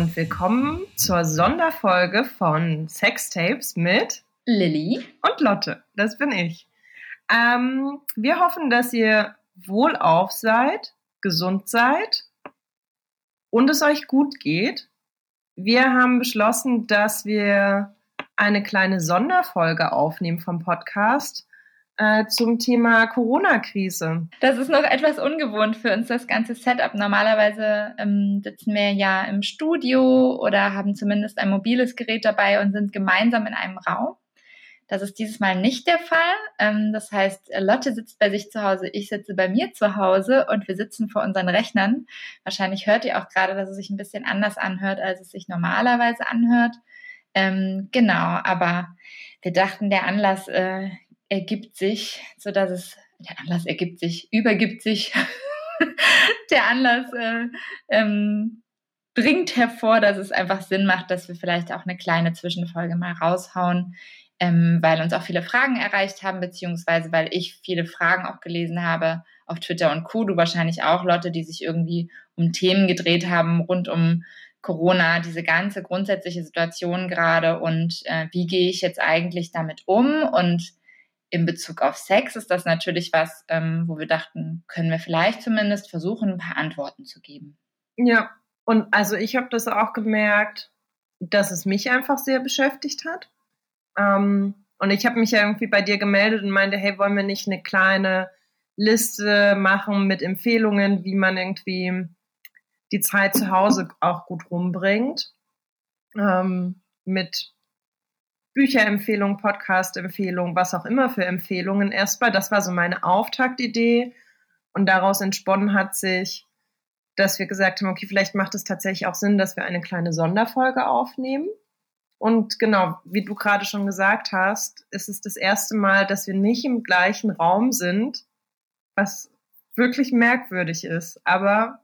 Und willkommen zur Sonderfolge von Sextapes mit Lilly und Lotte. Das bin ich. Ähm, wir hoffen, dass ihr wohlauf seid, gesund seid und es euch gut geht. Wir haben beschlossen, dass wir eine kleine Sonderfolge aufnehmen vom Podcast äh, zum Thema Corona-Krise. Das ist noch etwas ungewohnt für uns, das ganze Setup. Normalerweise ähm, sitzen wir ja im Studio oder haben zumindest ein mobiles Gerät dabei und sind gemeinsam in einem Raum. Das ist dieses Mal nicht der Fall. Ähm, das heißt, Lotte sitzt bei sich zu Hause, ich sitze bei mir zu Hause und wir sitzen vor unseren Rechnern. Wahrscheinlich hört ihr auch gerade, dass es sich ein bisschen anders anhört, als es sich normalerweise anhört. Ähm, genau, aber wir dachten, der Anlass äh, ergibt sich, so dass es, der Anlass ergibt sich, übergibt sich, der Anlass äh, ähm, bringt hervor, dass es einfach Sinn macht, dass wir vielleicht auch eine kleine Zwischenfolge mal raushauen, ähm, weil uns auch viele Fragen erreicht haben, beziehungsweise weil ich viele Fragen auch gelesen habe auf Twitter und Co. Du wahrscheinlich auch, Leute, die sich irgendwie um Themen gedreht haben rund um Corona, diese ganze grundsätzliche Situation gerade und äh, wie gehe ich jetzt eigentlich damit um und in Bezug auf Sex ist das natürlich was, ähm, wo wir dachten, können wir vielleicht zumindest versuchen, ein paar Antworten zu geben. Ja, und also ich habe das auch gemerkt, dass es mich einfach sehr beschäftigt hat. Ähm, und ich habe mich ja irgendwie bei dir gemeldet und meinte, hey, wollen wir nicht eine kleine Liste machen mit Empfehlungen, wie man irgendwie die Zeit zu Hause auch gut rumbringt. Ähm, mit Bücherempfehlungen, Podcast-Empfehlungen, was auch immer für Empfehlungen. Erstmal, das war so meine Auftaktidee und daraus entsponnen hat sich, dass wir gesagt haben, okay, vielleicht macht es tatsächlich auch Sinn, dass wir eine kleine Sonderfolge aufnehmen. Und genau, wie du gerade schon gesagt hast, ist es das erste Mal, dass wir nicht im gleichen Raum sind, was wirklich merkwürdig ist. Aber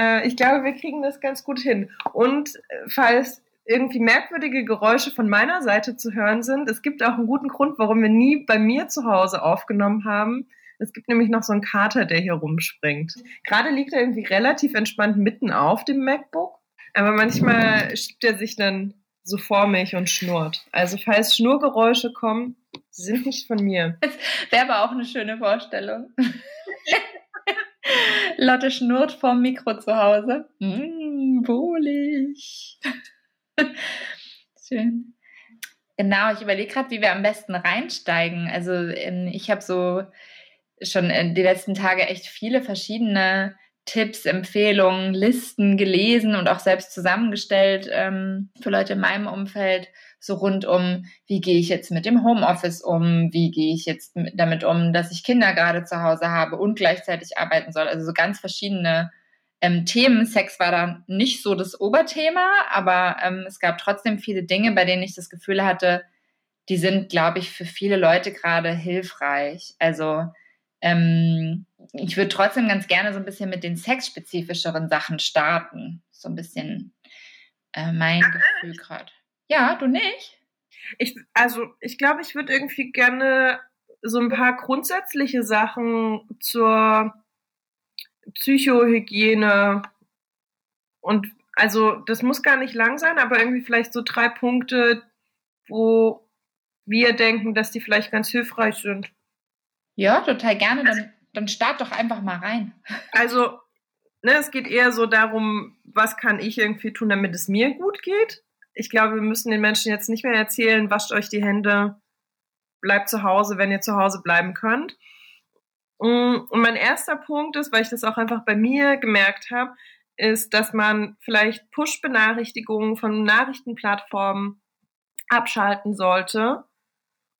äh, ich glaube, wir kriegen das ganz gut hin. Und äh, falls irgendwie merkwürdige Geräusche von meiner Seite zu hören sind. Es gibt auch einen guten Grund, warum wir nie bei mir zu Hause aufgenommen haben. Es gibt nämlich noch so einen Kater, der hier rumspringt. Gerade liegt er irgendwie relativ entspannt mitten auf dem MacBook, aber manchmal schiebt er sich dann so vor mich und schnurrt. Also falls Schnurgeräusche kommen, sind nicht von mir. Das wäre aber auch eine schöne Vorstellung. Lotte schnurrt vorm Mikro zu Hause. Mmh, wohlig. Schön. Genau, ich überlege gerade, wie wir am besten reinsteigen. Also ähm, ich habe so schon in die letzten Tage echt viele verschiedene Tipps, Empfehlungen, Listen gelesen und auch selbst zusammengestellt ähm, für Leute in meinem Umfeld, so rund um, wie gehe ich jetzt mit dem Homeoffice um, wie gehe ich jetzt damit um, dass ich Kinder gerade zu Hause habe und gleichzeitig arbeiten soll. Also so ganz verschiedene ähm, Themen. Sex war da nicht so das Oberthema, aber ähm, es gab trotzdem viele Dinge, bei denen ich das Gefühl hatte, die sind, glaube ich, für viele Leute gerade hilfreich. Also ähm, ich würde trotzdem ganz gerne so ein bisschen mit den sexspezifischeren Sachen starten. So ein bisschen äh, mein Gefühl gerade. Ja, du nicht? Ich, also ich glaube, ich würde irgendwie gerne so ein paar grundsätzliche Sachen zur Psychohygiene und also das muss gar nicht lang sein, aber irgendwie vielleicht so drei Punkte, wo wir denken, dass die vielleicht ganz hilfreich sind. Ja, total gerne. Dann, dann start doch einfach mal rein. Also, ne, es geht eher so darum, was kann ich irgendwie tun, damit es mir gut geht. Ich glaube, wir müssen den Menschen jetzt nicht mehr erzählen, wascht euch die Hände, bleibt zu Hause, wenn ihr zu Hause bleiben könnt. Mm, und mein erster Punkt ist, weil ich das auch einfach bei mir gemerkt habe, ist, dass man vielleicht Push-Benachrichtigungen von Nachrichtenplattformen abschalten sollte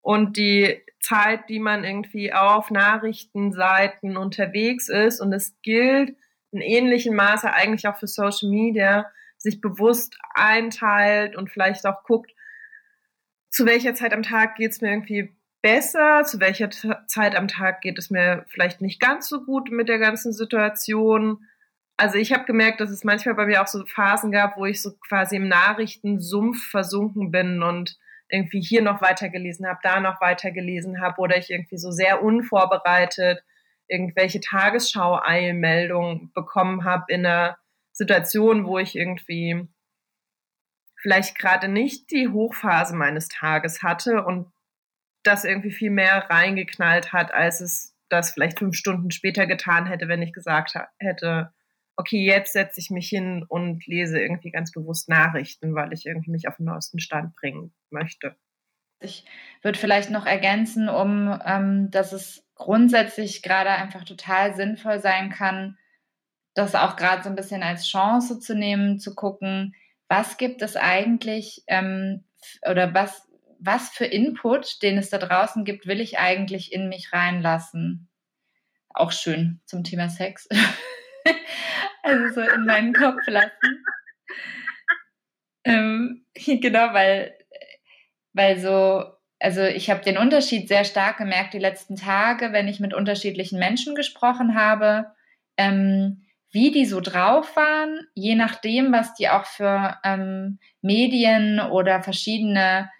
und die Zeit, die man irgendwie auf Nachrichtenseiten unterwegs ist, und es gilt in ähnlichem Maße eigentlich auch für Social Media, sich bewusst einteilt und vielleicht auch guckt, zu welcher Zeit am Tag geht es mir irgendwie besser, zu welcher Zeit am Tag geht es mir vielleicht nicht ganz so gut mit der ganzen Situation. Also ich habe gemerkt, dass es manchmal bei mir auch so Phasen gab, wo ich so quasi im Nachrichtensumpf versunken bin und irgendwie hier noch weitergelesen habe, da noch weitergelesen habe oder ich irgendwie so sehr unvorbereitet irgendwelche Tagesschau-Eilmeldungen bekommen habe in einer Situationen, wo ich irgendwie vielleicht gerade nicht die Hochphase meines Tages hatte und das irgendwie viel mehr reingeknallt hat, als es das vielleicht fünf Stunden später getan hätte, wenn ich gesagt hätte, okay, jetzt setze ich mich hin und lese irgendwie ganz bewusst Nachrichten, weil ich irgendwie mich auf den neuesten Stand bringen möchte. Ich würde vielleicht noch ergänzen, um ähm, dass es grundsätzlich gerade einfach total sinnvoll sein kann, das auch gerade so ein bisschen als Chance zu nehmen, zu gucken, was gibt es eigentlich ähm, oder was, was für Input, den es da draußen gibt, will ich eigentlich in mich reinlassen. Auch schön zum Thema Sex. also so in meinen Kopf lassen. Ähm, genau, weil, weil so, also ich habe den Unterschied sehr stark gemerkt die letzten Tage, wenn ich mit unterschiedlichen Menschen gesprochen habe, ähm, wie die so drauf waren, je nachdem, was die auch für ähm, Medien oder verschiedene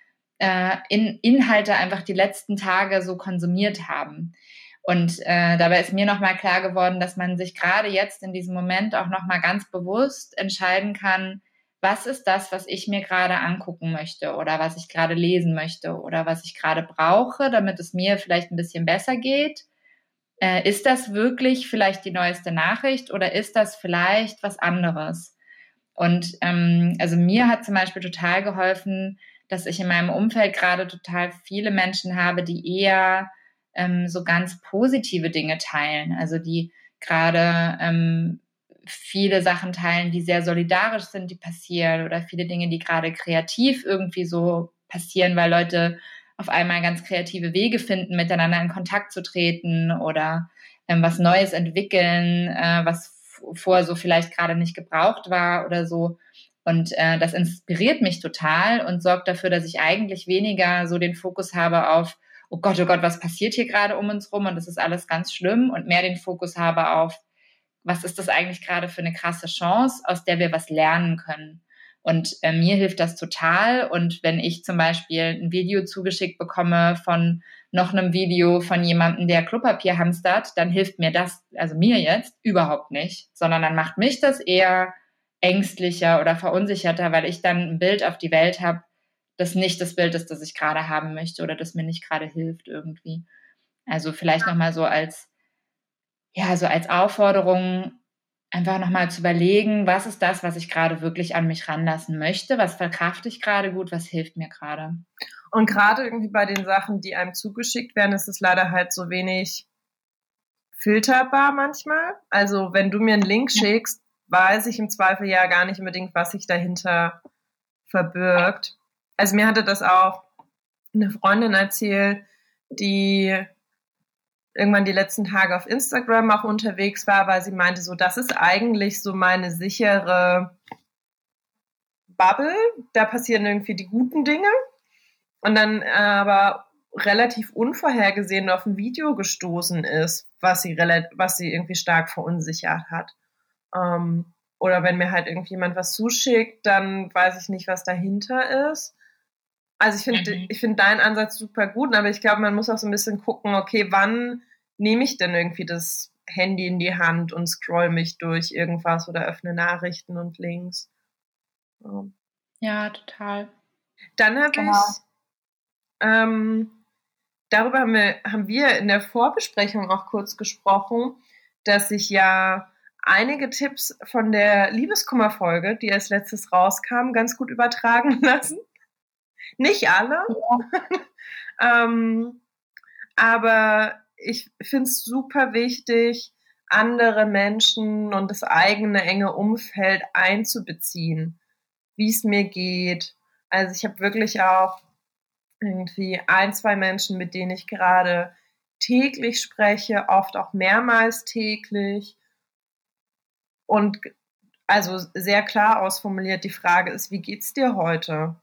äh, in, Inhalte einfach die letzten Tage so konsumiert haben. Und äh, dabei ist mir nochmal klar geworden, dass man sich gerade jetzt in diesem Moment auch nochmal ganz bewusst entscheiden kann, was ist das, was ich mir gerade angucken möchte oder was ich gerade lesen möchte oder was ich gerade brauche, damit es mir vielleicht ein bisschen besser geht. Äh, ist das wirklich vielleicht die neueste Nachricht oder ist das vielleicht was anderes? Und ähm, also mir hat zum Beispiel total geholfen, dass ich in meinem Umfeld gerade total viele Menschen habe, die eher ähm, so ganz positive Dinge teilen. Also die gerade ähm, viele Sachen teilen, die sehr solidarisch sind, die passieren oder viele Dinge, die gerade kreativ irgendwie so passieren, weil Leute auf einmal ganz kreative Wege finden, miteinander in Kontakt zu treten oder ähm, was Neues entwickeln, äh, was vorher so vielleicht gerade nicht gebraucht war oder so. Und äh, das inspiriert mich total und sorgt dafür, dass ich eigentlich weniger so den Fokus habe auf, oh Gott, oh Gott, was passiert hier gerade um uns rum und das ist alles ganz schlimm und mehr den Fokus habe auf, was ist das eigentlich gerade für eine krasse Chance, aus der wir was lernen können. Und äh, mir hilft das total. Und wenn ich zum Beispiel ein Video zugeschickt bekomme von noch einem Video von jemandem, der Klopapier hamstert, dann hilft mir das, also mir jetzt, überhaupt nicht, sondern dann macht mich das eher ängstlicher oder verunsicherter, weil ich dann ein Bild auf die Welt habe, das nicht das Bild ist, das ich gerade haben möchte oder das mir nicht gerade hilft irgendwie. Also vielleicht nochmal so als, ja, so als Aufforderung, einfach nochmal zu überlegen, was ist das, was ich gerade wirklich an mich ranlassen möchte, was verkrafte ich gerade gut, was hilft mir gerade. Und gerade irgendwie bei den Sachen, die einem zugeschickt werden, ist es leider halt so wenig filterbar manchmal. Also wenn du mir einen Link schickst, weiß ich im Zweifel ja gar nicht unbedingt, was sich dahinter verbirgt also mir hatte das auch eine Freundin erzählt, die irgendwann die letzten Tage auf Instagram auch unterwegs war, weil sie meinte, so, das ist eigentlich so meine sichere Bubble. Da passieren irgendwie die guten Dinge. Und dann aber relativ unvorhergesehen auf ein Video gestoßen ist, was sie, was sie irgendwie stark verunsichert hat. Ähm, oder wenn mir halt irgendjemand was zuschickt, dann weiß ich nicht, was dahinter ist. Also ich finde, mhm. ich finde deinen Ansatz super gut, aber ich glaube, man muss auch so ein bisschen gucken, okay, wann nehme ich denn irgendwie das Handy in die Hand und scroll mich durch irgendwas oder öffne Nachrichten und Links. Ja, ja total. Dann habe genau. ich, ähm, darüber haben wir, haben wir in der Vorbesprechung auch kurz gesprochen, dass ich ja einige Tipps von der Liebeskummerfolge, die als letztes rauskam, ganz gut übertragen lassen. Nicht alle. Ja. ähm, aber ich finde es super wichtig, andere Menschen und das eigene enge Umfeld einzubeziehen, wie es mir geht. Also ich habe wirklich auch irgendwie ein, zwei Menschen, mit denen ich gerade täglich spreche, oft auch mehrmals täglich. Und also sehr klar ausformuliert, die Frage ist, wie geht's dir heute?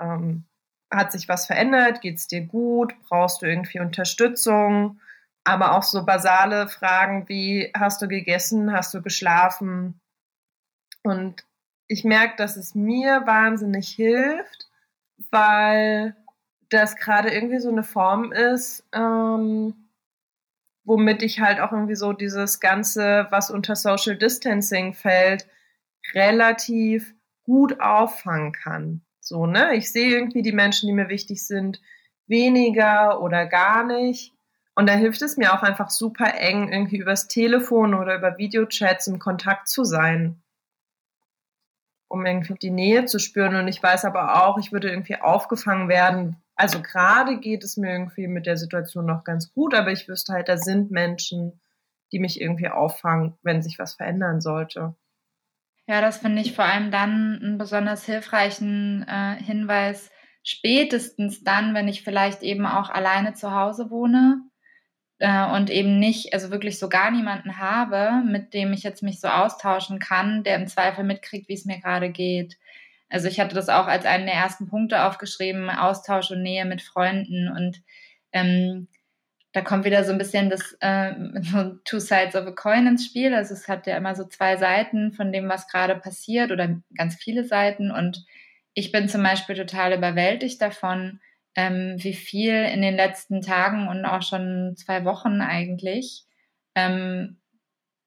Ähm, hat sich was verändert? Geht es dir gut? Brauchst du irgendwie Unterstützung? Aber auch so basale Fragen wie, hast du gegessen? Hast du geschlafen? Und ich merke, dass es mir wahnsinnig hilft, weil das gerade irgendwie so eine Form ist, ähm, womit ich halt auch irgendwie so dieses Ganze, was unter Social Distancing fällt, relativ gut auffangen kann. So, ne? Ich sehe irgendwie die Menschen, die mir wichtig sind, weniger oder gar nicht. Und da hilft es mir auch einfach super eng, irgendwie übers Telefon oder über Videochats im Kontakt zu sein, um irgendwie die Nähe zu spüren. Und ich weiß aber auch, ich würde irgendwie aufgefangen werden. Also gerade geht es mir irgendwie mit der Situation noch ganz gut, aber ich wüsste halt, da sind Menschen, die mich irgendwie auffangen, wenn sich was verändern sollte. Ja, das finde ich vor allem dann einen besonders hilfreichen äh, Hinweis, spätestens dann, wenn ich vielleicht eben auch alleine zu Hause wohne äh, und eben nicht, also wirklich so gar niemanden habe, mit dem ich jetzt mich so austauschen kann, der im Zweifel mitkriegt, wie es mir gerade geht. Also ich hatte das auch als einen der ersten Punkte aufgeschrieben, Austausch und Nähe mit Freunden und ähm, da kommt wieder so ein bisschen das äh, so Two Sides of a Coin ins Spiel. Also es hat ja immer so zwei Seiten von dem, was gerade passiert oder ganz viele Seiten. Und ich bin zum Beispiel total überwältigt davon, ähm, wie viel in den letzten Tagen und auch schon zwei Wochen eigentlich ähm,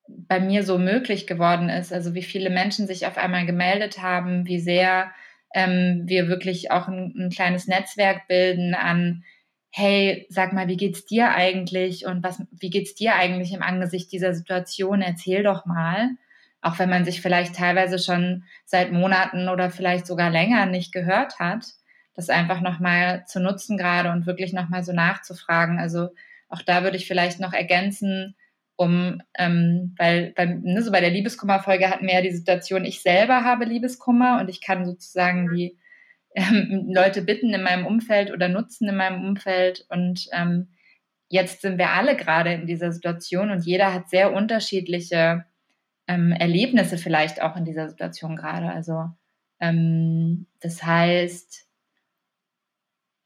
bei mir so möglich geworden ist. Also wie viele Menschen sich auf einmal gemeldet haben, wie sehr ähm, wir wirklich auch ein, ein kleines Netzwerk bilden an hey, sag mal, wie geht's dir eigentlich und was, wie geht's dir eigentlich im Angesicht dieser Situation? Erzähl doch mal. Auch wenn man sich vielleicht teilweise schon seit Monaten oder vielleicht sogar länger nicht gehört hat, das einfach nochmal zu nutzen gerade und wirklich nochmal so nachzufragen. Also auch da würde ich vielleicht noch ergänzen, um, ähm, weil bei, ne, so bei der Liebeskummerfolge hatten wir ja die Situation, ich selber habe Liebeskummer und ich kann sozusagen die ähm, Leute bitten in meinem Umfeld oder nutzen in meinem Umfeld. Und ähm, jetzt sind wir alle gerade in dieser Situation und jeder hat sehr unterschiedliche ähm, Erlebnisse vielleicht auch in dieser Situation gerade. Also ähm, das heißt,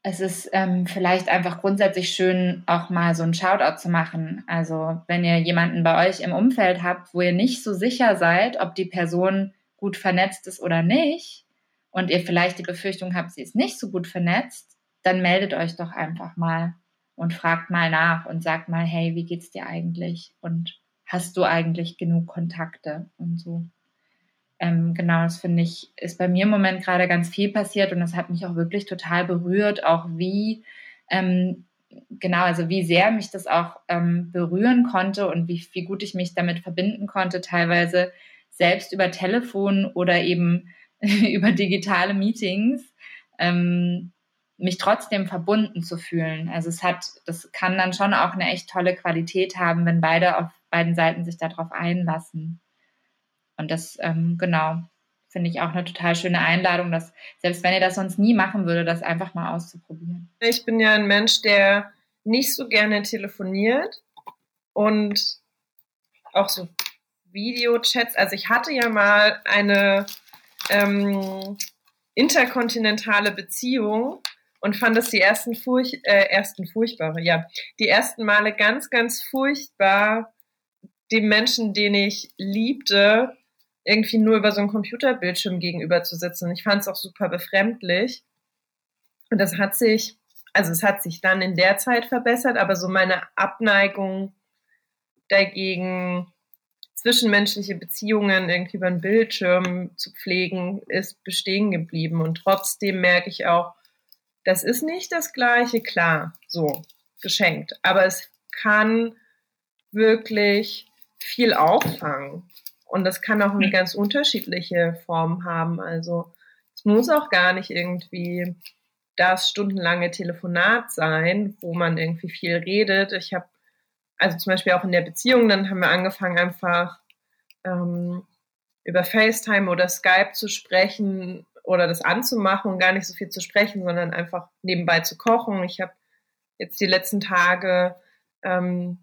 es ist ähm, vielleicht einfach grundsätzlich schön, auch mal so ein Shoutout zu machen. Also wenn ihr jemanden bei euch im Umfeld habt, wo ihr nicht so sicher seid, ob die Person gut vernetzt ist oder nicht, und ihr vielleicht die Befürchtung habt, sie ist nicht so gut vernetzt, dann meldet euch doch einfach mal und fragt mal nach und sagt mal, hey, wie geht's dir eigentlich? Und hast du eigentlich genug Kontakte und so? Ähm, genau, das finde ich, ist bei mir im Moment gerade ganz viel passiert und das hat mich auch wirklich total berührt, auch wie, ähm, genau, also wie sehr mich das auch ähm, berühren konnte und wie, wie gut ich mich damit verbinden konnte, teilweise selbst über Telefon oder eben über digitale Meetings, ähm, mich trotzdem verbunden zu fühlen. Also es hat, das kann dann schon auch eine echt tolle Qualität haben, wenn beide auf beiden Seiten sich darauf einlassen. Und das, ähm, genau, finde ich auch eine total schöne Einladung, dass selbst wenn ihr das sonst nie machen würde, das einfach mal auszuprobieren. Ich bin ja ein Mensch, der nicht so gerne telefoniert und auch so Videochats. Also ich hatte ja mal eine ähm, interkontinentale Beziehung und fand das die ersten, Furch äh, ersten furchtbare, ja, die ersten Male ganz, ganz furchtbar, dem Menschen, den ich liebte, irgendwie nur über so einen Computerbildschirm gegenüber zu sitzen. Ich fand es auch super befremdlich. Und das hat sich, also es hat sich dann in der Zeit verbessert, aber so meine Abneigung dagegen, zwischenmenschliche Beziehungen irgendwie über den Bildschirm zu pflegen, ist bestehen geblieben. Und trotzdem merke ich auch, das ist nicht das Gleiche, klar, so geschenkt. Aber es kann wirklich viel auffangen. Und das kann auch eine hm. ganz unterschiedliche Form haben. Also es muss auch gar nicht irgendwie das stundenlange Telefonat sein, wo man irgendwie viel redet. Ich habe also zum Beispiel auch in der Beziehung, dann haben wir angefangen einfach ähm, über FaceTime oder Skype zu sprechen oder das anzumachen und gar nicht so viel zu sprechen, sondern einfach nebenbei zu kochen. Ich habe jetzt die letzten Tage ähm,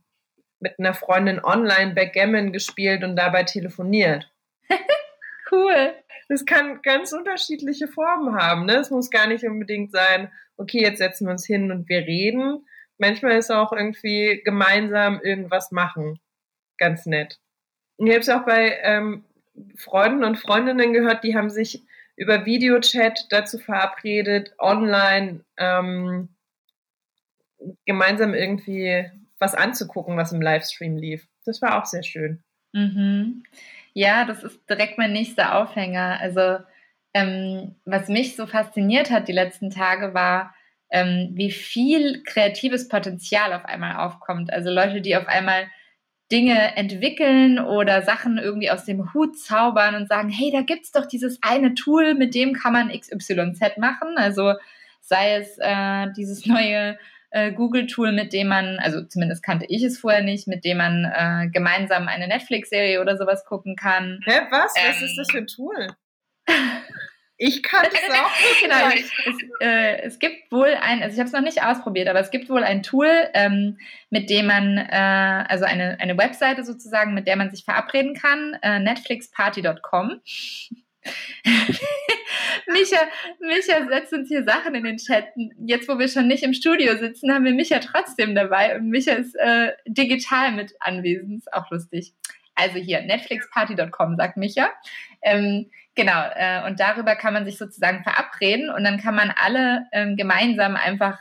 mit einer Freundin online Backgammon gespielt und dabei telefoniert. cool. Das kann ganz unterschiedliche Formen haben. Ne? Es muss gar nicht unbedingt sein, okay, jetzt setzen wir uns hin und wir reden, manchmal ist auch irgendwie gemeinsam irgendwas machen ganz nett. Und ich habe es auch bei ähm, Freunden und Freundinnen gehört, die haben sich über Videochat dazu verabredet, online ähm, gemeinsam irgendwie was anzugucken, was im Livestream lief. Das war auch sehr schön. Mhm. Ja, das ist direkt mein nächster Aufhänger. Also ähm, was mich so fasziniert hat die letzten Tage war, ähm, wie viel kreatives Potenzial auf einmal aufkommt. Also Leute, die auf einmal Dinge entwickeln oder Sachen irgendwie aus dem Hut zaubern und sagen, hey, da gibt's doch dieses eine Tool, mit dem kann man XYZ machen. Also sei es äh, dieses neue äh, Google-Tool, mit dem man, also zumindest kannte ich es vorher nicht, mit dem man äh, gemeinsam eine Netflix-Serie oder sowas gucken kann. Hä, was? Ähm, was ist das für ein Tool? Ich kann es auch nicht. genau, es, äh, es, gibt wohl ein, also ich habe es noch nicht ausprobiert, aber es gibt wohl ein Tool, ähm, mit dem man, äh, also eine, eine Webseite sozusagen, mit der man sich verabreden kann, äh, netflixparty.com. Micha, Micha setzt uns hier Sachen in den Chat. Jetzt, wo wir schon nicht im Studio sitzen, haben wir Micha trotzdem dabei und Micha ist äh, digital mit anwesend. Ist auch lustig. Also hier, netflixparty.com, sagt Micha. Ähm, genau, äh, und darüber kann man sich sozusagen verabreden und dann kann man alle ähm, gemeinsam einfach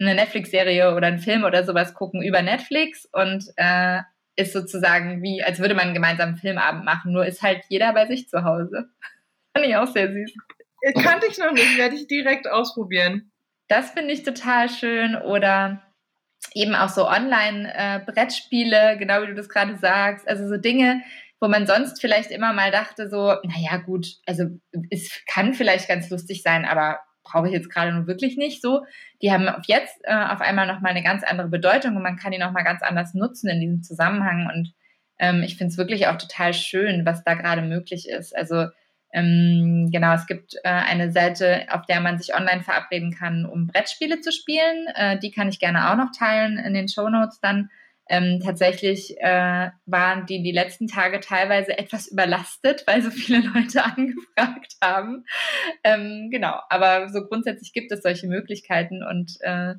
eine Netflix-Serie oder einen Film oder sowas gucken über Netflix und äh, ist sozusagen wie, als würde man einen gemeinsamen Filmabend machen, nur ist halt jeder bei sich zu Hause. Fand ich auch sehr süß. Kannte ich noch nicht, werde ich direkt ausprobieren. Das finde ich total schön. Oder eben auch so Online-Brettspiele, äh, genau wie du das gerade sagst. Also so Dinge, wo man sonst vielleicht immer mal dachte, so, naja, gut, also es kann vielleicht ganz lustig sein, aber brauche ich jetzt gerade nur wirklich nicht so. Die haben jetzt äh, auf einmal nochmal eine ganz andere Bedeutung und man kann die nochmal ganz anders nutzen in diesem Zusammenhang. Und ähm, ich finde es wirklich auch total schön, was da gerade möglich ist. Also ähm, genau, es gibt äh, eine Seite, auf der man sich online verabreden kann, um Brettspiele zu spielen. Äh, die kann ich gerne auch noch teilen in den Show Notes dann. Ähm, tatsächlich äh, waren die die letzten Tage teilweise etwas überlastet, weil so viele Leute angefragt haben. Ähm, genau, aber so grundsätzlich gibt es solche Möglichkeiten und äh,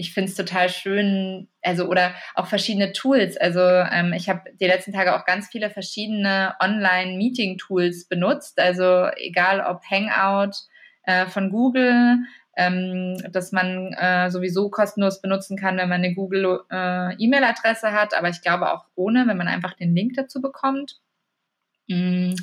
ich finde es total schön, also oder auch verschiedene Tools. Also ähm, ich habe die letzten Tage auch ganz viele verschiedene Online-Meeting-Tools benutzt. Also egal ob Hangout äh, von Google, ähm, dass man äh, sowieso kostenlos benutzen kann, wenn man eine Google äh, hat, aber ich glaube auch ohne, wenn man einfach den Link dazu bekommt. Mm.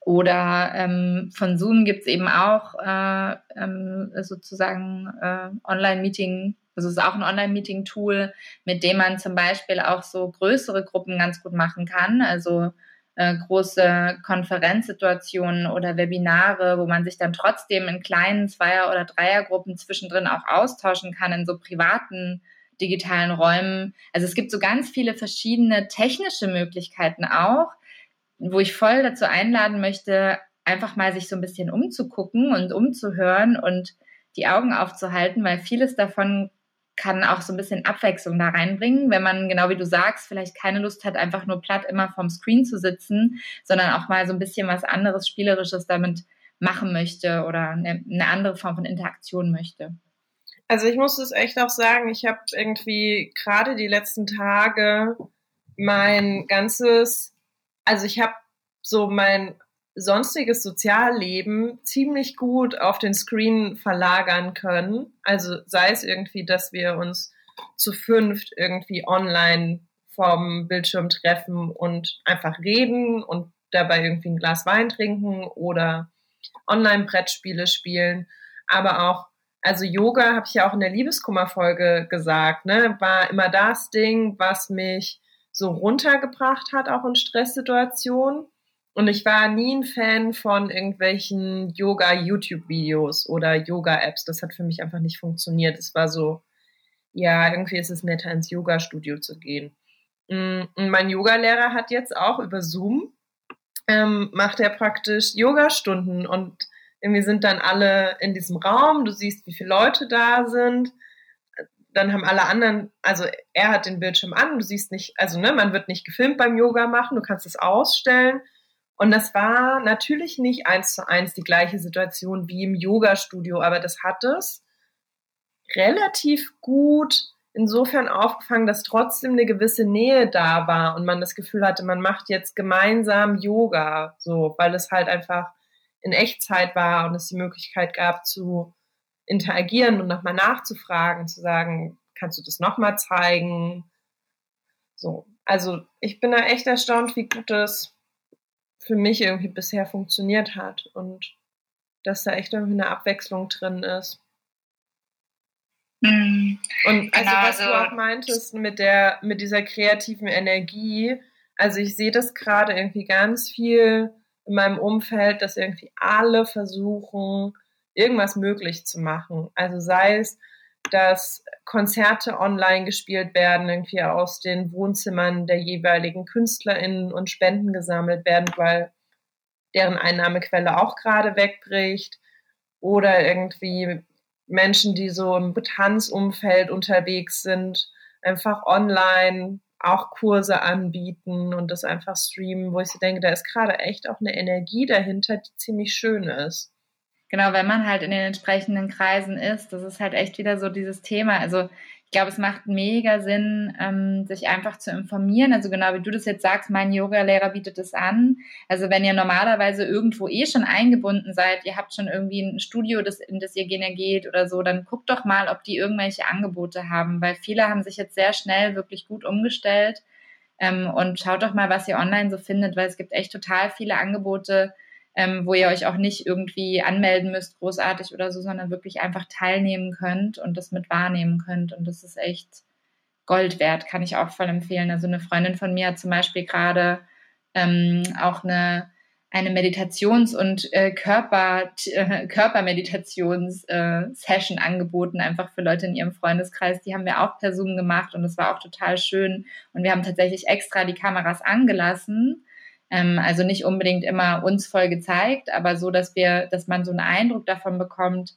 Oder ähm, von Zoom gibt es eben auch äh, ähm, sozusagen äh, Online-Meeting also es ist auch ein Online-Meeting-Tool, mit dem man zum Beispiel auch so größere Gruppen ganz gut machen kann. Also äh, große Konferenzsituationen oder Webinare, wo man sich dann trotzdem in kleinen Zweier- oder Dreiergruppen zwischendrin auch austauschen kann in so privaten digitalen Räumen. Also es gibt so ganz viele verschiedene technische Möglichkeiten auch, wo ich voll dazu einladen möchte, einfach mal sich so ein bisschen umzugucken und umzuhören und die Augen aufzuhalten, weil vieles davon kann auch so ein bisschen Abwechslung da reinbringen, wenn man, genau wie du sagst, vielleicht keine Lust hat, einfach nur platt immer vorm Screen zu sitzen, sondern auch mal so ein bisschen was anderes, Spielerisches damit machen möchte oder eine, eine andere Form von Interaktion möchte. Also ich muss es echt auch sagen, ich habe irgendwie gerade die letzten Tage mein ganzes, also ich habe so mein sonstiges Sozialleben ziemlich gut auf den Screen verlagern können. Also sei es irgendwie, dass wir uns zu fünft irgendwie online vom Bildschirm treffen und einfach reden und dabei irgendwie ein Glas Wein trinken oder Online-Brettspiele spielen. Aber auch, also Yoga habe ich ja auch in der Liebeskummer-Folge gesagt, ne, war immer das Ding, was mich so runtergebracht hat, auch in Stresssituationen. Und ich war nie ein Fan von irgendwelchen Yoga-YouTube-Videos oder Yoga-Apps. Das hat für mich einfach nicht funktioniert. Es war so, ja, irgendwie ist es netter, ins Yoga-Studio zu gehen. Mm, und mein Yoga-Lehrer hat jetzt auch über Zoom, ähm, macht er praktisch Yoga-Stunden und irgendwie sind dann alle in diesem Raum. Du siehst, wie viele Leute da sind. Dann haben alle anderen, also er hat den Bildschirm an, du siehst nicht, also ne, man wird nicht gefilmt beim Yoga machen, du kannst es ausstellen und das war natürlich nicht eins zu eins die gleiche Situation wie im Yoga-Studio, aber das hat es relativ gut insofern aufgefangen, dass trotzdem eine gewisse Nähe da war und man das Gefühl hatte, man macht jetzt gemeinsam Yoga, so, weil es halt einfach in Echtzeit war und es die Möglichkeit gab zu interagieren und nochmal nachzufragen, zu sagen, kannst du das nochmal zeigen? So. Also ich bin da echt erstaunt, wie gut das für mich irgendwie bisher funktioniert hat und dass da echt irgendwie eine Abwechslung drin ist. Mhm. Und also genau, was also, du auch meintest mit der, mit dieser kreativen Energie, also ich sehe das gerade irgendwie ganz viel in meinem Umfeld, dass irgendwie alle versuchen, irgendwas möglich zu machen. Also sei es, dass Konzerte online gespielt werden, irgendwie aus den Wohnzimmern der jeweiligen KünstlerInnen und Spenden gesammelt werden, weil deren Einnahmequelle auch gerade wegbricht. Oder irgendwie Menschen, die so im Tanzumfeld unterwegs sind, einfach online auch Kurse anbieten und das einfach streamen, wo ich so denke, da ist gerade echt auch eine Energie dahinter, die ziemlich schön ist. Genau, wenn man halt in den entsprechenden Kreisen ist, das ist halt echt wieder so dieses Thema. Also ich glaube, es macht mega Sinn, ähm, sich einfach zu informieren. Also genau wie du das jetzt sagst, mein Yoga-Lehrer bietet es an. Also wenn ihr normalerweise irgendwo eh schon eingebunden seid, ihr habt schon irgendwie ein Studio, das, in das ihr gerne geht oder so, dann guckt doch mal, ob die irgendwelche Angebote haben, weil viele haben sich jetzt sehr schnell wirklich gut umgestellt. Ähm, und schaut doch mal, was ihr online so findet, weil es gibt echt total viele Angebote, ähm, wo ihr euch auch nicht irgendwie anmelden müsst, großartig oder so, sondern wirklich einfach teilnehmen könnt und das mit wahrnehmen könnt. Und das ist echt Gold wert, kann ich auch voll empfehlen. Also eine Freundin von mir hat zum Beispiel gerade ähm, auch eine, eine Meditations- und äh, Körper, äh, Körpermeditations-Session äh, angeboten, einfach für Leute in ihrem Freundeskreis. Die haben wir auch per Zoom gemacht und das war auch total schön. Und wir haben tatsächlich extra die Kameras angelassen ähm, also nicht unbedingt immer uns voll gezeigt, aber so, dass wir, dass man so einen Eindruck davon bekommt,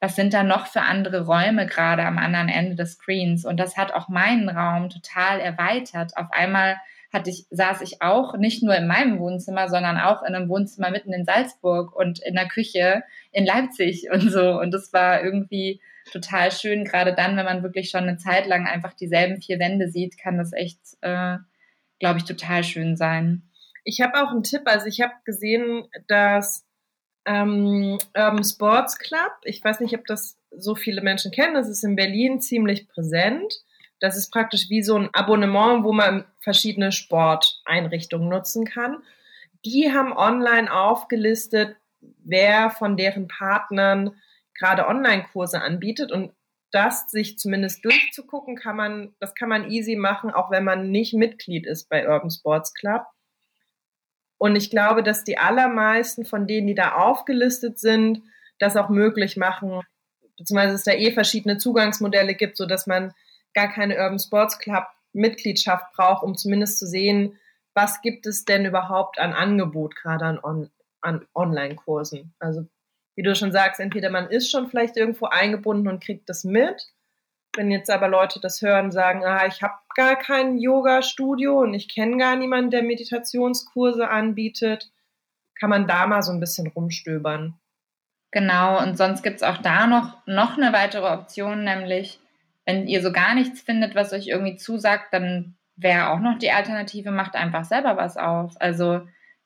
was sind da noch für andere Räume gerade am anderen Ende des Screens? Und das hat auch meinen Raum total erweitert. Auf einmal hatte ich, saß ich auch nicht nur in meinem Wohnzimmer, sondern auch in einem Wohnzimmer mitten in Salzburg und in der Küche in Leipzig und so. Und das war irgendwie total schön. Gerade dann, wenn man wirklich schon eine Zeit lang einfach dieselben vier Wände sieht, kann das echt, äh, glaube ich, total schön sein. Ich habe auch einen Tipp. Also ich habe gesehen, dass ähm, Urban Sports Club, ich weiß nicht, ob das so viele Menschen kennen, das ist in Berlin ziemlich präsent. Das ist praktisch wie so ein Abonnement, wo man verschiedene Sporteinrichtungen nutzen kann. Die haben online aufgelistet, wer von deren Partnern gerade Online-Kurse anbietet und das sich zumindest durchzugucken, kann man, das kann man easy machen, auch wenn man nicht Mitglied ist bei Urban Sports Club. Und ich glaube, dass die allermeisten von denen, die da aufgelistet sind, das auch möglich machen, beziehungsweise es da eh verschiedene Zugangsmodelle gibt, so dass man gar keine Urban Sports Club Mitgliedschaft braucht, um zumindest zu sehen, was gibt es denn überhaupt an Angebot gerade an, On an Online-Kursen. Also wie du schon sagst, entweder man ist schon vielleicht irgendwo eingebunden und kriegt das mit wenn jetzt aber Leute das hören, sagen, ah, ich habe gar kein Yoga-Studio und ich kenne gar niemanden, der Meditationskurse anbietet, kann man da mal so ein bisschen rumstöbern. Genau, und sonst gibt es auch da noch, noch eine weitere Option, nämlich wenn ihr so gar nichts findet, was euch irgendwie zusagt, dann wäre auch noch die Alternative, macht einfach selber was auf. Also,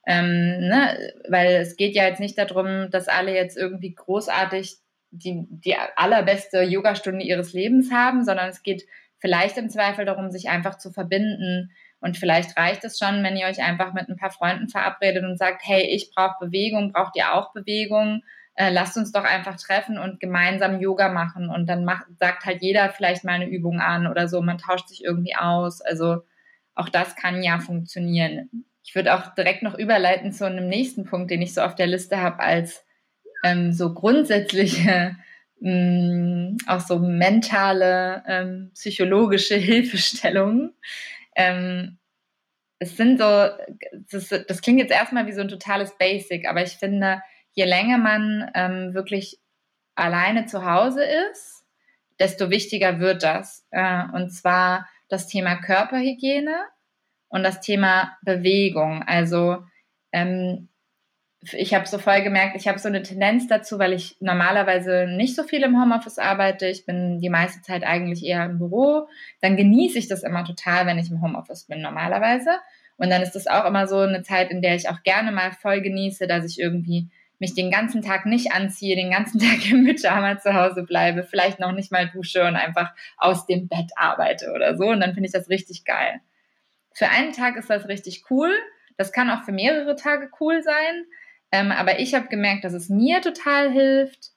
ähm, ne, weil es geht ja jetzt nicht darum, dass alle jetzt irgendwie großartig die, die allerbeste Yogastunde ihres Lebens haben, sondern es geht vielleicht im Zweifel darum, sich einfach zu verbinden. Und vielleicht reicht es schon, wenn ihr euch einfach mit ein paar Freunden verabredet und sagt, hey, ich brauche Bewegung, braucht ihr auch Bewegung? Äh, lasst uns doch einfach treffen und gemeinsam Yoga machen. Und dann macht, sagt halt jeder vielleicht mal eine Übung an oder so. Man tauscht sich irgendwie aus. Also auch das kann ja funktionieren. Ich würde auch direkt noch überleiten zu einem nächsten Punkt, den ich so auf der Liste habe als ähm, so grundsätzliche, mh, mm, auch so mentale, ähm, psychologische Hilfestellungen. Ähm, es sind so, das, das, klingt jetzt erstmal wie so ein totales Basic, aber ich finde, je länger man ähm, wirklich alleine zu Hause ist, desto wichtiger wird das. Äh, und zwar das Thema Körperhygiene und das Thema Bewegung. Also ähm, ich habe so voll gemerkt, ich habe so eine Tendenz dazu, weil ich normalerweise nicht so viel im Homeoffice arbeite. Ich bin die meiste Zeit eigentlich eher im Büro. Dann genieße ich das immer total, wenn ich im Homeoffice bin normalerweise. Und dann ist das auch immer so eine Zeit, in der ich auch gerne mal voll genieße, dass ich irgendwie mich den ganzen Tag nicht anziehe, den ganzen Tag im Pyjama zu Hause bleibe, vielleicht noch nicht mal dusche und einfach aus dem Bett arbeite oder so. Und dann finde ich das richtig geil. Für einen Tag ist das richtig cool. Das kann auch für mehrere Tage cool sein. Ähm, aber ich habe gemerkt, dass es mir total hilft,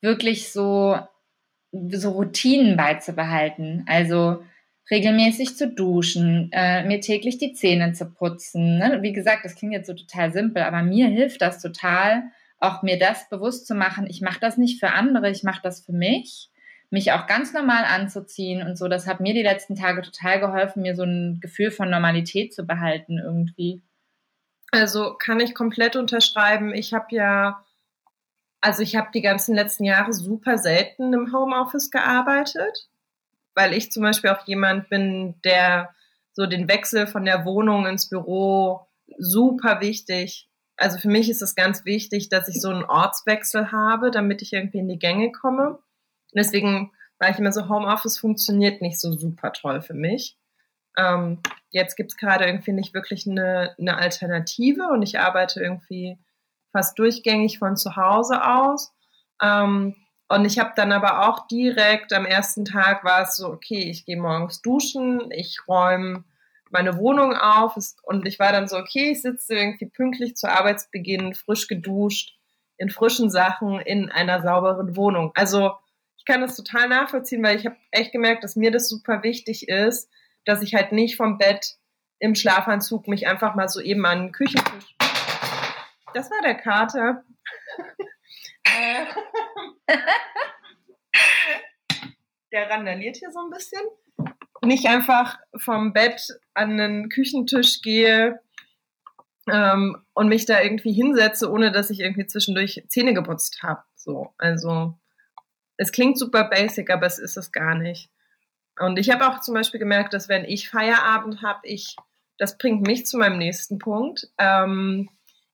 wirklich so, so Routinen beizubehalten. Also regelmäßig zu duschen, äh, mir täglich die Zähne zu putzen. Ne? Wie gesagt, das klingt jetzt so total simpel, aber mir hilft das total, auch mir das bewusst zu machen. Ich mache das nicht für andere, ich mache das für mich. Mich auch ganz normal anzuziehen und so. Das hat mir die letzten Tage total geholfen, mir so ein Gefühl von Normalität zu behalten irgendwie. Also kann ich komplett unterschreiben. Ich habe ja, also ich habe die ganzen letzten Jahre super selten im Homeoffice gearbeitet, weil ich zum Beispiel auch jemand bin, der so den Wechsel von der Wohnung ins Büro super wichtig. Also für mich ist es ganz wichtig, dass ich so einen Ortswechsel habe, damit ich irgendwie in die Gänge komme. Deswegen war ich immer so, Homeoffice funktioniert nicht so super toll für mich. Ähm, jetzt gibt es gerade irgendwie nicht wirklich eine, eine Alternative und ich arbeite irgendwie fast durchgängig von zu Hause aus. Ähm, und ich habe dann aber auch direkt am ersten Tag war es so, okay, ich gehe morgens duschen, ich räume meine Wohnung auf und ich war dann so, okay, ich sitze irgendwie pünktlich zu Arbeitsbeginn, frisch geduscht, in frischen Sachen, in einer sauberen Wohnung. Also ich kann das total nachvollziehen, weil ich habe echt gemerkt, dass mir das super wichtig ist, dass ich halt nicht vom Bett im Schlafanzug mich einfach mal so eben an den Küchentisch. Das war der Kater. der randaliert hier so ein bisschen. Nicht einfach vom Bett an den Küchentisch gehe ähm, und mich da irgendwie hinsetze, ohne dass ich irgendwie zwischendurch Zähne geputzt habe. So, also es klingt super basic, aber es ist es gar nicht. Und ich habe auch zum Beispiel gemerkt, dass wenn ich Feierabend habe, ich, das bringt mich zu meinem nächsten Punkt, ähm,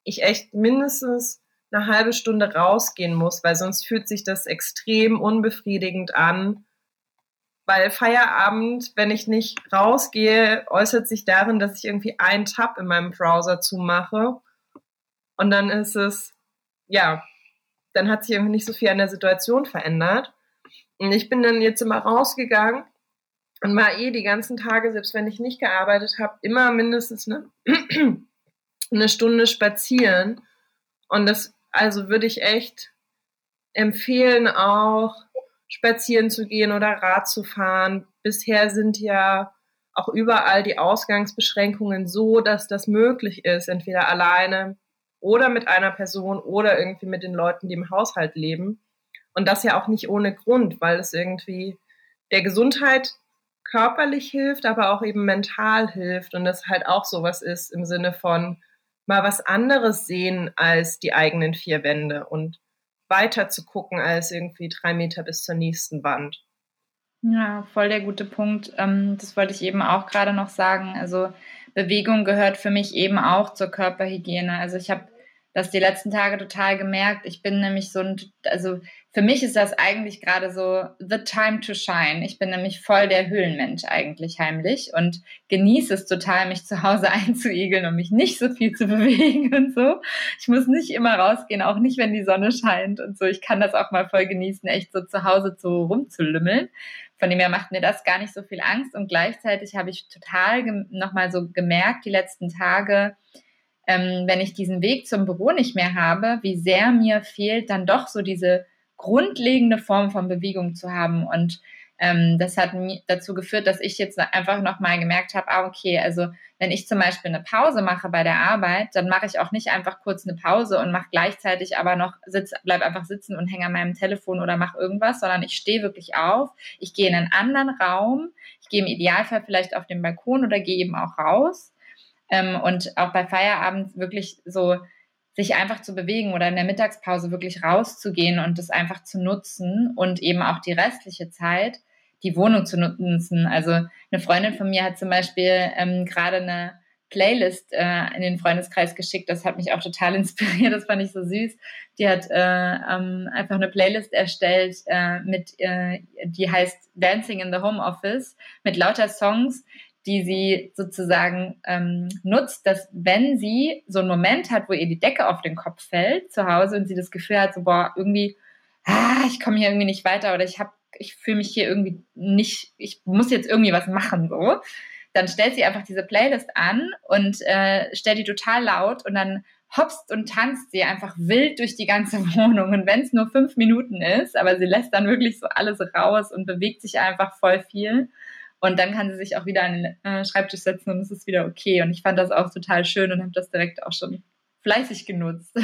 ich echt mindestens eine halbe Stunde rausgehen muss, weil sonst fühlt sich das extrem unbefriedigend an. Weil Feierabend, wenn ich nicht rausgehe, äußert sich darin, dass ich irgendwie einen Tab in meinem Browser zumache. Und dann ist es, ja, dann hat sich irgendwie nicht so viel an der Situation verändert. Und ich bin dann jetzt immer rausgegangen und war eh die ganzen Tage, selbst wenn ich nicht gearbeitet habe, immer mindestens eine, eine Stunde spazieren. Und das, also würde ich echt empfehlen, auch spazieren zu gehen oder Rad zu fahren. Bisher sind ja auch überall die Ausgangsbeschränkungen so, dass das möglich ist, entweder alleine oder mit einer Person oder irgendwie mit den Leuten, die im Haushalt leben. Und das ja auch nicht ohne Grund, weil es irgendwie der Gesundheit körperlich hilft, aber auch eben mental hilft und das halt auch sowas ist im Sinne von mal was anderes sehen als die eigenen vier Wände und weiter zu gucken als irgendwie drei Meter bis zur nächsten Wand. Ja, voll der gute Punkt. Ähm, das wollte ich eben auch gerade noch sagen. Also Bewegung gehört für mich eben auch zur Körperhygiene. Also ich habe das die letzten Tage total gemerkt. Ich bin nämlich so ein, also für mich ist das eigentlich gerade so the time to shine. Ich bin nämlich voll der Höhlenmensch eigentlich heimlich und genieße es total, mich zu Hause einzuigeln und mich nicht so viel zu bewegen und so. Ich muss nicht immer rausgehen, auch nicht, wenn die Sonne scheint und so. Ich kann das auch mal voll genießen, echt so zu Hause so rumzulümmeln. Von dem her macht mir das gar nicht so viel Angst und gleichzeitig habe ich total nochmal so gemerkt die letzten Tage, ähm, wenn ich diesen Weg zum Büro nicht mehr habe, wie sehr mir fehlt dann doch so diese grundlegende Form von Bewegung zu haben. Und ähm, das hat dazu geführt, dass ich jetzt einfach nochmal gemerkt habe, ah, okay, also wenn ich zum Beispiel eine Pause mache bei der Arbeit, dann mache ich auch nicht einfach kurz eine Pause und mache gleichzeitig aber noch, sitz, bleib einfach sitzen und hänge an meinem Telefon oder mache irgendwas, sondern ich stehe wirklich auf, ich gehe in einen anderen Raum, ich gehe im Idealfall vielleicht auf den Balkon oder gehe eben auch raus ähm, und auch bei Feierabend wirklich so sich einfach zu bewegen oder in der Mittagspause wirklich rauszugehen und das einfach zu nutzen und eben auch die restliche Zeit die Wohnung zu nutzen. Also eine Freundin von mir hat zum Beispiel ähm, gerade eine Playlist äh, in den Freundeskreis geschickt. Das hat mich auch total inspiriert. Das fand ich so süß. Die hat äh, ähm, einfach eine Playlist erstellt äh, mit, äh, die heißt Dancing in the Home Office mit lauter Songs, die sie sozusagen ähm, nutzt, dass wenn sie so einen Moment hat, wo ihr die Decke auf den Kopf fällt zu Hause und sie das Gefühl hat, so boah, irgendwie, ah, ich komme hier irgendwie nicht weiter oder ich habe, ich fühle mich hier irgendwie nicht, ich muss jetzt irgendwie was machen, so, dann stellt sie einfach diese Playlist an und äh, stellt die total laut und dann hopst und tanzt sie einfach wild durch die ganze Wohnung. Und wenn es nur fünf Minuten ist, aber sie lässt dann wirklich so alles raus und bewegt sich einfach voll viel. Und dann kann sie sich auch wieder an den äh, Schreibtisch setzen und es ist wieder okay. Und ich fand das auch total schön und habe das direkt auch schon fleißig genutzt.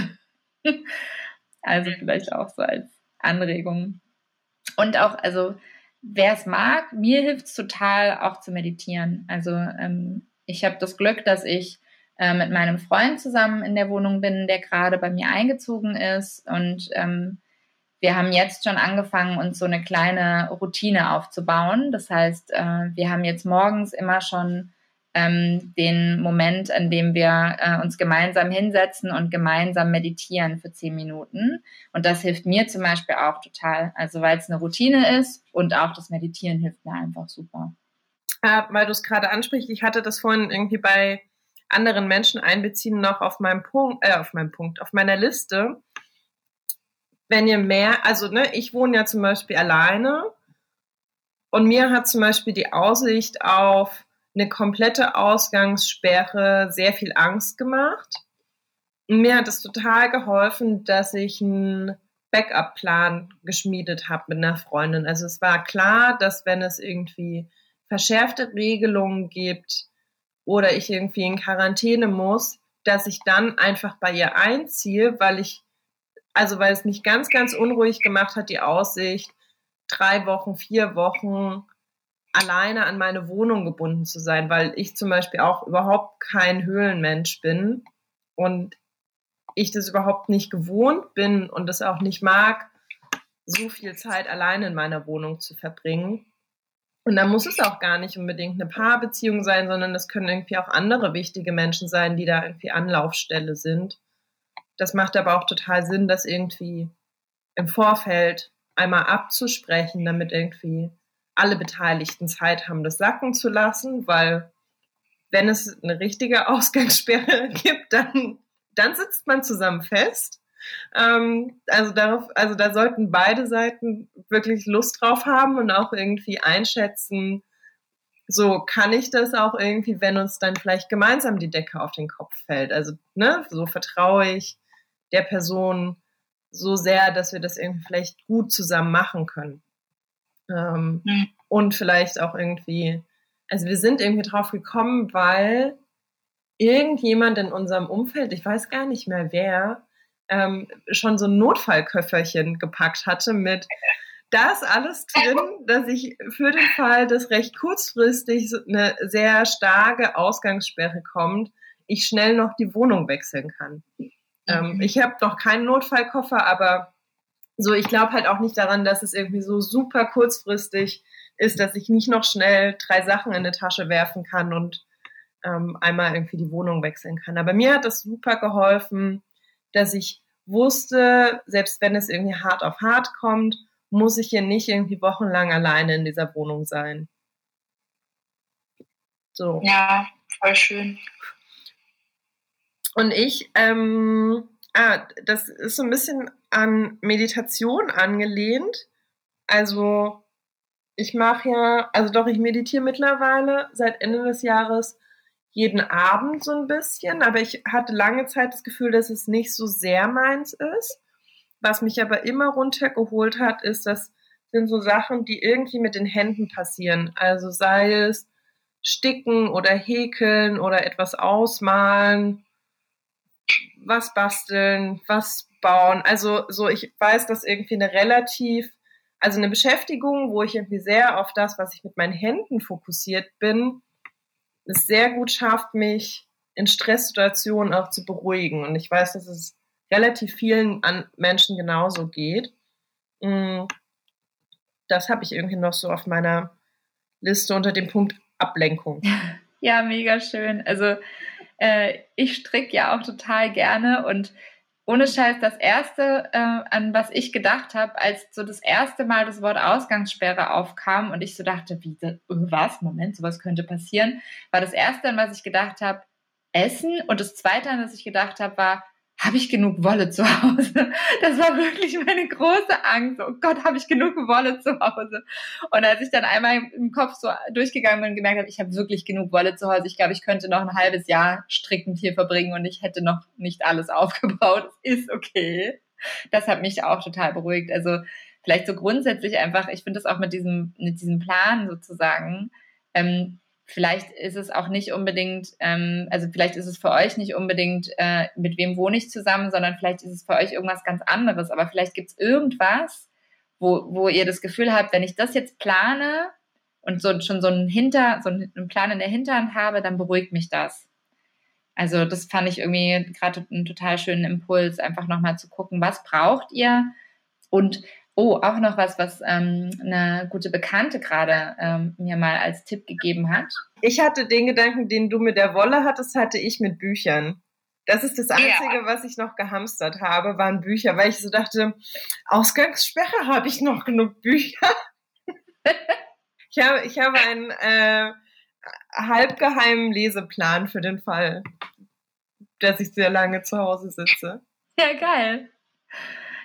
also vielleicht auch so als Anregung. Und auch, also wer es mag, mir hilft es total auch zu meditieren. Also ähm, ich habe das Glück, dass ich äh, mit meinem Freund zusammen in der Wohnung bin, der gerade bei mir eingezogen ist. Und ähm, wir haben jetzt schon angefangen, uns so eine kleine Routine aufzubauen. Das heißt, äh, wir haben jetzt morgens immer schon ähm, den Moment, an dem wir äh, uns gemeinsam hinsetzen und gemeinsam meditieren für zehn Minuten. Und das hilft mir zum Beispiel auch total. Also weil es eine Routine ist und auch das Meditieren hilft mir einfach super. Äh, weil du es gerade ansprichst, ich hatte das vorhin irgendwie bei anderen Menschen einbeziehen noch auf meinem Punkt, äh, auf meinem Punkt, auf meiner Liste. Wenn ihr mehr, also ne, ich wohne ja zum Beispiel alleine und mir hat zum Beispiel die Aussicht auf eine komplette Ausgangssperre sehr viel Angst gemacht. Und mir hat es total geholfen, dass ich einen Backup-Plan geschmiedet habe mit einer Freundin. Also es war klar, dass wenn es irgendwie verschärfte Regelungen gibt, oder ich irgendwie in Quarantäne muss, dass ich dann einfach bei ihr einziehe, weil ich, also weil es mich ganz, ganz unruhig gemacht hat, die Aussicht, drei Wochen, vier Wochen alleine an meine Wohnung gebunden zu sein, weil ich zum Beispiel auch überhaupt kein Höhlenmensch bin und ich das überhaupt nicht gewohnt bin und es auch nicht mag, so viel Zeit alleine in meiner Wohnung zu verbringen. Und da muss es auch gar nicht unbedingt eine Paarbeziehung sein, sondern es können irgendwie auch andere wichtige Menschen sein, die da irgendwie Anlaufstelle sind. Das macht aber auch total Sinn, das irgendwie im Vorfeld einmal abzusprechen, damit irgendwie alle Beteiligten Zeit haben, das sacken zu lassen, weil wenn es eine richtige Ausgangssperre gibt, dann, dann sitzt man zusammen fest ähm, also darauf, also da sollten beide Seiten wirklich Lust drauf haben und auch irgendwie einschätzen, so kann ich das auch irgendwie, wenn uns dann vielleicht gemeinsam die Decke auf den Kopf fällt. Also, ne, so vertraue ich der Person so sehr, dass wir das irgendwie vielleicht gut zusammen machen können. Ähm, mhm. Und vielleicht auch irgendwie, also wir sind irgendwie drauf gekommen, weil irgendjemand in unserem Umfeld, ich weiß gar nicht mehr wer, ähm, schon so ein Notfallköfferchen gepackt hatte mit da ist alles drin, dass ich für den Fall, dass recht kurzfristig eine sehr starke Ausgangssperre kommt, ich schnell noch die Wohnung wechseln kann. Ähm, mhm. ich habe noch keinen Notfallkoffer, aber so, ich glaube halt auch nicht daran, dass es irgendwie so super kurzfristig ist, dass ich nicht noch schnell drei Sachen in eine Tasche werfen kann und ähm, einmal irgendwie die Wohnung wechseln kann. Aber mir hat das super geholfen, dass ich wusste, selbst wenn es irgendwie hart auf hart kommt, muss ich hier nicht irgendwie wochenlang alleine in dieser Wohnung sein. So. Ja, voll schön. Und ich, ähm, ah, das ist so ein bisschen an Meditation angelehnt. Also ich mache ja, also doch, ich meditiere mittlerweile seit Ende des Jahres jeden Abend so ein bisschen, aber ich hatte lange Zeit das Gefühl, dass es nicht so sehr meins ist. Was mich aber immer runtergeholt hat, ist, das sind so Sachen, die irgendwie mit den Händen passieren. Also sei es sticken oder häkeln oder etwas ausmalen, was basteln, was bauen. Also so, ich weiß, dass irgendwie eine relativ, also eine Beschäftigung, wo ich irgendwie sehr auf das, was ich mit meinen Händen fokussiert bin, es sehr gut schafft, mich in Stresssituationen auch zu beruhigen. Und ich weiß, dass es relativ vielen Menschen genauso geht. Mm, das habe ich irgendwie noch so auf meiner Liste unter dem Punkt Ablenkung. Ja, mega schön. Also äh, ich stricke ja auch total gerne und ohne Scheiß das erste, äh, an was ich gedacht habe, als so das erste Mal das Wort Ausgangssperre aufkam und ich so dachte, wie was? Moment, sowas könnte passieren, war das erste, an was ich gedacht habe, Essen und das zweite, an was ich gedacht habe, war habe ich genug Wolle zu Hause? Das war wirklich meine große Angst. Oh Gott, habe ich genug Wolle zu Hause? Und als ich dann einmal im Kopf so durchgegangen bin und gemerkt habe, ich habe wirklich genug Wolle zu Hause, ich glaube, ich könnte noch ein halbes Jahr strickend hier verbringen und ich hätte noch nicht alles aufgebaut. Es ist okay. Das hat mich auch total beruhigt. Also vielleicht so grundsätzlich einfach, ich finde das auch mit diesem, mit diesem Plan sozusagen, ähm, vielleicht ist es auch nicht unbedingt, ähm, also vielleicht ist es für euch nicht unbedingt, äh, mit wem wohne ich zusammen, sondern vielleicht ist es für euch irgendwas ganz anderes. Aber vielleicht gibt es irgendwas, wo, wo ihr das Gefühl habt, wenn ich das jetzt plane und so schon so einen Hinter, so einen Plan in der Hinterhand habe, dann beruhigt mich das. Also das fand ich irgendwie gerade einen total schönen Impuls, einfach nochmal zu gucken, was braucht ihr und Oh, auch noch was, was ähm, eine gute Bekannte gerade ähm, mir mal als Tipp gegeben hat. Ich hatte den Gedanken, den du mit der Wolle hattest, hatte ich mit Büchern. Das ist das Einzige, ja. was ich noch gehamstert habe, waren Bücher, weil ich so dachte, Ausgangssperre habe ich noch genug Bücher. ich, habe, ich habe einen äh, halbgeheimen Leseplan für den Fall, dass ich sehr lange zu Hause sitze. Ja, geil.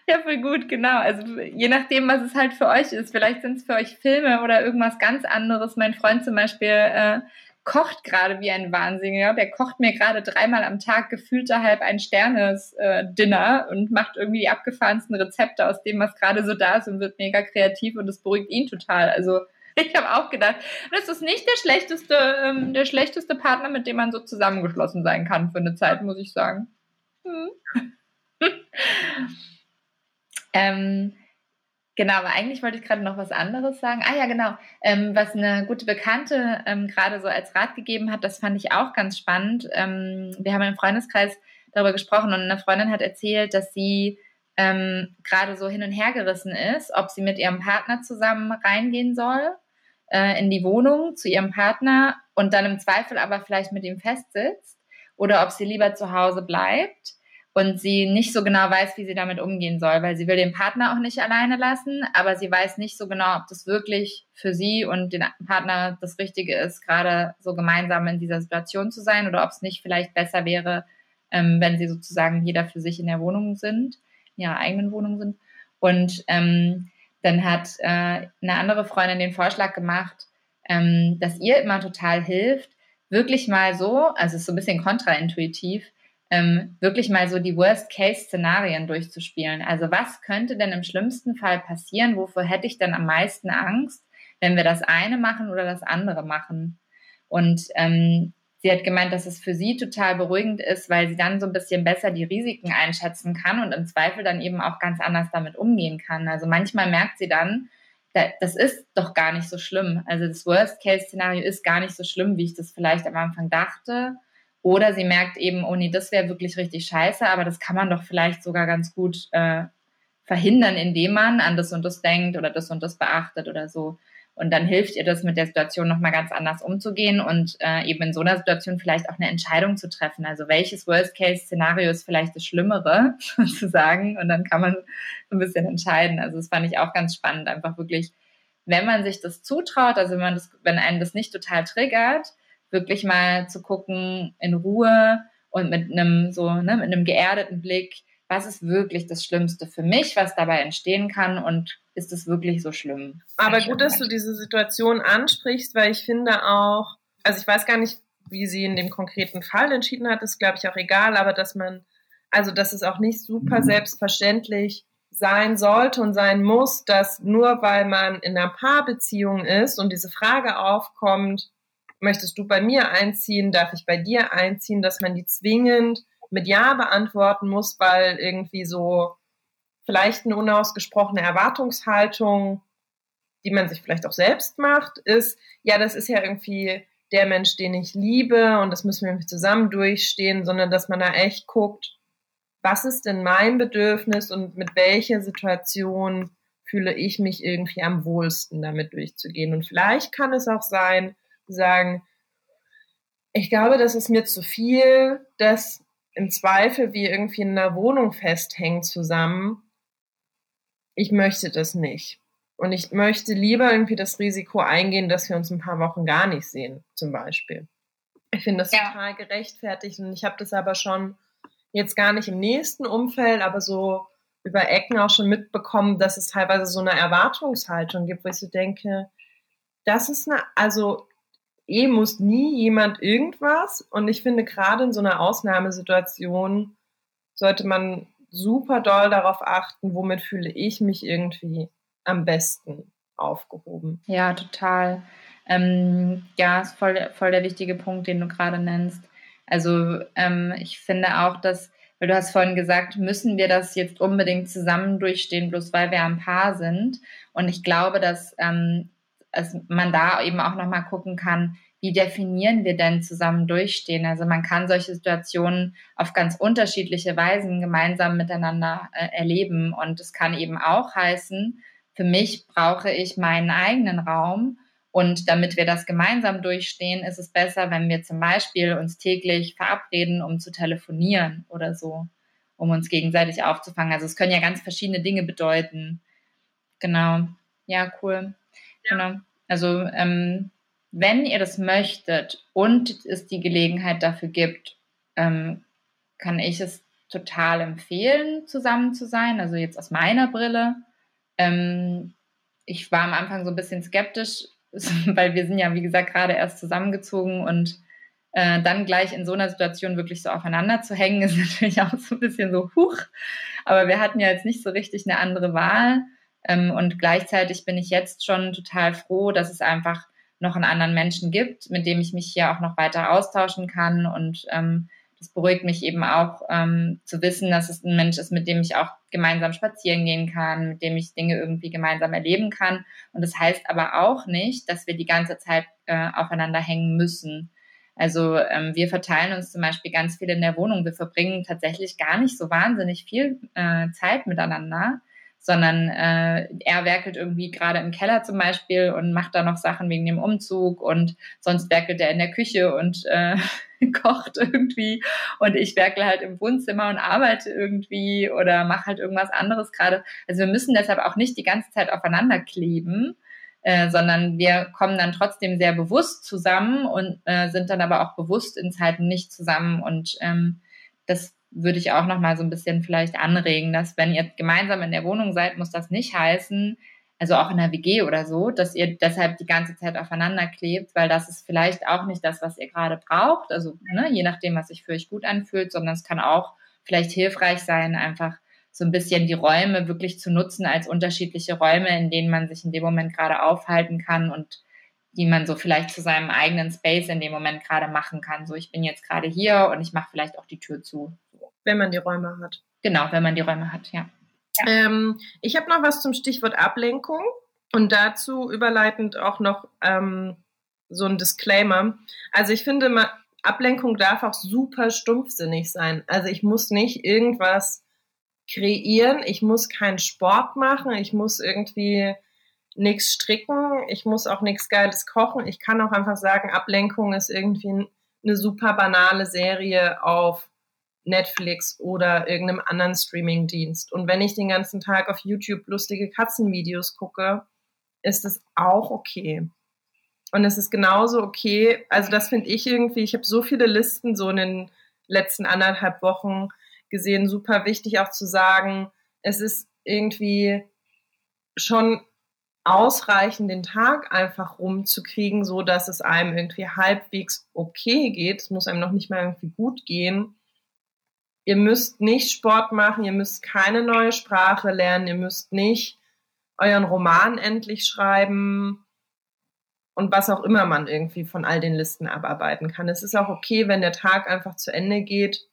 Ja, voll gut, genau. Also je nachdem, was es halt für euch ist. Vielleicht sind es für euch Filme oder irgendwas ganz anderes. Mein Freund zum Beispiel äh, kocht gerade wie ein Wahnsinniger. Der kocht mir gerade dreimal am Tag gefühlte halb ein Sternes-Dinner äh, und macht irgendwie die abgefahrensten Rezepte aus dem, was gerade so da ist und wird mega kreativ und das beruhigt ihn total. Also ich habe auch gedacht, das ist nicht der schlechteste, ähm, der schlechteste Partner, mit dem man so zusammengeschlossen sein kann für eine Zeit, muss ich sagen. Hm. Ähm, genau, aber eigentlich wollte ich gerade noch was anderes sagen. Ah ja, genau. Ähm, was eine gute Bekannte ähm, gerade so als Rat gegeben hat, das fand ich auch ganz spannend. Ähm, wir haben im Freundeskreis darüber gesprochen und eine Freundin hat erzählt, dass sie ähm, gerade so hin und her gerissen ist, ob sie mit ihrem Partner zusammen reingehen soll äh, in die Wohnung zu ihrem Partner und dann im Zweifel aber vielleicht mit ihm festsitzt oder ob sie lieber zu Hause bleibt und sie nicht so genau weiß, wie sie damit umgehen soll, weil sie will den Partner auch nicht alleine lassen, aber sie weiß nicht so genau, ob das wirklich für sie und den Partner das Richtige ist, gerade so gemeinsam in dieser Situation zu sein oder ob es nicht vielleicht besser wäre, ähm, wenn sie sozusagen jeder für sich in der Wohnung sind, in ihrer eigenen Wohnung sind. Und ähm, dann hat äh, eine andere Freundin den Vorschlag gemacht, ähm, dass ihr immer total hilft, wirklich mal so, also es ist so ein bisschen kontraintuitiv, ähm, wirklich mal so die Worst-Case-Szenarien durchzuspielen. Also was könnte denn im schlimmsten Fall passieren? Wofür hätte ich denn am meisten Angst, wenn wir das eine machen oder das andere machen? Und ähm, sie hat gemeint, dass es für sie total beruhigend ist, weil sie dann so ein bisschen besser die Risiken einschätzen kann und im Zweifel dann eben auch ganz anders damit umgehen kann. Also manchmal merkt sie dann, das ist doch gar nicht so schlimm. Also das Worst-Case-Szenario ist gar nicht so schlimm, wie ich das vielleicht am Anfang dachte. Oder sie merkt eben, oh nee, das wäre wirklich richtig scheiße, aber das kann man doch vielleicht sogar ganz gut äh, verhindern, indem man an das und das denkt oder das und das beachtet oder so. Und dann hilft ihr das, mit der Situation nochmal ganz anders umzugehen und äh, eben in so einer Situation vielleicht auch eine Entscheidung zu treffen. Also welches Worst-Case-Szenario ist vielleicht das Schlimmere, sozusagen. Und dann kann man ein bisschen entscheiden. Also das fand ich auch ganz spannend, einfach wirklich, wenn man sich das zutraut, also wenn man das, wenn einen das nicht total triggert, wirklich mal zu gucken in Ruhe und mit einem so, ne, mit einem geerdeten Blick, was ist wirklich das Schlimmste für mich, was dabei entstehen kann und ist es wirklich so schlimm? Aber gut, dass du diese Situation ansprichst, weil ich finde auch, also ich weiß gar nicht, wie sie in dem konkreten Fall entschieden hat, ist glaube ich auch egal, aber dass man, also dass es auch nicht super selbstverständlich sein sollte und sein muss, dass nur weil man in einer Paarbeziehung ist und diese Frage aufkommt, möchtest du bei mir einziehen, darf ich bei dir einziehen, dass man die zwingend mit Ja beantworten muss, weil irgendwie so vielleicht eine unausgesprochene Erwartungshaltung, die man sich vielleicht auch selbst macht, ist, ja, das ist ja irgendwie der Mensch, den ich liebe und das müssen wir zusammen durchstehen, sondern dass man da echt guckt, was ist denn mein Bedürfnis und mit welcher Situation fühle ich mich irgendwie am wohlsten damit durchzugehen. Und vielleicht kann es auch sein, sagen, ich glaube, das ist mir zu viel, dass im Zweifel wir irgendwie in einer Wohnung festhängen zusammen. Ich möchte das nicht. Und ich möchte lieber irgendwie das Risiko eingehen, dass wir uns ein paar Wochen gar nicht sehen, zum Beispiel. Ich finde das ja. total gerechtfertigt und ich habe das aber schon jetzt gar nicht im nächsten Umfeld, aber so über Ecken auch schon mitbekommen, dass es teilweise so eine Erwartungshaltung gibt, wo ich so denke, das ist eine, also eh muss nie jemand irgendwas und ich finde gerade in so einer Ausnahmesituation sollte man super doll darauf achten, womit fühle ich mich irgendwie am besten aufgehoben. Ja, total. Ähm, ja, ist voll, voll der wichtige Punkt, den du gerade nennst. Also ähm, ich finde auch, dass, weil du hast vorhin gesagt, müssen wir das jetzt unbedingt zusammen durchstehen, bloß weil wir ein Paar sind. Und ich glaube, dass ähm, also man da eben auch nochmal gucken kann, wie definieren wir denn zusammen durchstehen? Also man kann solche Situationen auf ganz unterschiedliche Weisen gemeinsam miteinander äh, erleben. Und es kann eben auch heißen, für mich brauche ich meinen eigenen Raum und damit wir das gemeinsam durchstehen, ist es besser, wenn wir zum Beispiel uns täglich verabreden, um zu telefonieren oder so, um uns gegenseitig aufzufangen. Also es können ja ganz verschiedene Dinge bedeuten. Genau. Ja, cool. Genau. Also ähm, wenn ihr das möchtet und es die Gelegenheit dafür gibt, ähm, kann ich es total empfehlen, zusammen zu sein. Also jetzt aus meiner Brille. Ähm, ich war am Anfang so ein bisschen skeptisch, weil wir sind ja, wie gesagt, gerade erst zusammengezogen und äh, dann gleich in so einer Situation wirklich so aufeinander zu hängen, ist natürlich auch so ein bisschen so, huch. Aber wir hatten ja jetzt nicht so richtig eine andere Wahl. Ähm, und gleichzeitig bin ich jetzt schon total froh, dass es einfach noch einen anderen Menschen gibt, mit dem ich mich hier auch noch weiter austauschen kann. Und ähm, das beruhigt mich eben auch ähm, zu wissen, dass es ein Mensch ist, mit dem ich auch gemeinsam spazieren gehen kann, mit dem ich Dinge irgendwie gemeinsam erleben kann. Und das heißt aber auch nicht, dass wir die ganze Zeit äh, aufeinander hängen müssen. Also ähm, wir verteilen uns zum Beispiel ganz viel in der Wohnung. Wir verbringen tatsächlich gar nicht so wahnsinnig viel äh, Zeit miteinander sondern äh, er werkelt irgendwie gerade im Keller zum Beispiel und macht da noch Sachen wegen dem Umzug und sonst werkelt er in der Küche und äh, kocht irgendwie und ich werkel halt im Wohnzimmer und arbeite irgendwie oder mache halt irgendwas anderes gerade. Also wir müssen deshalb auch nicht die ganze Zeit aufeinander kleben, äh, sondern wir kommen dann trotzdem sehr bewusst zusammen und äh, sind dann aber auch bewusst in Zeiten nicht zusammen und ähm, das würde ich auch noch mal so ein bisschen vielleicht anregen, dass wenn ihr gemeinsam in der Wohnung seid, muss das nicht heißen, also auch in der WG oder so, dass ihr deshalb die ganze Zeit aufeinander klebt, weil das ist vielleicht auch nicht das, was ihr gerade braucht. Also ne, je nachdem, was sich für euch gut anfühlt, sondern es kann auch vielleicht hilfreich sein, einfach so ein bisschen die Räume wirklich zu nutzen als unterschiedliche Räume, in denen man sich in dem Moment gerade aufhalten kann und die man so vielleicht zu seinem eigenen Space in dem Moment gerade machen kann. So, ich bin jetzt gerade hier und ich mache vielleicht auch die Tür zu. Wenn man die Räume hat. Genau, wenn man die Räume hat, ja. ja. Ähm, ich habe noch was zum Stichwort Ablenkung und dazu überleitend auch noch ähm, so ein Disclaimer. Also ich finde, man, Ablenkung darf auch super stumpfsinnig sein. Also ich muss nicht irgendwas kreieren, ich muss keinen Sport machen, ich muss irgendwie nichts stricken, ich muss auch nichts Geiles kochen. Ich kann auch einfach sagen, Ablenkung ist irgendwie eine super banale Serie auf Netflix oder irgendeinem anderen Streamingdienst. Und wenn ich den ganzen Tag auf YouTube lustige Katzenvideos gucke, ist es auch okay. Und es ist genauso okay, also das finde ich irgendwie, ich habe so viele Listen so in den letzten anderthalb Wochen gesehen, super wichtig auch zu sagen, es ist irgendwie schon ausreichend, den Tag einfach rumzukriegen, so dass es einem irgendwie halbwegs okay geht. Es muss einem noch nicht mal irgendwie gut gehen ihr müsst nicht Sport machen, ihr müsst keine neue Sprache lernen, ihr müsst nicht euren Roman endlich schreiben und was auch immer man irgendwie von all den Listen abarbeiten kann. Es ist auch okay, wenn der Tag einfach zu Ende geht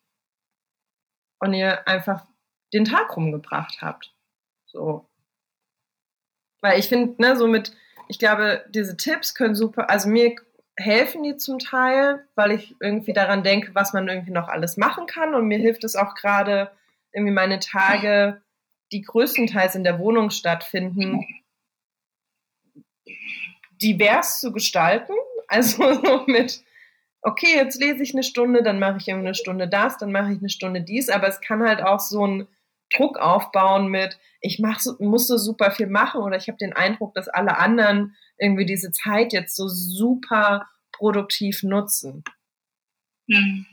und ihr einfach den Tag rumgebracht habt. So. Weil ich finde, ne, so mit, ich glaube, diese Tipps können super, also mir helfen die zum Teil, weil ich irgendwie daran denke, was man irgendwie noch alles machen kann. Und mir hilft es auch gerade, irgendwie meine Tage, die größtenteils in der Wohnung stattfinden, divers zu gestalten. Also so mit, okay, jetzt lese ich eine Stunde, dann mache ich irgendwie eine Stunde das, dann mache ich eine Stunde dies. Aber es kann halt auch so ein Druck aufbauen mit, ich mach muss so super viel machen oder ich habe den Eindruck, dass alle anderen irgendwie diese Zeit jetzt so super produktiv nutzen. Hm.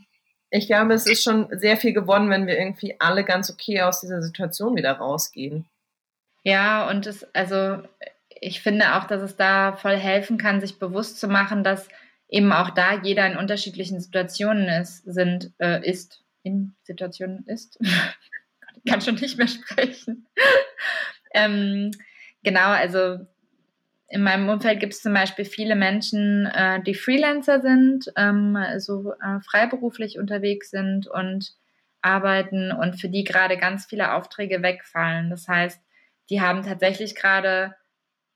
ich glaube, es ist schon sehr viel gewonnen, wenn wir irgendwie alle ganz okay aus dieser Situation wieder rausgehen. Ja, und es, also ich finde auch, dass es da voll helfen kann, sich bewusst zu machen, dass eben auch da jeder in unterschiedlichen Situationen ist, sind, äh, ist, in Situationen ist. ich kann schon nicht mehr sprechen. ähm, genau, also in meinem Umfeld gibt es zum Beispiel viele Menschen, äh, die Freelancer sind, ähm, so äh, freiberuflich unterwegs sind und arbeiten und für die gerade ganz viele Aufträge wegfallen. Das heißt, die haben tatsächlich gerade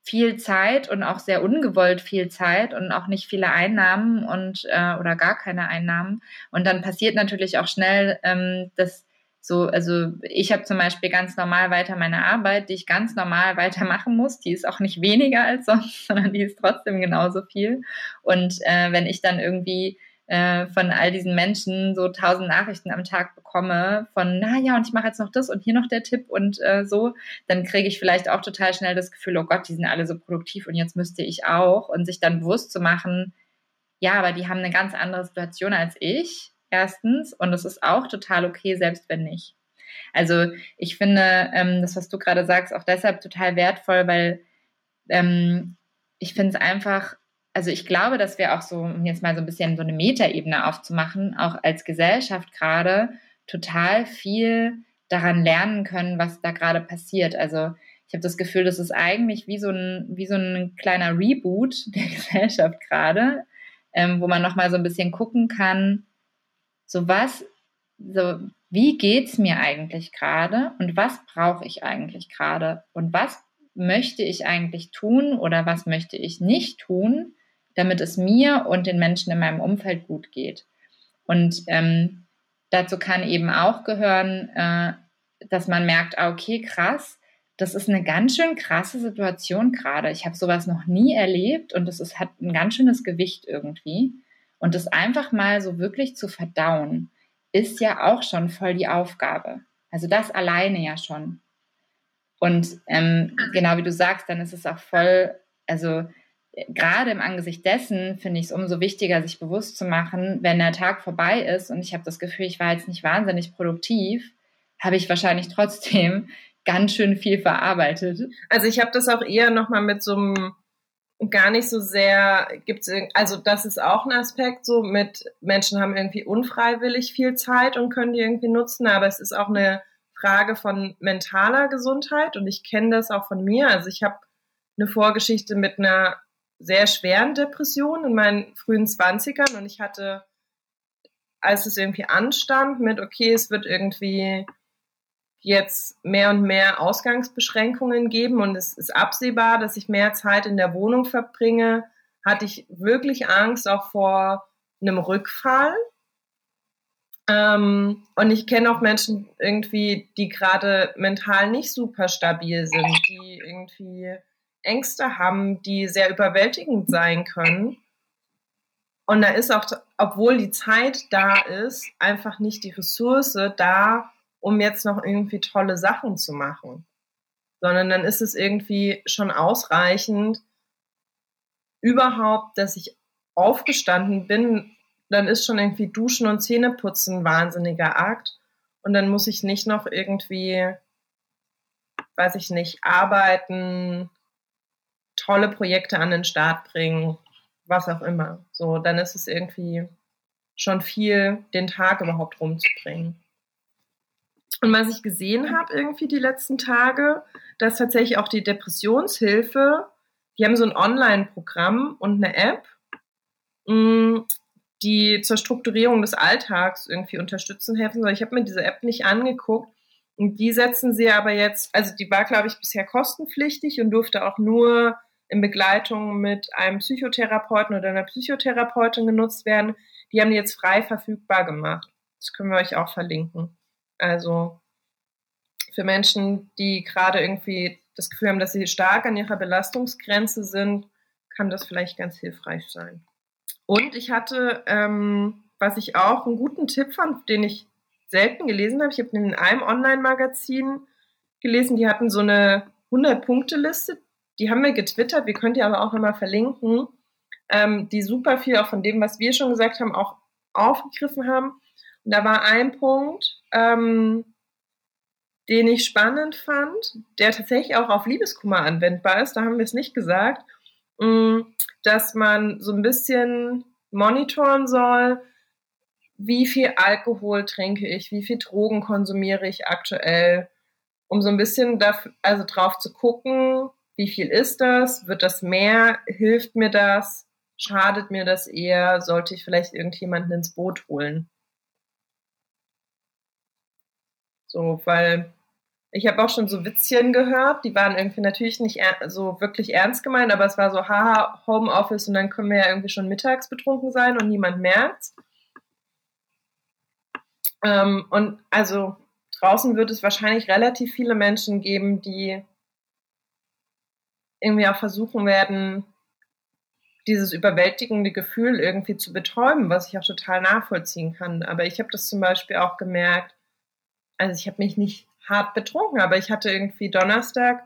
viel Zeit und auch sehr ungewollt viel Zeit und auch nicht viele Einnahmen und äh, oder gar keine Einnahmen. Und dann passiert natürlich auch schnell, ähm, dass so, also ich habe zum Beispiel ganz normal weiter meine Arbeit, die ich ganz normal weitermachen muss. Die ist auch nicht weniger als sonst, sondern die ist trotzdem genauso viel. Und äh, wenn ich dann irgendwie äh, von all diesen Menschen so tausend Nachrichten am Tag bekomme von, naja, und ich mache jetzt noch das und hier noch der Tipp und äh, so, dann kriege ich vielleicht auch total schnell das Gefühl, oh Gott, die sind alle so produktiv und jetzt müsste ich auch. Und sich dann bewusst zu machen, ja, aber die haben eine ganz andere Situation als ich erstens. Und es ist auch total okay, selbst wenn nicht. Also ich finde ähm, das, was du gerade sagst, auch deshalb total wertvoll, weil ähm, ich finde es einfach, also ich glaube, dass wir auch so, um jetzt mal so ein bisschen so eine Metaebene aufzumachen, auch als Gesellschaft gerade total viel daran lernen können, was da gerade passiert. Also ich habe das Gefühl, das ist eigentlich wie so ein, wie so ein kleiner Reboot der Gesellschaft gerade, ähm, wo man nochmal so ein bisschen gucken kann, so was, so wie geht's mir eigentlich gerade und was brauche ich eigentlich gerade und was möchte ich eigentlich tun oder was möchte ich nicht tun, damit es mir und den Menschen in meinem Umfeld gut geht. Und ähm, dazu kann eben auch gehören, äh, dass man merkt, ah, okay, krass, das ist eine ganz schön krasse Situation gerade. Ich habe sowas noch nie erlebt und es hat ein ganz schönes Gewicht irgendwie. Und das einfach mal so wirklich zu verdauen, ist ja auch schon voll die Aufgabe. Also das alleine ja schon. Und ähm, genau wie du sagst, dann ist es auch voll, also gerade im Angesicht dessen finde ich es umso wichtiger, sich bewusst zu machen, wenn der Tag vorbei ist und ich habe das Gefühl, ich war jetzt nicht wahnsinnig produktiv, habe ich wahrscheinlich trotzdem ganz schön viel verarbeitet. Also ich habe das auch eher nochmal mit so einem gar nicht so sehr gibt's also das ist auch ein Aspekt so mit Menschen haben irgendwie unfreiwillig viel Zeit und können die irgendwie nutzen, aber es ist auch eine Frage von mentaler Gesundheit und ich kenne das auch von mir. Also ich habe eine Vorgeschichte mit einer sehr schweren Depression in meinen frühen Zwanzigern und ich hatte, als es irgendwie anstand mit, okay, es wird irgendwie jetzt mehr und mehr Ausgangsbeschränkungen geben und es ist absehbar, dass ich mehr Zeit in der Wohnung verbringe, hatte ich wirklich Angst auch vor einem Rückfall. Ähm, und ich kenne auch Menschen irgendwie, die gerade mental nicht super stabil sind, die irgendwie Ängste haben, die sehr überwältigend sein können. Und da ist auch, obwohl die Zeit da ist, einfach nicht die Ressource da, um jetzt noch irgendwie tolle Sachen zu machen, sondern dann ist es irgendwie schon ausreichend, überhaupt, dass ich aufgestanden bin, dann ist schon irgendwie Duschen und Zähneputzen ein wahnsinniger Akt und dann muss ich nicht noch irgendwie, weiß ich nicht, arbeiten, tolle Projekte an den Start bringen, was auch immer. So, dann ist es irgendwie schon viel, den Tag überhaupt rumzubringen. Und was ich gesehen habe irgendwie die letzten Tage, dass tatsächlich auch die Depressionshilfe, die haben so ein Online-Programm und eine App, mm, die zur Strukturierung des Alltags irgendwie unterstützen helfen soll. Ich habe mir diese App nicht angeguckt. Und die setzen sie aber jetzt, also die war, glaube ich, bisher kostenpflichtig und durfte auch nur in Begleitung mit einem Psychotherapeuten oder einer Psychotherapeutin genutzt werden. Die haben die jetzt frei verfügbar gemacht. Das können wir euch auch verlinken. Also für Menschen, die gerade irgendwie das Gefühl haben, dass sie stark an ihrer Belastungsgrenze sind, kann das vielleicht ganz hilfreich sein. Und ich hatte, ähm, was ich auch einen guten Tipp fand, den ich selten gelesen habe, ich habe in einem Online-Magazin gelesen, die hatten so eine 100-Punkte-Liste, die haben wir getwittert, wir könnt ihr aber auch nochmal verlinken, ähm, die super viel auch von dem, was wir schon gesagt haben, auch aufgegriffen haben. Und da war ein Punkt, ähm, den ich spannend fand, der tatsächlich auch auf Liebeskummer anwendbar ist, da haben wir es nicht gesagt, mm, dass man so ein bisschen monitoren soll, wie viel Alkohol trinke ich, wie viel Drogen konsumiere ich aktuell, um so ein bisschen dafür, also drauf zu gucken, wie viel ist das, wird das mehr, hilft mir das, schadet mir das eher, sollte ich vielleicht irgendjemanden ins Boot holen. So, weil ich habe auch schon so Witzchen gehört, die waren irgendwie natürlich nicht so wirklich ernst gemeint, aber es war so, haha, Homeoffice und dann können wir ja irgendwie schon mittags betrunken sein und niemand merkt's. Ähm, und also draußen wird es wahrscheinlich relativ viele Menschen geben, die irgendwie auch versuchen werden, dieses überwältigende Gefühl irgendwie zu betäuben, was ich auch total nachvollziehen kann. Aber ich habe das zum Beispiel auch gemerkt, also ich habe mich nicht hart betrunken, aber ich hatte irgendwie Donnerstag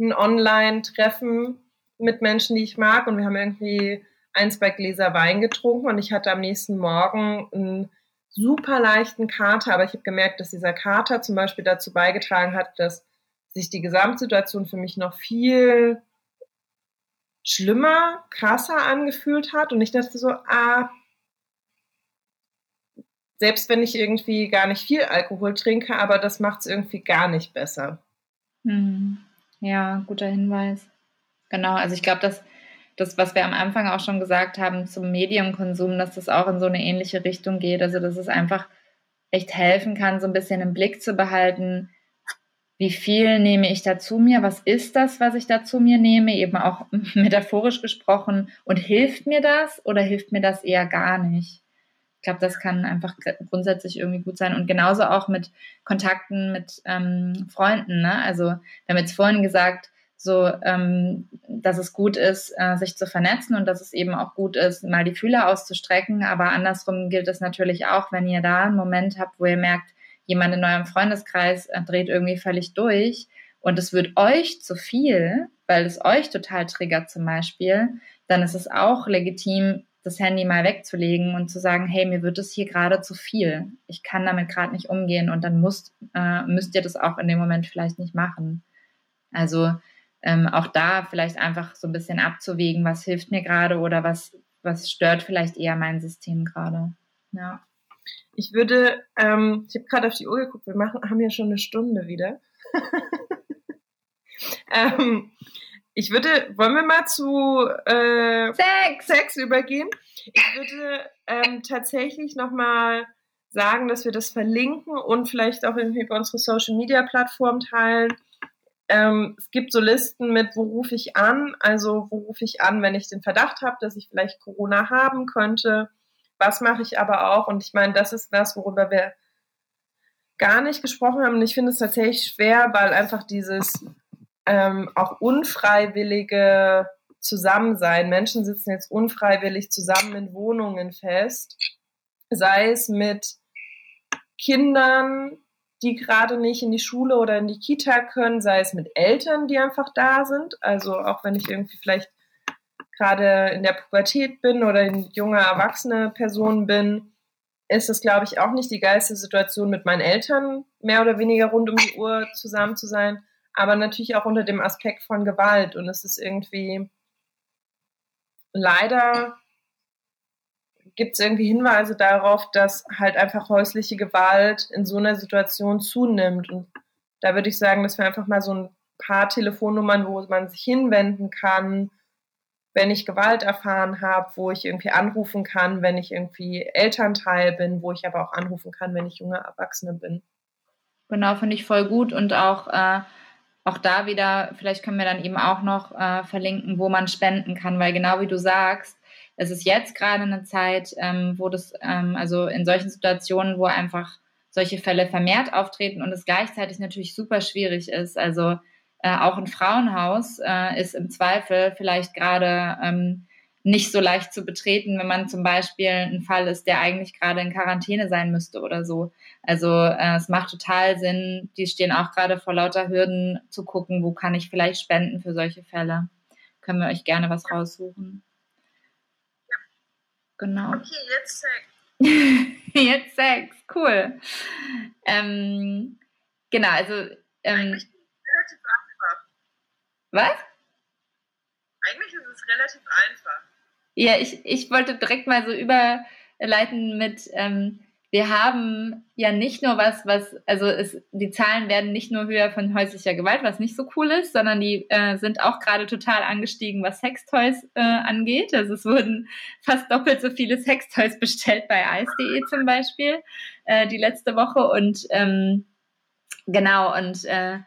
ein Online-Treffen mit Menschen, die ich mag und wir haben irgendwie ein, zwei Gläser Wein getrunken und ich hatte am nächsten Morgen einen super leichten Kater, aber ich habe gemerkt, dass dieser Kater zum Beispiel dazu beigetragen hat, dass sich die Gesamtsituation für mich noch viel schlimmer, krasser angefühlt hat. Und ich dachte so, ah, selbst wenn ich irgendwie gar nicht viel Alkohol trinke, aber das macht es irgendwie gar nicht besser. Hm. Ja, guter Hinweis. Genau, also ich glaube, dass das, was wir am Anfang auch schon gesagt haben zum Medienkonsum, dass das auch in so eine ähnliche Richtung geht. Also dass es einfach echt helfen kann, so ein bisschen im Blick zu behalten, wie viel nehme ich da zu mir, was ist das, was ich da zu mir nehme, eben auch metaphorisch gesprochen, und hilft mir das oder hilft mir das eher gar nicht? Ich glaube, das kann einfach grundsätzlich irgendwie gut sein. Und genauso auch mit Kontakten mit ähm, Freunden. Ne? Also, wir haben jetzt vorhin gesagt, so, ähm, dass es gut ist, äh, sich zu vernetzen und dass es eben auch gut ist, mal die Fühler auszustrecken. Aber andersrum gilt es natürlich auch, wenn ihr da einen Moment habt, wo ihr merkt, jemand in eurem Freundeskreis äh, dreht irgendwie völlig durch und es wird euch zu viel, weil es euch total triggert zum Beispiel, dann ist es auch legitim, das Handy mal wegzulegen und zu sagen, hey, mir wird es hier gerade zu viel. Ich kann damit gerade nicht umgehen und dann müsst, äh, müsst ihr das auch in dem Moment vielleicht nicht machen. Also ähm, auch da vielleicht einfach so ein bisschen abzuwägen, was hilft mir gerade oder was, was stört vielleicht eher mein System gerade. Ja. Ich würde, ähm, ich habe gerade auf die Uhr geguckt, wir machen, haben ja schon eine Stunde wieder. ähm, ich würde, wollen wir mal zu äh, Sex. Sex übergehen? Ich würde ähm, tatsächlich nochmal sagen, dass wir das verlinken und vielleicht auch irgendwie bei unserer Social Media Plattform teilen. Ähm, es gibt so Listen mit, wo rufe ich an? Also, wo rufe ich an, wenn ich den Verdacht habe, dass ich vielleicht Corona haben könnte? Was mache ich aber auch? Und ich meine, das ist was, worüber wir gar nicht gesprochen haben. Und ich finde es tatsächlich schwer, weil einfach dieses ähm, auch unfreiwillige Zusammensein, Menschen sitzen jetzt unfreiwillig zusammen in Wohnungen fest, sei es mit Kindern, die gerade nicht in die Schule oder in die Kita können, sei es mit Eltern, die einfach da sind. Also auch wenn ich irgendwie vielleicht gerade in der Pubertät bin oder eine junge erwachsene Person bin, ist es, glaube ich, auch nicht die geilste Situation, mit meinen Eltern mehr oder weniger rund um die Uhr zusammen zu sein, aber natürlich auch unter dem Aspekt von Gewalt. Und es ist irgendwie leider gibt es irgendwie Hinweise darauf, dass halt einfach häusliche Gewalt in so einer Situation zunimmt. Und da würde ich sagen, dass wir einfach mal so ein paar Telefonnummern, wo man sich hinwenden kann, wenn ich Gewalt erfahren habe, wo ich irgendwie anrufen kann, wenn ich irgendwie Elternteil bin, wo ich aber auch anrufen kann, wenn ich junge Erwachsene bin. Genau, finde ich voll gut und auch, äh, auch da wieder, vielleicht können wir dann eben auch noch äh, verlinken, wo man spenden kann, weil genau wie du sagst, es ist jetzt gerade eine Zeit, ähm, wo das, ähm, also in solchen Situationen, wo einfach solche Fälle vermehrt auftreten und es gleichzeitig natürlich super schwierig ist. Also äh, auch ein Frauenhaus äh, ist im Zweifel vielleicht gerade ähm, nicht so leicht zu betreten, wenn man zum Beispiel ein Fall ist, der eigentlich gerade in Quarantäne sein müsste oder so. Also äh, es macht total Sinn, die stehen auch gerade vor lauter Hürden zu gucken, wo kann ich vielleicht spenden für solche Fälle. Können wir euch gerne was raussuchen. Ja. Genau. Okay, jetzt Jetzt Sex, cool. Ähm, genau, also. Ähm, Eigentlich relativ einfach. Was? Eigentlich ist es relativ einfach. Ja, ich, ich wollte direkt mal so überleiten mit, ähm, wir haben ja nicht nur was, was, also es, die Zahlen werden nicht nur höher von häuslicher Gewalt, was nicht so cool ist, sondern die äh, sind auch gerade total angestiegen, was Sextoys äh, angeht. Also es wurden fast doppelt so viele Sextoys bestellt bei ice.de zum Beispiel äh, die letzte Woche und ähm, genau und äh,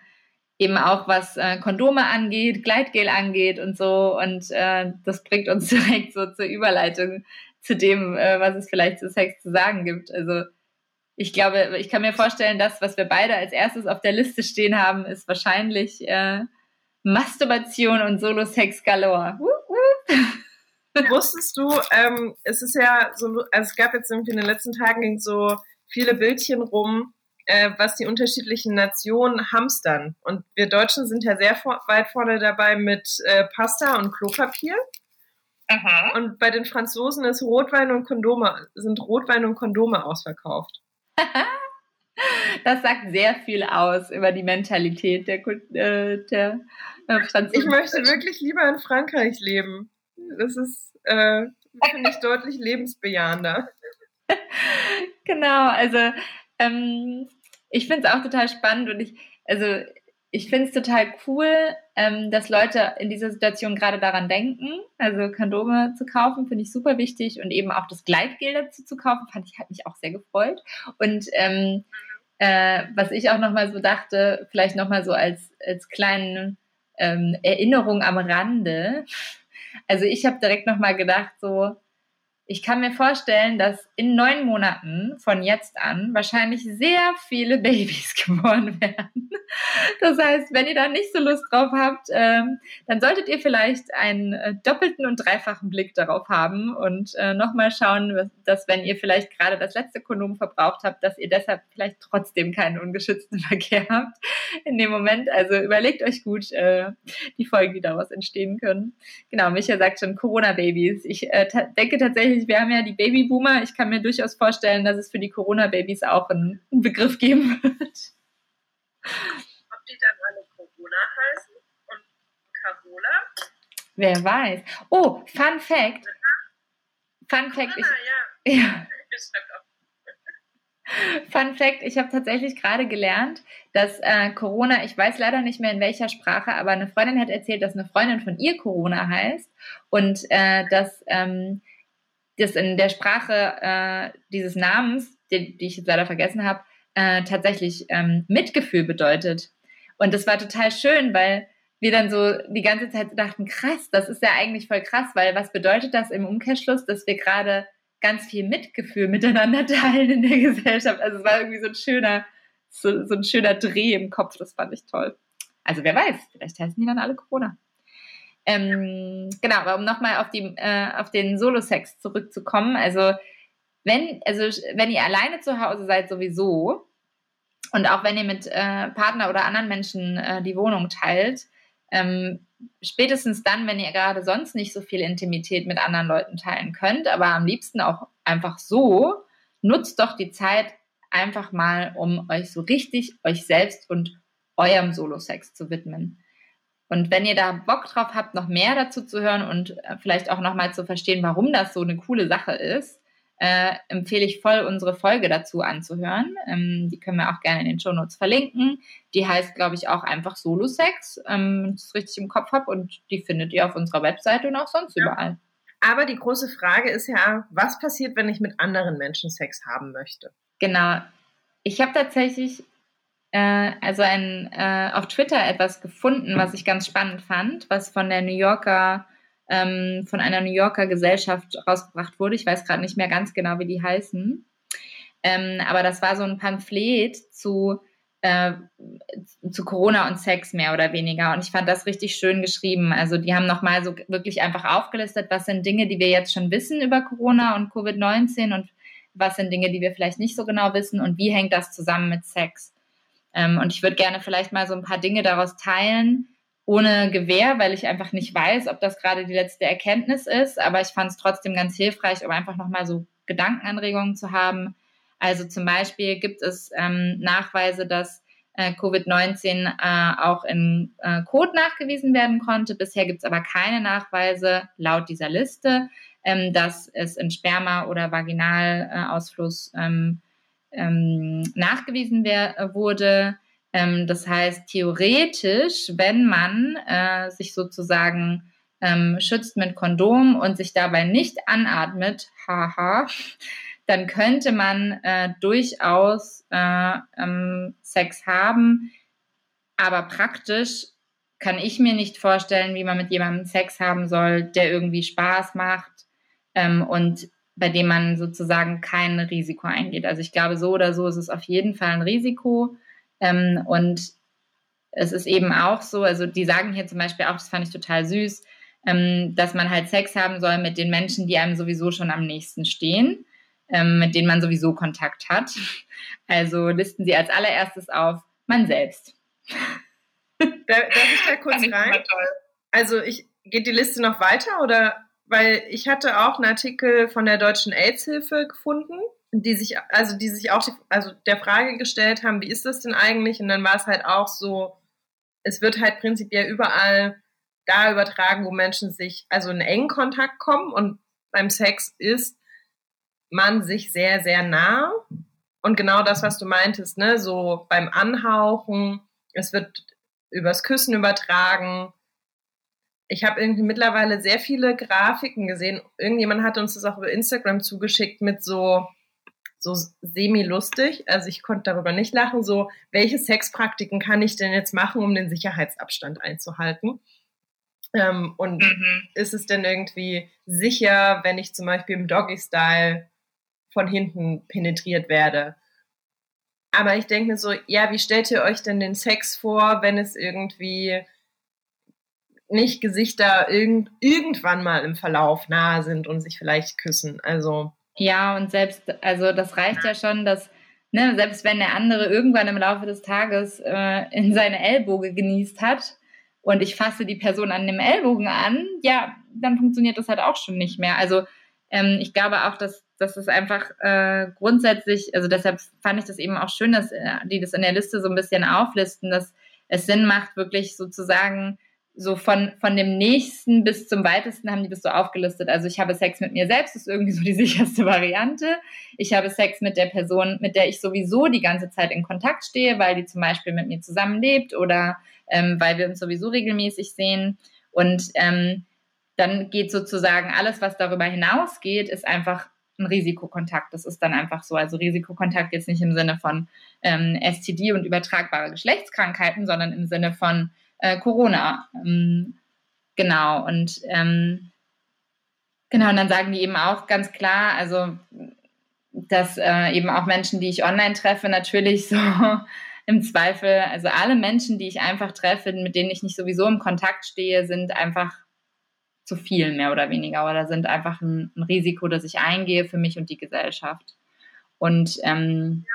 eben auch was äh, Kondome angeht, Gleitgel angeht und so und äh, das bringt uns direkt so zur Überleitung zu dem, äh, was es vielleicht zu Sex zu sagen gibt. Also ich glaube, ich kann mir vorstellen, das, was wir beide als erstes auf der Liste stehen haben, ist wahrscheinlich äh, Masturbation und Solo-Sex galore. Wusstest du, ähm, es ist ja so, also es gab jetzt irgendwie in den letzten Tagen so viele Bildchen rum, äh, was die unterschiedlichen Nationen hamstern. Und wir Deutschen sind ja sehr vor weit vorne dabei mit äh, Pasta und Klopapier. Aha. Und bei den Franzosen ist Rotwein und Kondome, sind Rotwein und Kondome ausverkauft. das sagt sehr viel aus über die Mentalität der, äh, der äh, Franzosen. Ich möchte wirklich lieber in Frankreich leben. Das ist, äh, finde ich, deutlich lebensbejahender. genau, also ähm, ich finde es auch total spannend und ich, also ich finde es total cool, ähm, dass Leute in dieser Situation gerade daran denken, also Kondome zu kaufen, finde ich super wichtig und eben auch das Gleitgel dazu zu kaufen, fand ich, hat mich auch sehr gefreut. Und ähm, äh, was ich auch nochmal so dachte, vielleicht nochmal so als, als kleine ähm, Erinnerung am Rande. Also ich habe direkt nochmal gedacht, so, ich kann mir vorstellen, dass in neun Monaten von jetzt an wahrscheinlich sehr viele Babys geboren werden. Das heißt, wenn ihr da nicht so Lust drauf habt, ähm, dann solltet ihr vielleicht einen äh, doppelten und dreifachen Blick darauf haben und äh, nochmal schauen, dass wenn ihr vielleicht gerade das letzte Kondom verbraucht habt, dass ihr deshalb vielleicht trotzdem keinen ungeschützten Verkehr habt in dem Moment. Also überlegt euch gut äh, die Folgen, die daraus entstehen können. Genau, Micha sagt schon Corona-Babys. Ich denke tatsächlich, wir haben ja die Babyboomer. Ich kann mir durchaus vorstellen, dass es für die Corona-Babys auch einen, einen, Begriff geben wird. Ob die dann alle Corona heißen und Carola? Wer weiß. Oh, Fun Fact. Fun Fact. Corona, ich, ja. ja. Fun Fact, ich habe tatsächlich gerade gelernt, dass äh, Corona, ich weiß leider nicht mehr in welcher Sprache, aber eine Freundin hat erzählt, dass eine Freundin von ihr Corona heißt und äh, dass ähm, das in der Sprache äh, dieses Namens, die, die ich jetzt leider vergessen habe, äh, tatsächlich ähm, Mitgefühl bedeutet. Und das war total schön, weil wir dann so die ganze Zeit dachten, krass, das ist ja eigentlich voll krass, weil was bedeutet das im Umkehrschluss, dass wir gerade ganz viel Mitgefühl miteinander teilen in der Gesellschaft. Also es war irgendwie so ein schöner, so, so ein schöner Dreh im Kopf, das fand ich toll. Also wer weiß, vielleicht heißen die dann alle Corona. Ähm, genau, aber um nochmal auf, äh, auf den Solo-Sex zurückzukommen, also wenn, also wenn ihr alleine zu Hause seid sowieso und auch wenn ihr mit äh, Partner oder anderen Menschen äh, die Wohnung teilt, ähm, spätestens dann, wenn ihr gerade sonst nicht so viel Intimität mit anderen Leuten teilen könnt, aber am liebsten auch einfach so, nutzt doch die Zeit einfach mal, um euch so richtig euch selbst und eurem Solo-Sex zu widmen. Und wenn ihr da Bock drauf habt, noch mehr dazu zu hören und äh, vielleicht auch nochmal zu verstehen, warum das so eine coole Sache ist, äh, empfehle ich voll, unsere Folge dazu anzuhören. Ähm, die können wir auch gerne in den Show Notes verlinken. Die heißt, glaube ich, auch einfach Solo-Sex, ähm, wenn ich es richtig im Kopf habe. Und die findet ihr auf unserer Webseite und auch sonst ja. überall. Aber die große Frage ist ja, was passiert, wenn ich mit anderen Menschen Sex haben möchte? Genau. Ich habe tatsächlich äh, also ein, äh, auf Twitter etwas gefunden, was ich ganz spannend fand, was von der New Yorker, ähm, von einer New Yorker Gesellschaft rausgebracht wurde. Ich weiß gerade nicht mehr ganz genau, wie die heißen. Ähm, aber das war so ein Pamphlet zu, äh, zu Corona und Sex mehr oder weniger. Und ich fand das richtig schön geschrieben. Also die haben nochmal so wirklich einfach aufgelistet, was sind Dinge, die wir jetzt schon wissen über Corona und Covid-19 und was sind Dinge, die wir vielleicht nicht so genau wissen und wie hängt das zusammen mit Sex. Ähm, und ich würde gerne vielleicht mal so ein paar Dinge daraus teilen, ohne Gewehr, weil ich einfach nicht weiß, ob das gerade die letzte Erkenntnis ist. Aber ich fand es trotzdem ganz hilfreich, um einfach nochmal so Gedankenanregungen zu haben. Also zum Beispiel gibt es ähm, Nachweise, dass äh, Covid-19 äh, auch in äh, Code nachgewiesen werden konnte. Bisher gibt es aber keine Nachweise laut dieser Liste, ähm, dass es in Sperma oder Vaginalausfluss ähm, ähm, nachgewiesen wär, wurde. Ähm, das heißt, theoretisch, wenn man äh, sich sozusagen ähm, schützt mit Kondom und sich dabei nicht anatmet, haha, dann könnte man äh, durchaus äh, ähm, Sex haben. Aber praktisch kann ich mir nicht vorstellen, wie man mit jemandem Sex haben soll, der irgendwie Spaß macht ähm, und bei dem man sozusagen kein Risiko eingeht. Also ich glaube, so oder so ist es auf jeden Fall ein Risiko. Ähm, und es ist eben auch so, also die sagen hier zum Beispiel auch, das fand ich total süß, ähm, dass man halt Sex haben soll mit den Menschen, die einem sowieso schon am nächsten stehen, ähm, mit denen man sowieso Kontakt hat. Also listen sie als allererstes auf man selbst. Darf ich da kurz rein? Also ich geht die Liste noch weiter oder weil ich hatte auch einen Artikel von der Deutschen AIDS-Hilfe gefunden, die sich, also die sich auch die, also der Frage gestellt haben, wie ist das denn eigentlich? Und dann war es halt auch so, es wird halt prinzipiell überall da übertragen, wo Menschen sich also in engen Kontakt kommen und beim Sex ist man sich sehr, sehr nah. Und genau das, was du meintest, ne, so beim Anhauchen, es wird übers Küssen übertragen. Ich habe irgendwie mittlerweile sehr viele Grafiken gesehen. Irgendjemand hat uns das auch über Instagram zugeschickt mit so so semi-lustig. Also ich konnte darüber nicht lachen. So, welche Sexpraktiken kann ich denn jetzt machen, um den Sicherheitsabstand einzuhalten? Ähm, und mhm. ist es denn irgendwie sicher, wenn ich zum Beispiel im Doggy-Style von hinten penetriert werde? Aber ich denke mir so, ja, wie stellt ihr euch denn den Sex vor, wenn es irgendwie nicht Gesichter irgend, irgendwann mal im Verlauf nahe sind und sich vielleicht küssen? Also. Ja, und selbst, also das reicht ja schon, dass, ne, selbst wenn der andere irgendwann im Laufe des Tages äh, in seine Ellboge genießt hat, und ich fasse die Person an dem Ellbogen an, ja, dann funktioniert das halt auch schon nicht mehr. Also ähm, ich glaube auch, dass, dass es einfach äh, grundsätzlich, also deshalb fand ich das eben auch schön, dass äh, die das in der Liste so ein bisschen auflisten, dass es Sinn macht, wirklich sozusagen so von, von dem nächsten bis zum weitesten haben die das so aufgelistet. Also ich habe Sex mit mir selbst, ist irgendwie so die sicherste Variante. Ich habe Sex mit der Person, mit der ich sowieso die ganze Zeit in Kontakt stehe, weil die zum Beispiel mit mir zusammenlebt oder ähm, weil wir uns sowieso regelmäßig sehen. Und ähm, dann geht sozusagen alles, was darüber hinausgeht, ist einfach ein Risikokontakt. Das ist dann einfach so. Also Risikokontakt jetzt nicht im Sinne von ähm, STD und übertragbare Geschlechtskrankheiten, sondern im Sinne von äh, Corona. Ähm, genau. Und ähm, genau, und dann sagen die eben auch ganz klar, also dass äh, eben auch Menschen, die ich online treffe, natürlich so im Zweifel, also alle Menschen, die ich einfach treffe, mit denen ich nicht sowieso im Kontakt stehe, sind einfach zu viel, mehr oder weniger, oder sind einfach ein, ein Risiko, das ich eingehe für mich und die Gesellschaft. Und ähm,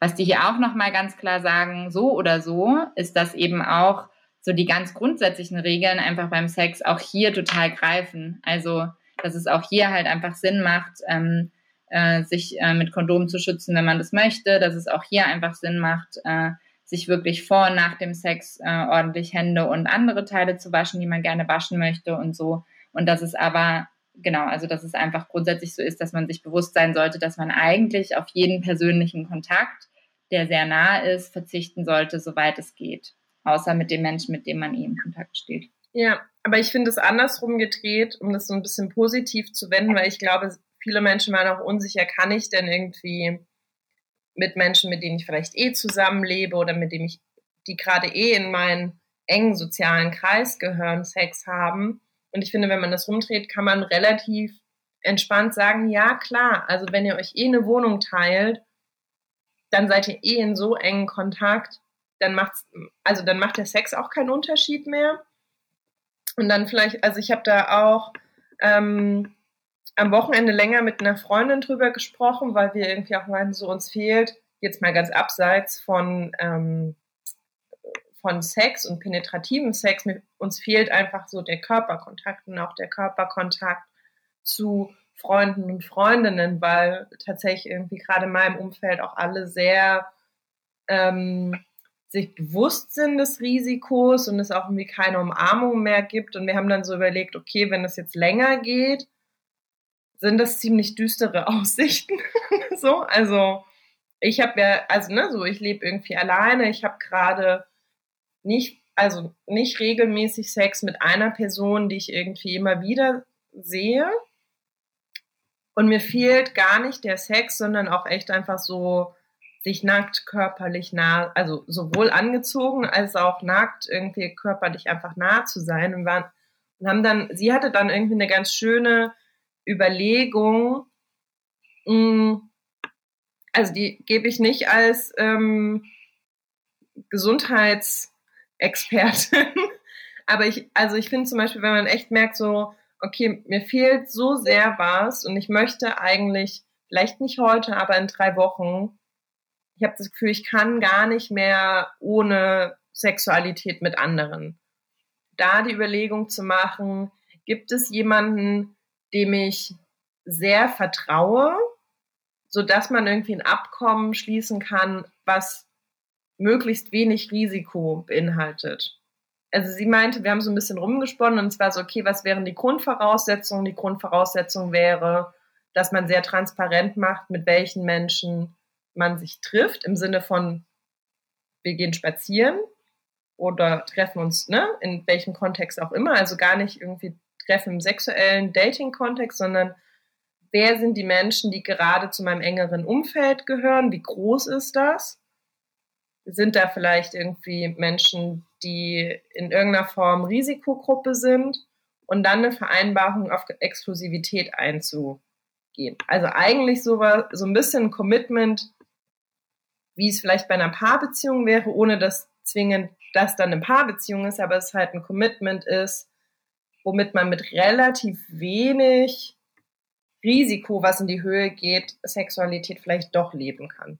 was die hier auch nochmal ganz klar sagen, so oder so, ist, dass eben auch so die ganz grundsätzlichen Regeln einfach beim Sex auch hier total greifen. Also, dass es auch hier halt einfach Sinn macht, ähm, äh, sich äh, mit Kondom zu schützen, wenn man das möchte, dass es auch hier einfach Sinn macht, äh, sich wirklich vor und nach dem Sex äh, ordentlich Hände und andere Teile zu waschen, die man gerne waschen möchte und so. Und dass es aber, genau, also dass es einfach grundsätzlich so ist, dass man sich bewusst sein sollte, dass man eigentlich auf jeden persönlichen Kontakt, der sehr nah ist, verzichten sollte, soweit es geht. Außer mit dem Menschen, mit dem man eh in Kontakt steht. Ja, aber ich finde es andersrum gedreht, um das so ein bisschen positiv zu wenden, weil ich glaube, viele Menschen waren auch unsicher, kann ich denn irgendwie mit Menschen, mit denen ich vielleicht eh zusammenlebe oder mit denen ich, die gerade eh in meinen engen sozialen Kreis gehören, Sex haben. Und ich finde, wenn man das rumdreht, kann man relativ entspannt sagen, ja klar, also wenn ihr euch eh eine Wohnung teilt, dann seid ihr eh in so engen Kontakt, dann macht's, also dann macht der Sex auch keinen Unterschied mehr. Und dann vielleicht, also ich habe da auch ähm, am Wochenende länger mit einer Freundin drüber gesprochen, weil wir irgendwie auch meinen, so uns fehlt, jetzt mal ganz abseits von, ähm, von Sex und penetrativen Sex, uns fehlt einfach so der Körperkontakt und auch der Körperkontakt zu Freunden und Freundinnen, weil tatsächlich irgendwie gerade in meinem Umfeld auch alle sehr ähm, sich bewusst sind des Risikos und es auch irgendwie keine Umarmung mehr gibt. Und wir haben dann so überlegt, okay, wenn es jetzt länger geht, sind das ziemlich düstere Aussichten. so, also ich habe ja, also ne, so ich lebe irgendwie alleine. Ich habe gerade nicht, also nicht regelmäßig Sex mit einer Person, die ich irgendwie immer wieder sehe. Und mir fehlt gar nicht der Sex, sondern auch echt einfach so sich nackt körperlich nah, also sowohl angezogen als auch nackt irgendwie körperlich einfach nah zu sein und waren und haben dann, sie hatte dann irgendwie eine ganz schöne Überlegung, mm, also die gebe ich nicht als ähm, Gesundheitsexpertin, aber ich, also ich finde zum Beispiel, wenn man echt merkt, so, okay, mir fehlt so sehr was und ich möchte eigentlich, vielleicht nicht heute, aber in drei Wochen, ich habe das Gefühl, ich kann gar nicht mehr ohne Sexualität mit anderen. Da die Überlegung zu machen, gibt es jemanden, dem ich sehr vertraue, so dass man irgendwie ein Abkommen schließen kann, was möglichst wenig Risiko beinhaltet. Also sie meinte, wir haben so ein bisschen rumgesponnen und es war so, okay, was wären die Grundvoraussetzungen? Die Grundvoraussetzung wäre, dass man sehr transparent macht, mit welchen Menschen man sich trifft, im Sinne von, wir gehen spazieren oder treffen uns, ne, in welchem Kontext auch immer, also gar nicht irgendwie treffen im sexuellen Dating-Kontext, sondern wer sind die Menschen, die gerade zu meinem engeren Umfeld gehören, wie groß ist das? Sind da vielleicht irgendwie Menschen, die in irgendeiner Form Risikogruppe sind? Und dann eine Vereinbarung auf Exklusivität einzugehen. Also eigentlich so, so ein bisschen Commitment wie es vielleicht bei einer Paarbeziehung wäre, ohne dass zwingend das dann eine Paarbeziehung ist, aber es halt ein Commitment ist, womit man mit relativ wenig Risiko, was in die Höhe geht, Sexualität vielleicht doch leben kann.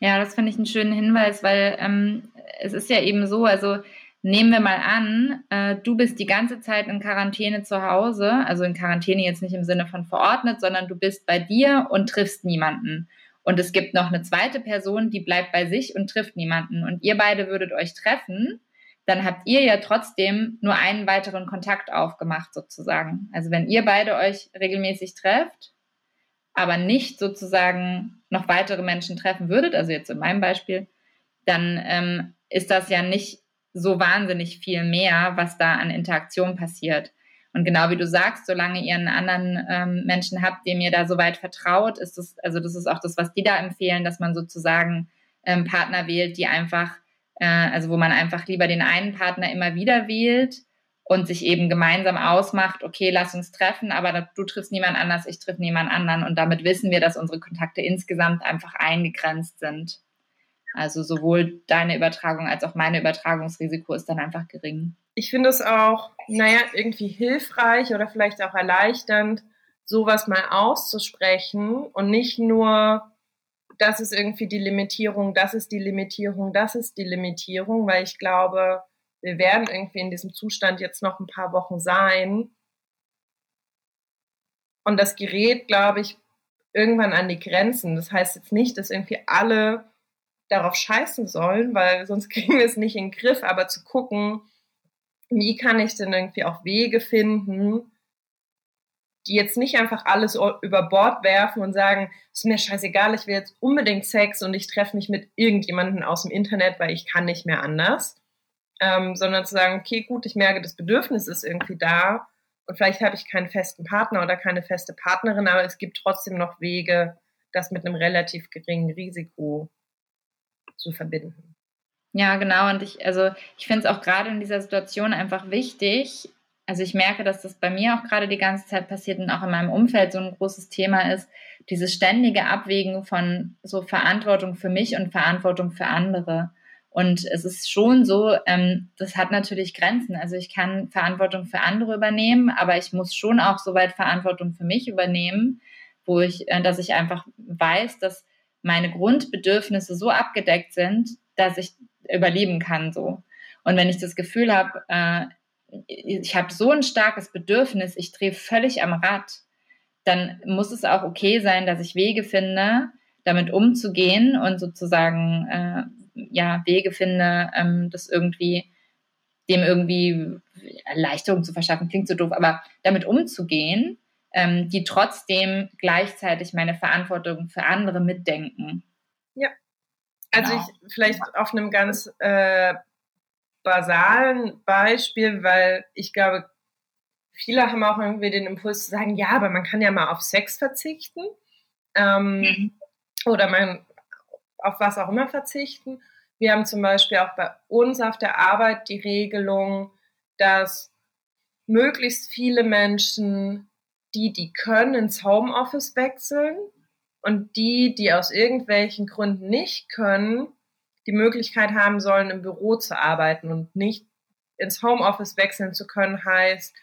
Ja, das finde ich einen schönen Hinweis, weil ähm, es ist ja eben so, also nehmen wir mal an, äh, du bist die ganze Zeit in Quarantäne zu Hause, also in Quarantäne jetzt nicht im Sinne von verordnet, sondern du bist bei dir und triffst niemanden. Und es gibt noch eine zweite Person, die bleibt bei sich und trifft niemanden. Und ihr beide würdet euch treffen, dann habt ihr ja trotzdem nur einen weiteren Kontakt aufgemacht sozusagen. Also wenn ihr beide euch regelmäßig trefft, aber nicht sozusagen noch weitere Menschen treffen würdet, also jetzt in meinem Beispiel, dann ähm, ist das ja nicht so wahnsinnig viel mehr, was da an Interaktion passiert. Und genau wie du sagst, solange ihr einen anderen ähm, Menschen habt, dem ihr da so weit vertraut, ist das, also das ist auch das, was die da empfehlen, dass man sozusagen ähm, Partner wählt, die einfach, äh, also wo man einfach lieber den einen Partner immer wieder wählt und sich eben gemeinsam ausmacht, okay, lass uns treffen, aber du triffst niemand anders, ich triff niemand anderen. Und damit wissen wir, dass unsere Kontakte insgesamt einfach eingegrenzt sind. Also sowohl deine Übertragung als auch meine Übertragungsrisiko ist dann einfach gering. Ich finde es auch, naja, irgendwie hilfreich oder vielleicht auch erleichternd, sowas mal auszusprechen und nicht nur, das ist irgendwie die Limitierung, das ist die Limitierung, das ist die Limitierung, weil ich glaube, wir werden irgendwie in diesem Zustand jetzt noch ein paar Wochen sein. Und das gerät, glaube ich, irgendwann an die Grenzen. Das heißt jetzt nicht, dass irgendwie alle darauf scheißen sollen, weil sonst kriegen wir es nicht in den Griff, aber zu gucken, wie kann ich denn irgendwie auch Wege finden, die jetzt nicht einfach alles über Bord werfen und sagen, ist mir scheißegal, ich will jetzt unbedingt Sex und ich treffe mich mit irgendjemandem aus dem Internet, weil ich kann nicht mehr anders, ähm, sondern zu sagen, okay, gut, ich merke, das Bedürfnis ist irgendwie da und vielleicht habe ich keinen festen Partner oder keine feste Partnerin, aber es gibt trotzdem noch Wege, das mit einem relativ geringen Risiko zu verbinden. Ja, genau. Und ich, also ich finde es auch gerade in dieser Situation einfach wichtig. Also ich merke, dass das bei mir auch gerade die ganze Zeit passiert und auch in meinem Umfeld so ein großes Thema ist, dieses ständige Abwägen von so Verantwortung für mich und Verantwortung für andere. Und es ist schon so, ähm, das hat natürlich Grenzen. Also ich kann Verantwortung für andere übernehmen, aber ich muss schon auch soweit Verantwortung für mich übernehmen, wo ich, äh, dass ich einfach weiß, dass meine Grundbedürfnisse so abgedeckt sind, dass ich überleben kann so. Und wenn ich das Gefühl habe, äh, ich habe so ein starkes Bedürfnis, ich drehe völlig am Rad, dann muss es auch okay sein, dass ich Wege finde, damit umzugehen und sozusagen äh, ja Wege finde, ähm, das irgendwie dem irgendwie Erleichterung zu verschaffen, klingt so doof, aber damit umzugehen, ähm, die trotzdem gleichzeitig meine Verantwortung für andere mitdenken. Ja. Also genau. ich vielleicht auf einem ganz äh, basalen Beispiel, weil ich glaube, viele haben auch irgendwie den Impuls zu sagen, ja, aber man kann ja mal auf Sex verzichten ähm, mhm. oder man auf was auch immer verzichten. Wir haben zum Beispiel auch bei uns auf der Arbeit die Regelung, dass möglichst viele Menschen, die, die können, ins Homeoffice wechseln und die, die aus irgendwelchen Gründen nicht können, die Möglichkeit haben sollen, im Büro zu arbeiten und nicht ins Homeoffice wechseln zu können, heißt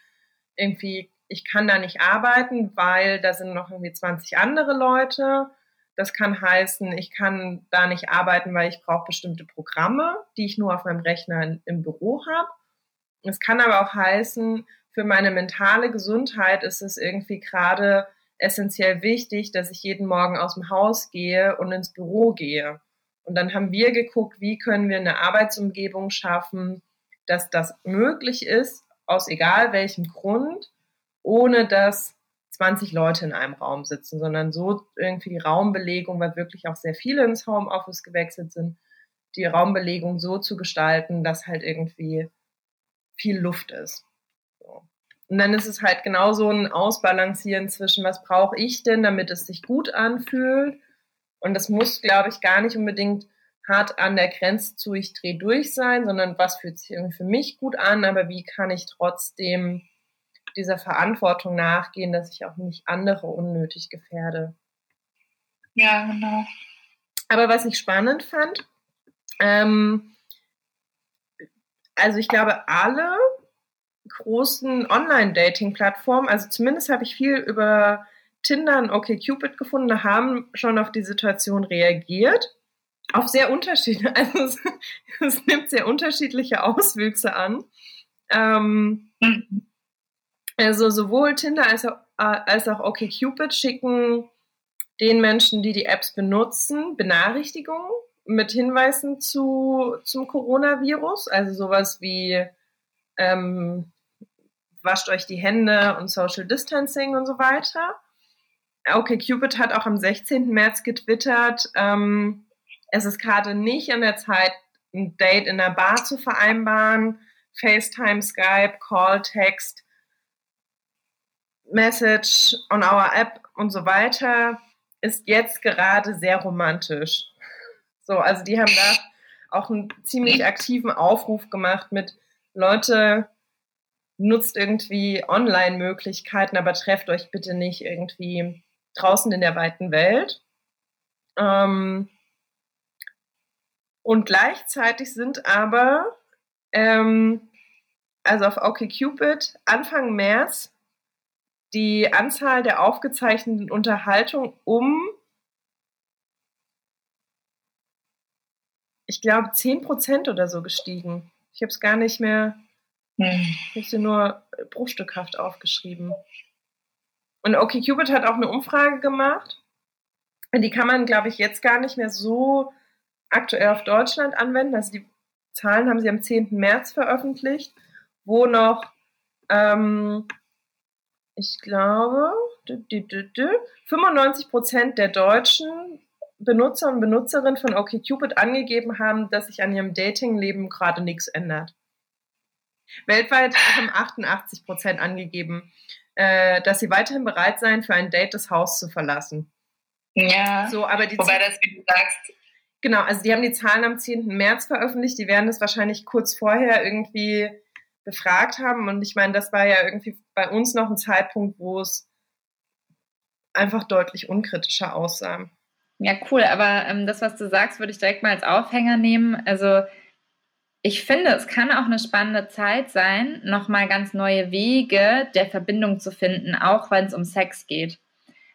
irgendwie, ich kann da nicht arbeiten, weil da sind noch irgendwie 20 andere Leute das kann heißen, ich kann da nicht arbeiten, weil ich brauche bestimmte Programme, die ich nur auf meinem Rechner im Büro habe. Es kann aber auch heißen, für meine mentale Gesundheit ist es irgendwie gerade essentiell wichtig, dass ich jeden Morgen aus dem Haus gehe und ins Büro gehe. Und dann haben wir geguckt, wie können wir eine Arbeitsumgebung schaffen, dass das möglich ist, aus egal welchem Grund, ohne dass 20 Leute in einem Raum sitzen, sondern so irgendwie die Raumbelegung, weil wirklich auch sehr viele ins Homeoffice gewechselt sind, die Raumbelegung so zu gestalten, dass halt irgendwie viel Luft ist. So. Und dann ist es halt genauso ein Ausbalancieren zwischen, was brauche ich denn, damit es sich gut anfühlt. Und das muss, glaube ich, gar nicht unbedingt hart an der Grenze zu ich drehe durch sein, sondern was fühlt sich irgendwie für mich gut an, aber wie kann ich trotzdem dieser Verantwortung nachgehen, dass ich auch nicht andere unnötig gefährde. Ja, genau. Aber was ich spannend fand, ähm, also ich glaube, alle großen Online-Dating-Plattformen, also zumindest habe ich viel über Tinder und OkCupid gefunden, haben schon auf die Situation reagiert. Auf sehr unterschiedliche, also es, es nimmt sehr unterschiedliche Auswüchse an. Ähm, mhm. Also sowohl Tinder als auch, äh, als auch OkCupid schicken den Menschen, die die Apps benutzen, Benachrichtigungen mit Hinweisen zu, zum Coronavirus. Also sowas wie ähm, wascht euch die Hände und Social Distancing und so weiter. OkCupid hat auch am 16. März getwittert, ähm, es ist gerade nicht an der Zeit, ein Date in der Bar zu vereinbaren. FaceTime, Skype, Call, Text Message on our app und so weiter ist jetzt gerade sehr romantisch. So, also die haben da auch einen ziemlich aktiven Aufruf gemacht mit Leute, nutzt irgendwie Online-Möglichkeiten, aber trefft euch bitte nicht irgendwie draußen in der weiten Welt. Ähm, und gleichzeitig sind aber, ähm, also auf OkCupid, Anfang März die Anzahl der aufgezeichneten Unterhaltungen um, ich glaube, 10% oder so gestiegen. Ich habe es gar nicht mehr, hm. ich habe sie nur bruchstückhaft aufgeschrieben. Und OkCupid hat auch eine Umfrage gemacht. Die kann man, glaube ich, jetzt gar nicht mehr so aktuell auf Deutschland anwenden. Also die Zahlen haben sie am 10. März veröffentlicht, wo noch ähm, ich glaube, 95 Prozent der deutschen Benutzer und Benutzerinnen von OkCupid angegeben haben, dass sich an ihrem Datingleben gerade nichts ändert. Weltweit haben 88 Prozent angegeben, äh, dass sie weiterhin bereit seien, für ein Date das Haus zu verlassen. Ja. So, aber die wobei das, wie du sagst. Genau, also die haben die Zahlen am 10. März veröffentlicht. Die werden das wahrscheinlich kurz vorher irgendwie befragt haben. Und ich meine, das war ja irgendwie bei uns noch ein Zeitpunkt, wo es einfach deutlich unkritischer aussah. Ja, cool. Aber ähm, das, was du sagst, würde ich direkt mal als Aufhänger nehmen. Also ich finde, es kann auch eine spannende Zeit sein, nochmal ganz neue Wege der Verbindung zu finden, auch wenn es um Sex geht.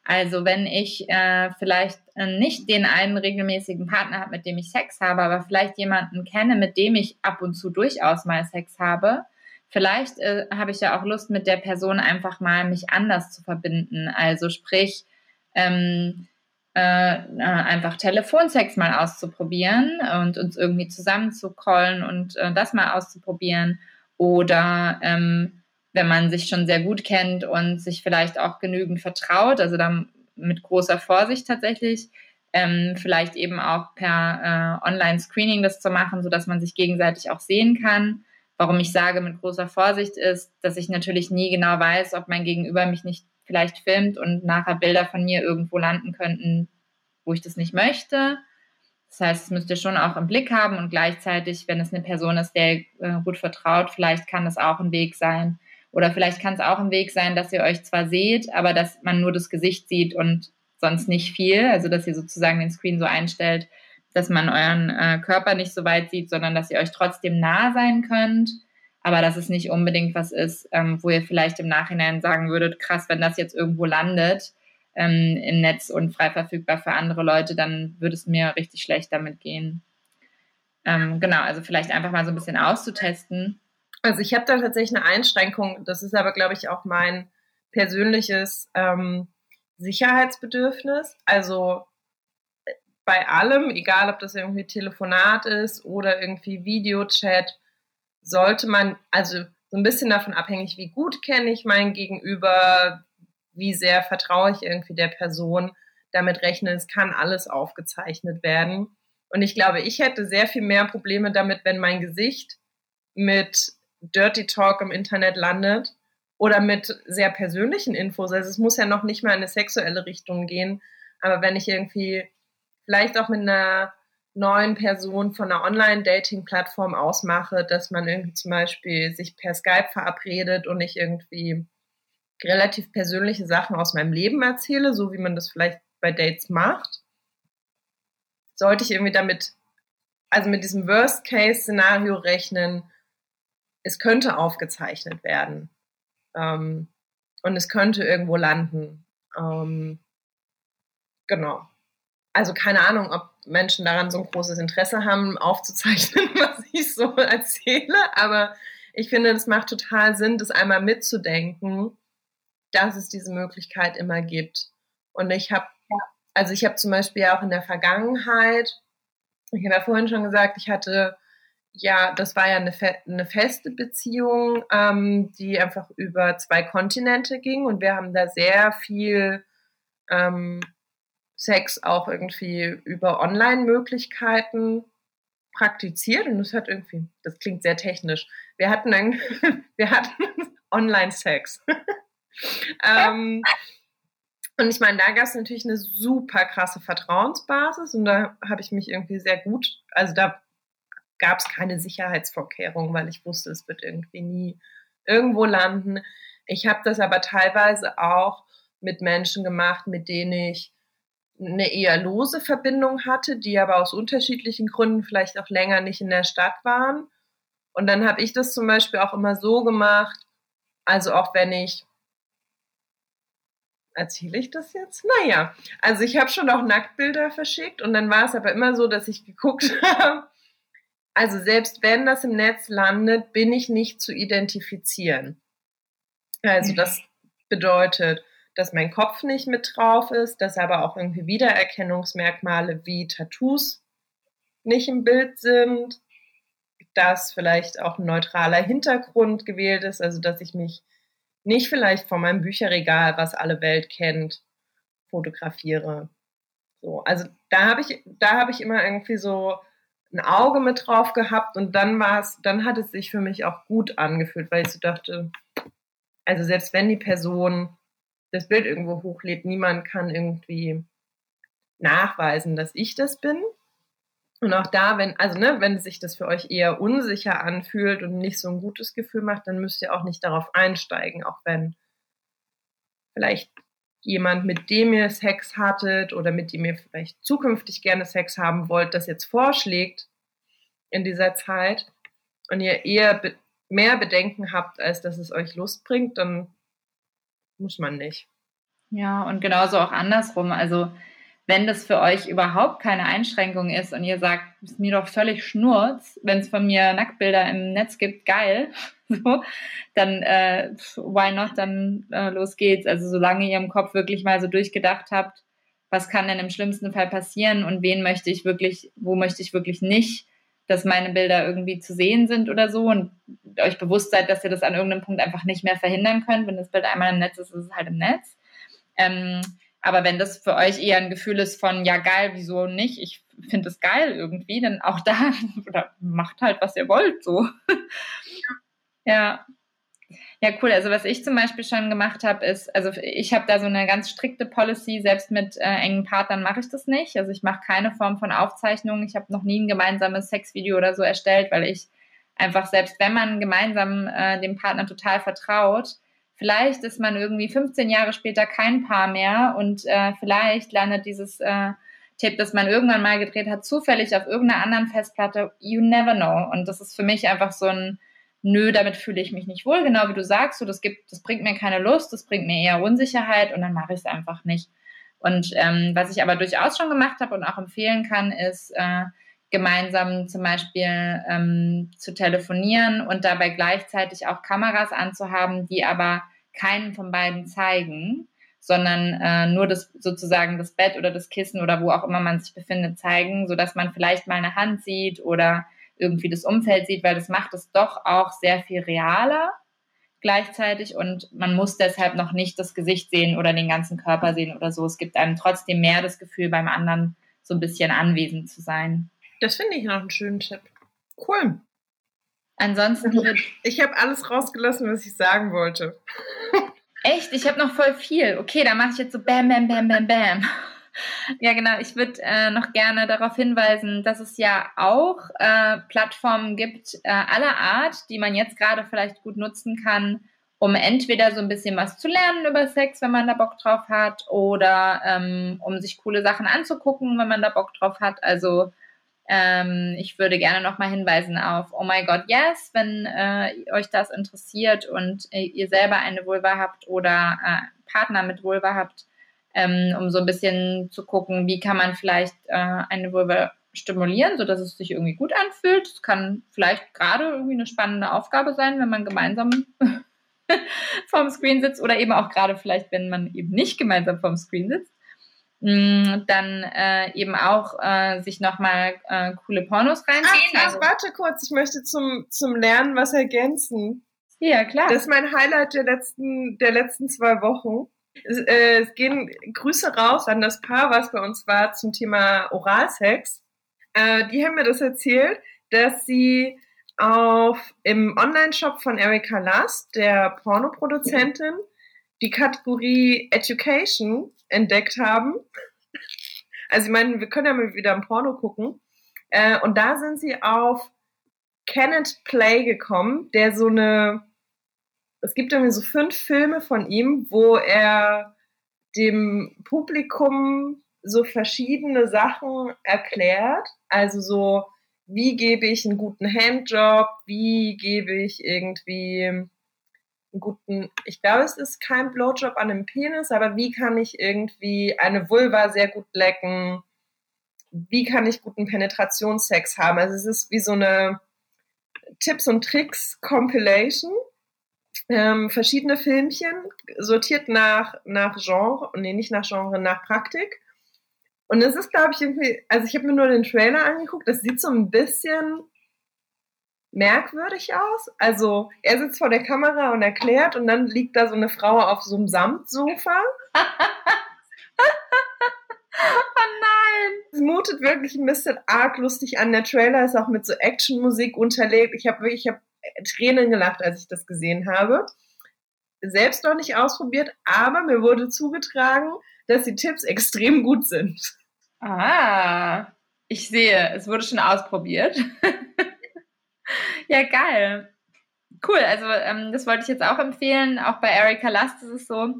Also wenn ich äh, vielleicht äh, nicht den einen regelmäßigen Partner habe, mit dem ich Sex habe, aber vielleicht jemanden kenne, mit dem ich ab und zu durchaus mal Sex habe, vielleicht äh, habe ich ja auch Lust, mit der Person einfach mal mich anders zu verbinden. Also sprich, ähm, äh, einfach Telefonsex mal auszuprobieren und uns irgendwie zusammenzukollen und äh, das mal auszuprobieren. Oder ähm, wenn man sich schon sehr gut kennt und sich vielleicht auch genügend vertraut, also dann mit großer Vorsicht tatsächlich, ähm, vielleicht eben auch per äh, Online-Screening das zu machen, sodass man sich gegenseitig auch sehen kann. Warum ich sage mit großer Vorsicht ist, dass ich natürlich nie genau weiß, ob mein Gegenüber mich nicht vielleicht filmt und nachher Bilder von mir irgendwo landen könnten, wo ich das nicht möchte. Das heißt, es müsst ihr schon auch im Blick haben und gleichzeitig, wenn es eine Person ist, der äh, gut vertraut, vielleicht kann das auch ein Weg sein. Oder vielleicht kann es auch ein Weg sein, dass ihr euch zwar seht, aber dass man nur das Gesicht sieht und sonst nicht viel. Also dass ihr sozusagen den Screen so einstellt, dass man euren äh, Körper nicht so weit sieht, sondern dass ihr euch trotzdem nah sein könnt. Aber dass es nicht unbedingt was ist, ähm, wo ihr vielleicht im Nachhinein sagen würdet, krass, wenn das jetzt irgendwo landet ähm, im Netz und frei verfügbar für andere Leute, dann würde es mir richtig schlecht damit gehen. Ähm, genau, also vielleicht einfach mal so ein bisschen auszutesten. Also ich habe da tatsächlich eine Einschränkung. Das ist aber, glaube ich, auch mein persönliches ähm, Sicherheitsbedürfnis. Also bei allem, egal ob das irgendwie Telefonat ist oder irgendwie Videochat, sollte man, also so ein bisschen davon abhängig, wie gut kenne ich mein Gegenüber, wie sehr vertraue ich irgendwie der Person, damit rechnen, es kann alles aufgezeichnet werden. Und ich glaube, ich hätte sehr viel mehr Probleme damit, wenn mein Gesicht mit Dirty Talk im Internet landet, oder mit sehr persönlichen Infos. Also es muss ja noch nicht mal in eine sexuelle Richtung gehen. Aber wenn ich irgendwie vielleicht auch mit einer neuen Person von einer Online-Dating-Plattform ausmache, dass man irgendwie zum Beispiel sich per Skype verabredet und ich irgendwie relativ persönliche Sachen aus meinem Leben erzähle, so wie man das vielleicht bei Dates macht, sollte ich irgendwie damit, also mit diesem Worst-Case-Szenario rechnen, es könnte aufgezeichnet werden. Ähm, und es könnte irgendwo landen. Ähm, genau. Also keine Ahnung, ob Menschen daran so ein großes Interesse haben, aufzuzeichnen, was ich so erzähle, aber ich finde, es macht total Sinn, das einmal mitzudenken, dass es diese Möglichkeit immer gibt. Und ich habe, also ich habe zum Beispiel auch in der Vergangenheit, ich habe ja vorhin schon gesagt, ich hatte ja, das war ja eine, fe eine feste Beziehung, ähm, die einfach über zwei Kontinente ging und wir haben da sehr viel ähm, Sex auch irgendwie über Online-Möglichkeiten praktiziert und das hat irgendwie, das klingt sehr technisch. Wir hatten, ein, wir hatten Online-Sex. ähm, und ich meine, da gab es natürlich eine super krasse Vertrauensbasis und da habe ich mich irgendwie sehr gut, also da gab es keine Sicherheitsvorkehrungen, weil ich wusste, es wird irgendwie nie irgendwo landen. Ich habe das aber teilweise auch mit Menschen gemacht, mit denen ich eine eher lose Verbindung hatte, die aber aus unterschiedlichen Gründen vielleicht auch länger nicht in der Stadt waren. Und dann habe ich das zum Beispiel auch immer so gemacht, also auch wenn ich, erzähle ich das jetzt? Naja, also ich habe schon auch Nacktbilder verschickt und dann war es aber immer so, dass ich geguckt habe, also selbst wenn das im Netz landet, bin ich nicht zu identifizieren. Also das bedeutet, dass mein Kopf nicht mit drauf ist, dass aber auch irgendwie Wiedererkennungsmerkmale wie Tattoos nicht im Bild sind, dass vielleicht auch ein neutraler Hintergrund gewählt ist, also dass ich mich nicht vielleicht vor meinem Bücherregal, was alle Welt kennt, fotografiere. So, also da habe ich, da habe ich immer irgendwie so ein Auge mit drauf gehabt und dann war es, dann hat es sich für mich auch gut angefühlt, weil ich so dachte, also selbst wenn die Person das Bild irgendwo hochlädt, niemand kann irgendwie nachweisen, dass ich das bin. Und auch da, wenn, also ne, wenn sich das für euch eher unsicher anfühlt und nicht so ein gutes Gefühl macht, dann müsst ihr auch nicht darauf einsteigen, auch wenn vielleicht jemand, mit dem ihr Sex hattet oder mit dem ihr vielleicht zukünftig gerne Sex haben wollt, das jetzt vorschlägt in dieser Zeit und ihr eher be mehr Bedenken habt, als dass es euch Lust bringt, dann muss man nicht. Ja, und genauso auch andersrum. Also wenn das für euch überhaupt keine Einschränkung ist und ihr sagt, ist mir doch völlig schnurz, wenn es von mir Nacktbilder im Netz gibt, geil, so, dann äh, why not, dann äh, los geht's. Also solange ihr im Kopf wirklich mal so durchgedacht habt, was kann denn im schlimmsten Fall passieren und wen möchte ich wirklich, wo möchte ich wirklich nicht, dass meine Bilder irgendwie zu sehen sind oder so und euch bewusst seid, dass ihr das an irgendeinem Punkt einfach nicht mehr verhindern könnt. Wenn das Bild einmal im Netz ist, ist es halt im Netz. Ähm, aber wenn das für euch eher ein Gefühl ist von, ja geil, wieso nicht? Ich finde es geil irgendwie, dann auch da, oder macht halt, was ihr wollt, so. ja. Ja, cool. Also was ich zum Beispiel schon gemacht habe, ist, also ich habe da so eine ganz strikte Policy, selbst mit äh, engen Partnern mache ich das nicht. Also ich mache keine Form von Aufzeichnung. Ich habe noch nie ein gemeinsames Sexvideo oder so erstellt, weil ich einfach, selbst wenn man gemeinsam äh, dem Partner total vertraut, vielleicht ist man irgendwie 15 Jahre später kein Paar mehr und äh, vielleicht landet dieses äh, Tape, das man irgendwann mal gedreht hat, zufällig auf irgendeiner anderen Festplatte. You never know. Und das ist für mich einfach so ein nö, damit fühle ich mich nicht wohl, genau wie du sagst, so das gibt, das bringt mir keine Lust, das bringt mir eher Unsicherheit und dann mache ich es einfach nicht. Und ähm, was ich aber durchaus schon gemacht habe und auch empfehlen kann, ist äh, gemeinsam zum Beispiel ähm, zu telefonieren und dabei gleichzeitig auch Kameras anzuhaben, die aber keinen von beiden zeigen, sondern äh, nur das sozusagen das Bett oder das Kissen oder wo auch immer man sich befindet zeigen, so dass man vielleicht mal eine Hand sieht oder irgendwie das Umfeld sieht, weil das macht es doch auch sehr viel realer gleichzeitig und man muss deshalb noch nicht das Gesicht sehen oder den ganzen Körper sehen oder so. Es gibt einem trotzdem mehr das Gefühl, beim anderen so ein bisschen anwesend zu sein. Das finde ich noch einen schönen Tipp. Cool. Ansonsten also, ich habe alles rausgelassen, was ich sagen wollte. Echt? Ich habe noch voll viel. Okay, dann mache ich jetzt so Bam, Bam, Bam, Bam, Bam. Ja, genau. Ich würde äh, noch gerne darauf hinweisen, dass es ja auch äh, Plattformen gibt äh, aller Art, die man jetzt gerade vielleicht gut nutzen kann, um entweder so ein bisschen was zu lernen über Sex, wenn man da Bock drauf hat, oder ähm, um sich coole Sachen anzugucken, wenn man da Bock drauf hat. Also ähm, ich würde gerne nochmal hinweisen auf Oh My God Yes, wenn äh, euch das interessiert und äh, ihr selber eine Vulva habt oder äh, Partner mit Vulva habt ähm, um so ein bisschen zu gucken, wie kann man vielleicht äh, eine Vulva stimulieren, sodass es sich irgendwie gut anfühlt. Es kann vielleicht gerade irgendwie eine spannende Aufgabe sein, wenn man gemeinsam vorm Screen sitzt oder eben auch gerade vielleicht, wenn man eben nicht gemeinsam vorm Screen sitzt. Mm, dann äh, eben auch äh, sich nochmal äh, coole Pornos reinziehen. Ach, also, warte kurz, ich möchte zum, zum Lernen was ergänzen. Ja, klar. Das ist mein Highlight der letzten, der letzten zwei Wochen. Es, äh, es gehen Grüße raus an das Paar, was bei uns war zum Thema Oralsex. Äh, die haben mir das erzählt, dass sie auf im Online-Shop von Erika Last, der Pornoproduzentin, die Kategorie Education entdeckt haben. Also ich meine, wir können ja mal wieder im Porno gucken. Äh, und da sind sie auf It Play gekommen, der so eine es gibt irgendwie so fünf Filme von ihm, wo er dem Publikum so verschiedene Sachen erklärt. Also so, wie gebe ich einen guten Handjob, wie gebe ich irgendwie einen guten, ich glaube, es ist kein Blowjob an einem Penis, aber wie kann ich irgendwie eine Vulva sehr gut lecken? Wie kann ich guten Penetrationssex haben? Also es ist wie so eine Tipps und Tricks Compilation ähm, verschiedene Filmchen, sortiert nach, nach Genre, nee, nicht nach Genre, nach Praktik. Und es ist, glaube ich, irgendwie, also ich habe mir nur den Trailer angeguckt, das sieht so ein bisschen merkwürdig aus. Also er sitzt vor der Kamera und erklärt und dann liegt da so eine Frau auf so einem Samtsofa. oh nein! Es mutet wirklich ein bisschen arg lustig an. Der Trailer ist auch mit so Actionmusik unterlegt. Ich habe wirklich, ich habe Tränen gelacht, als ich das gesehen habe. Selbst noch nicht ausprobiert, aber mir wurde zugetragen, dass die Tipps extrem gut sind. Ah, ich sehe, es wurde schon ausprobiert. ja, geil. Cool, also ähm, das wollte ich jetzt auch empfehlen. Auch bei Erika Last ist es so,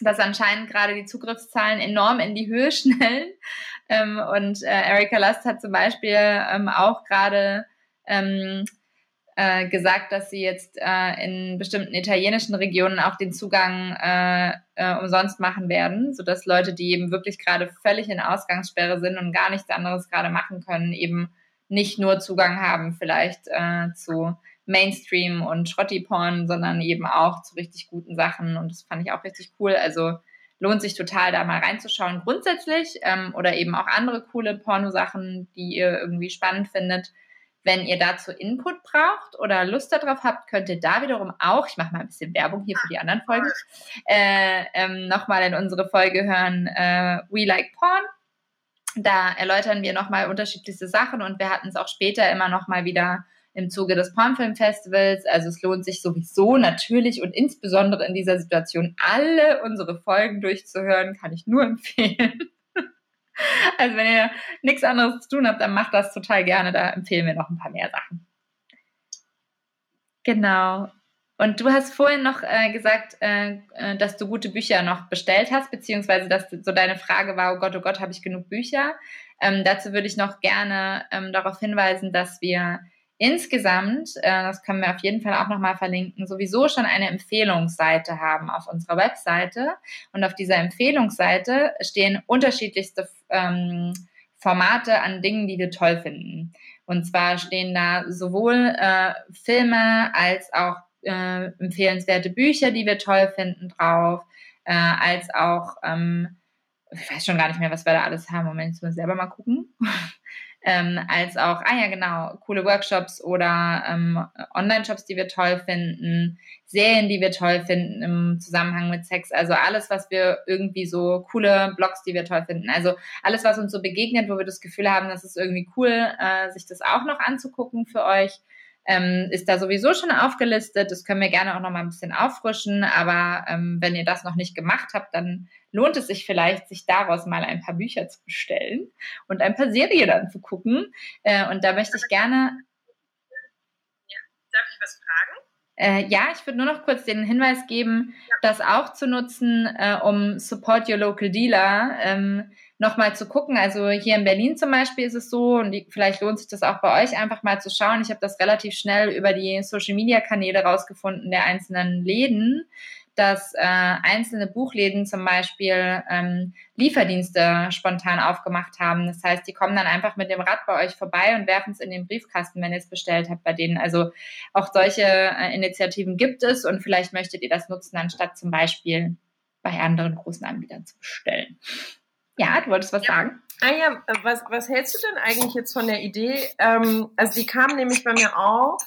dass anscheinend gerade die Zugriffszahlen enorm in die Höhe schnellen. Ähm, und äh, Erika Last hat zum Beispiel ähm, auch gerade ähm, äh, gesagt, dass sie jetzt äh, in bestimmten italienischen Regionen auch den Zugang äh, äh, umsonst machen werden, sodass Leute, die eben wirklich gerade völlig in Ausgangssperre sind und gar nichts anderes gerade machen können, eben nicht nur Zugang haben vielleicht äh, zu Mainstream und Schrotti-Porn, sondern eben auch zu richtig guten Sachen. Und das fand ich auch richtig cool. Also lohnt sich total, da mal reinzuschauen grundsätzlich ähm, oder eben auch andere coole Pornosachen, die ihr irgendwie spannend findet. Wenn ihr dazu Input braucht oder Lust darauf habt, könnt ihr da wiederum auch, ich mache mal ein bisschen Werbung hier für die anderen Folgen, äh, ähm, nochmal in unsere Folge hören, äh, We Like Porn. Da erläutern wir nochmal unterschiedlichste Sachen und wir hatten es auch später immer nochmal wieder im Zuge des Pornfilmfestivals. Also es lohnt sich sowieso natürlich und insbesondere in dieser Situation alle unsere Folgen durchzuhören, kann ich nur empfehlen. Also wenn ihr nichts anderes zu tun habt, dann macht das total gerne. Da empfehlen wir noch ein paar mehr Sachen. Genau. Und du hast vorhin noch äh, gesagt, äh, äh dass du gute Bücher noch bestellt hast, beziehungsweise dass so deine Frage war, oh Gott, oh Gott, habe ich genug Bücher? Ähm, dazu würde ich noch gerne ähm, darauf hinweisen, dass wir insgesamt, äh, das können wir auf jeden Fall auch nochmal verlinken, sowieso schon eine Empfehlungsseite haben auf unserer Webseite. Und auf dieser Empfehlungsseite stehen unterschiedlichste ähm, Formate an Dingen, die wir toll finden. Und zwar stehen da sowohl äh, Filme als auch äh, empfehlenswerte Bücher, die wir toll finden, drauf, äh, als auch, ähm, ich weiß schon gar nicht mehr, was wir da alles haben. Moment, jetzt muss ich selber mal gucken ähm, als auch, ah ja, genau, coole Workshops oder ähm, Online-Shops, die wir toll finden, Serien, die wir toll finden im Zusammenhang mit Sex, also alles, was wir irgendwie so, coole Blogs, die wir toll finden, also alles, was uns so begegnet, wo wir das Gefühl haben, das ist irgendwie cool, äh, sich das auch noch anzugucken für euch ähm, ist da sowieso schon aufgelistet. Das können wir gerne auch noch mal ein bisschen auffrischen. Aber ähm, wenn ihr das noch nicht gemacht habt, dann lohnt es sich vielleicht, sich daraus mal ein paar Bücher zu bestellen und ein paar Serien dann zu gucken. Äh, und da möchte ich gerne. Ja. Darf ich was fragen? Äh, ja, ich würde nur noch kurz den Hinweis geben, ja. das auch zu nutzen, äh, um Support Your Local Dealer ähm, nochmal zu gucken. Also hier in Berlin zum Beispiel ist es so, und die, vielleicht lohnt sich das auch bei euch einfach mal zu schauen. Ich habe das relativ schnell über die Social-Media-Kanäle rausgefunden der einzelnen Läden, dass äh, einzelne Buchläden zum Beispiel ähm, Lieferdienste spontan aufgemacht haben. Das heißt, die kommen dann einfach mit dem Rad bei euch vorbei und werfen es in den Briefkasten, wenn ihr es bestellt habt bei denen. Also auch solche äh, Initiativen gibt es und vielleicht möchtet ihr das nutzen, anstatt zum Beispiel bei anderen großen Anbietern zu bestellen. Ja, du wolltest was ja. sagen? Ah ja, was, was hältst du denn eigentlich jetzt von der Idee? Ähm, also die kam nämlich bei mir auf,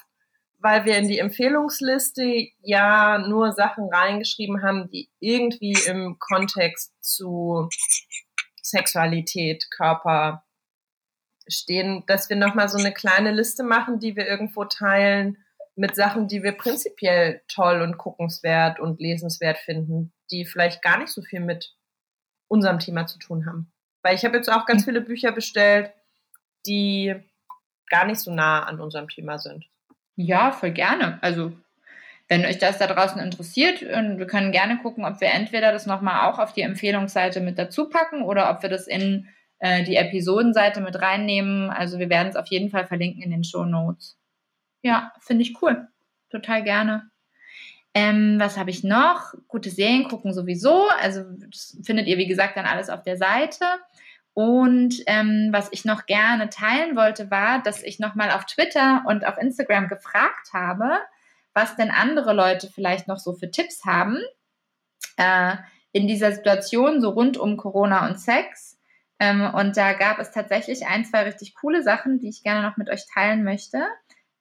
weil wir in die Empfehlungsliste ja nur Sachen reingeschrieben haben, die irgendwie im Kontext zu Sexualität, Körper stehen, dass wir nochmal so eine kleine Liste machen, die wir irgendwo teilen mit Sachen, die wir prinzipiell toll und guckenswert und lesenswert finden, die vielleicht gar nicht so viel mit unserem Thema zu tun haben. Weil ich habe jetzt auch ganz viele Bücher bestellt, die gar nicht so nah an unserem Thema sind. Ja, voll gerne. Also wenn euch das da draußen interessiert, wir können gerne gucken, ob wir entweder das nochmal auch auf die Empfehlungsseite mit dazu packen oder ob wir das in äh, die Episodenseite mit reinnehmen. Also wir werden es auf jeden Fall verlinken in den Show Notes. Ja, finde ich cool. Total gerne. Ähm, was habe ich noch? Gute Serien gucken sowieso. Also das findet ihr, wie gesagt, dann alles auf der Seite. Und ähm, was ich noch gerne teilen wollte, war, dass ich nochmal auf Twitter und auf Instagram gefragt habe, was denn andere Leute vielleicht noch so für Tipps haben äh, in dieser Situation, so rund um Corona und Sex. Ähm, und da gab es tatsächlich ein, zwei richtig coole Sachen, die ich gerne noch mit euch teilen möchte.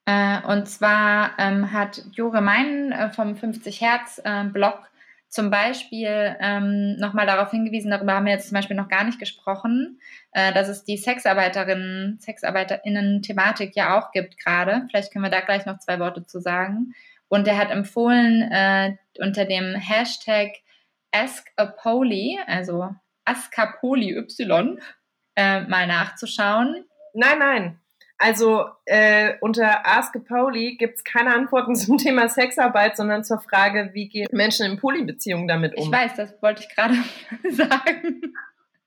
Äh, und zwar ähm, hat Jure Meinen äh, vom 50 Hertz äh, Blog zum Beispiel ähm, nochmal darauf hingewiesen, darüber haben wir jetzt zum Beispiel noch gar nicht gesprochen, äh, dass es die Sexarbeiterinnen, Sexarbeiterinnen-Thematik ja auch gibt gerade. Vielleicht können wir da gleich noch zwei Worte zu sagen. Und er hat empfohlen, äh, unter dem Hashtag AskApoli, also Askapoli Y, äh, mal nachzuschauen. Nein, nein, also äh, unter Ask a Pauli gibt es keine Antworten zum Thema Sexarbeit, sondern zur Frage, wie gehen Menschen in Polybeziehungen damit um. Ich weiß, das wollte ich gerade sagen.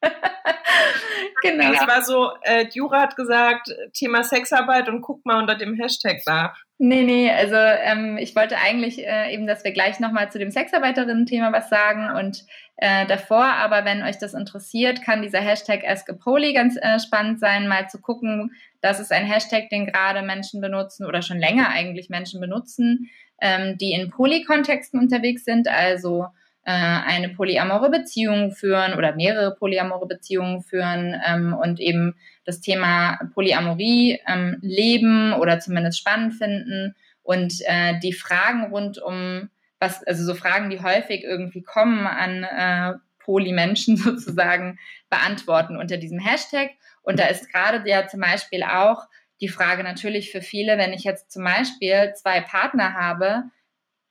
genau. Das war so, äh, Jura hat gesagt, Thema Sexarbeit und guck mal unter dem Hashtag nach. Nee, nee, also ähm, ich wollte eigentlich äh, eben, dass wir gleich nochmal zu dem Sexarbeiterinnen-Thema was sagen und äh, davor, aber wenn euch das interessiert, kann dieser Hashtag AskAPoli ganz äh, spannend sein, mal zu gucken. Das ist ein Hashtag, den gerade Menschen benutzen oder schon länger eigentlich Menschen benutzen, ähm, die in Polykontexten unterwegs sind, also äh, eine polyamore Beziehung führen oder mehrere polyamore Beziehungen führen ähm, und eben das Thema Polyamorie ähm, leben oder zumindest spannend finden und äh, die Fragen rund um was, also so Fragen, die häufig irgendwie kommen an äh, Polymenschen sozusagen, beantworten unter diesem Hashtag. Und da ist gerade ja zum Beispiel auch die Frage natürlich für viele, wenn ich jetzt zum Beispiel zwei Partner habe,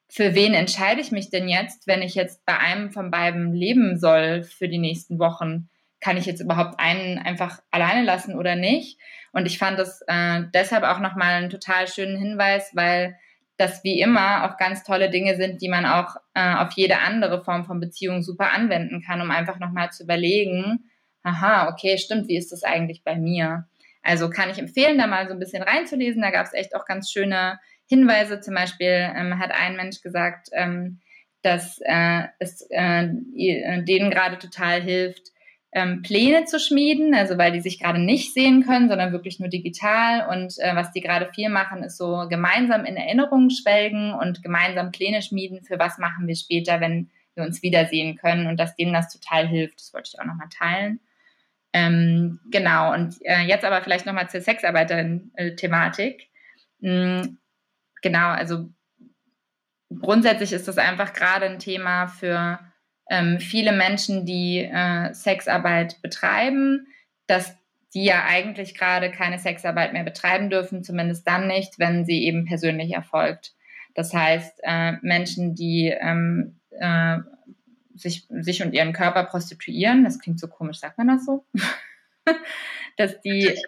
für wen entscheide ich mich denn jetzt, wenn ich jetzt bei einem von beiden leben soll für die nächsten Wochen? Kann ich jetzt überhaupt einen einfach alleine lassen oder nicht? Und ich fand das äh, deshalb auch nochmal einen total schönen Hinweis, weil das wie immer auch ganz tolle Dinge sind, die man auch äh, auf jede andere Form von Beziehung super anwenden kann, um einfach nochmal zu überlegen, aha, okay, stimmt, wie ist das eigentlich bei mir? Also kann ich empfehlen, da mal so ein bisschen reinzulesen. Da gab es echt auch ganz schöne Hinweise. Zum Beispiel ähm, hat ein Mensch gesagt, ähm, dass äh, es äh, denen gerade total hilft, ähm, Pläne zu schmieden, also weil die sich gerade nicht sehen können, sondern wirklich nur digital. Und äh, was die gerade viel machen, ist so gemeinsam in Erinnerungen schwelgen und gemeinsam Pläne schmieden, für was machen wir später, wenn wir uns wiedersehen können und dass denen das total hilft. Das wollte ich auch nochmal teilen. Ähm, genau, und äh, jetzt aber vielleicht nochmal zur Sexarbeiterin-Thematik. Mhm, genau, also grundsätzlich ist das einfach gerade ein Thema für ähm, viele Menschen, die äh, Sexarbeit betreiben, dass die ja eigentlich gerade keine Sexarbeit mehr betreiben dürfen, zumindest dann nicht, wenn sie eben persönlich erfolgt. Das heißt, äh, Menschen, die ähm, äh, sich, sich und ihren Körper prostituieren, das klingt so komisch, sagt man das so? dass die. Ich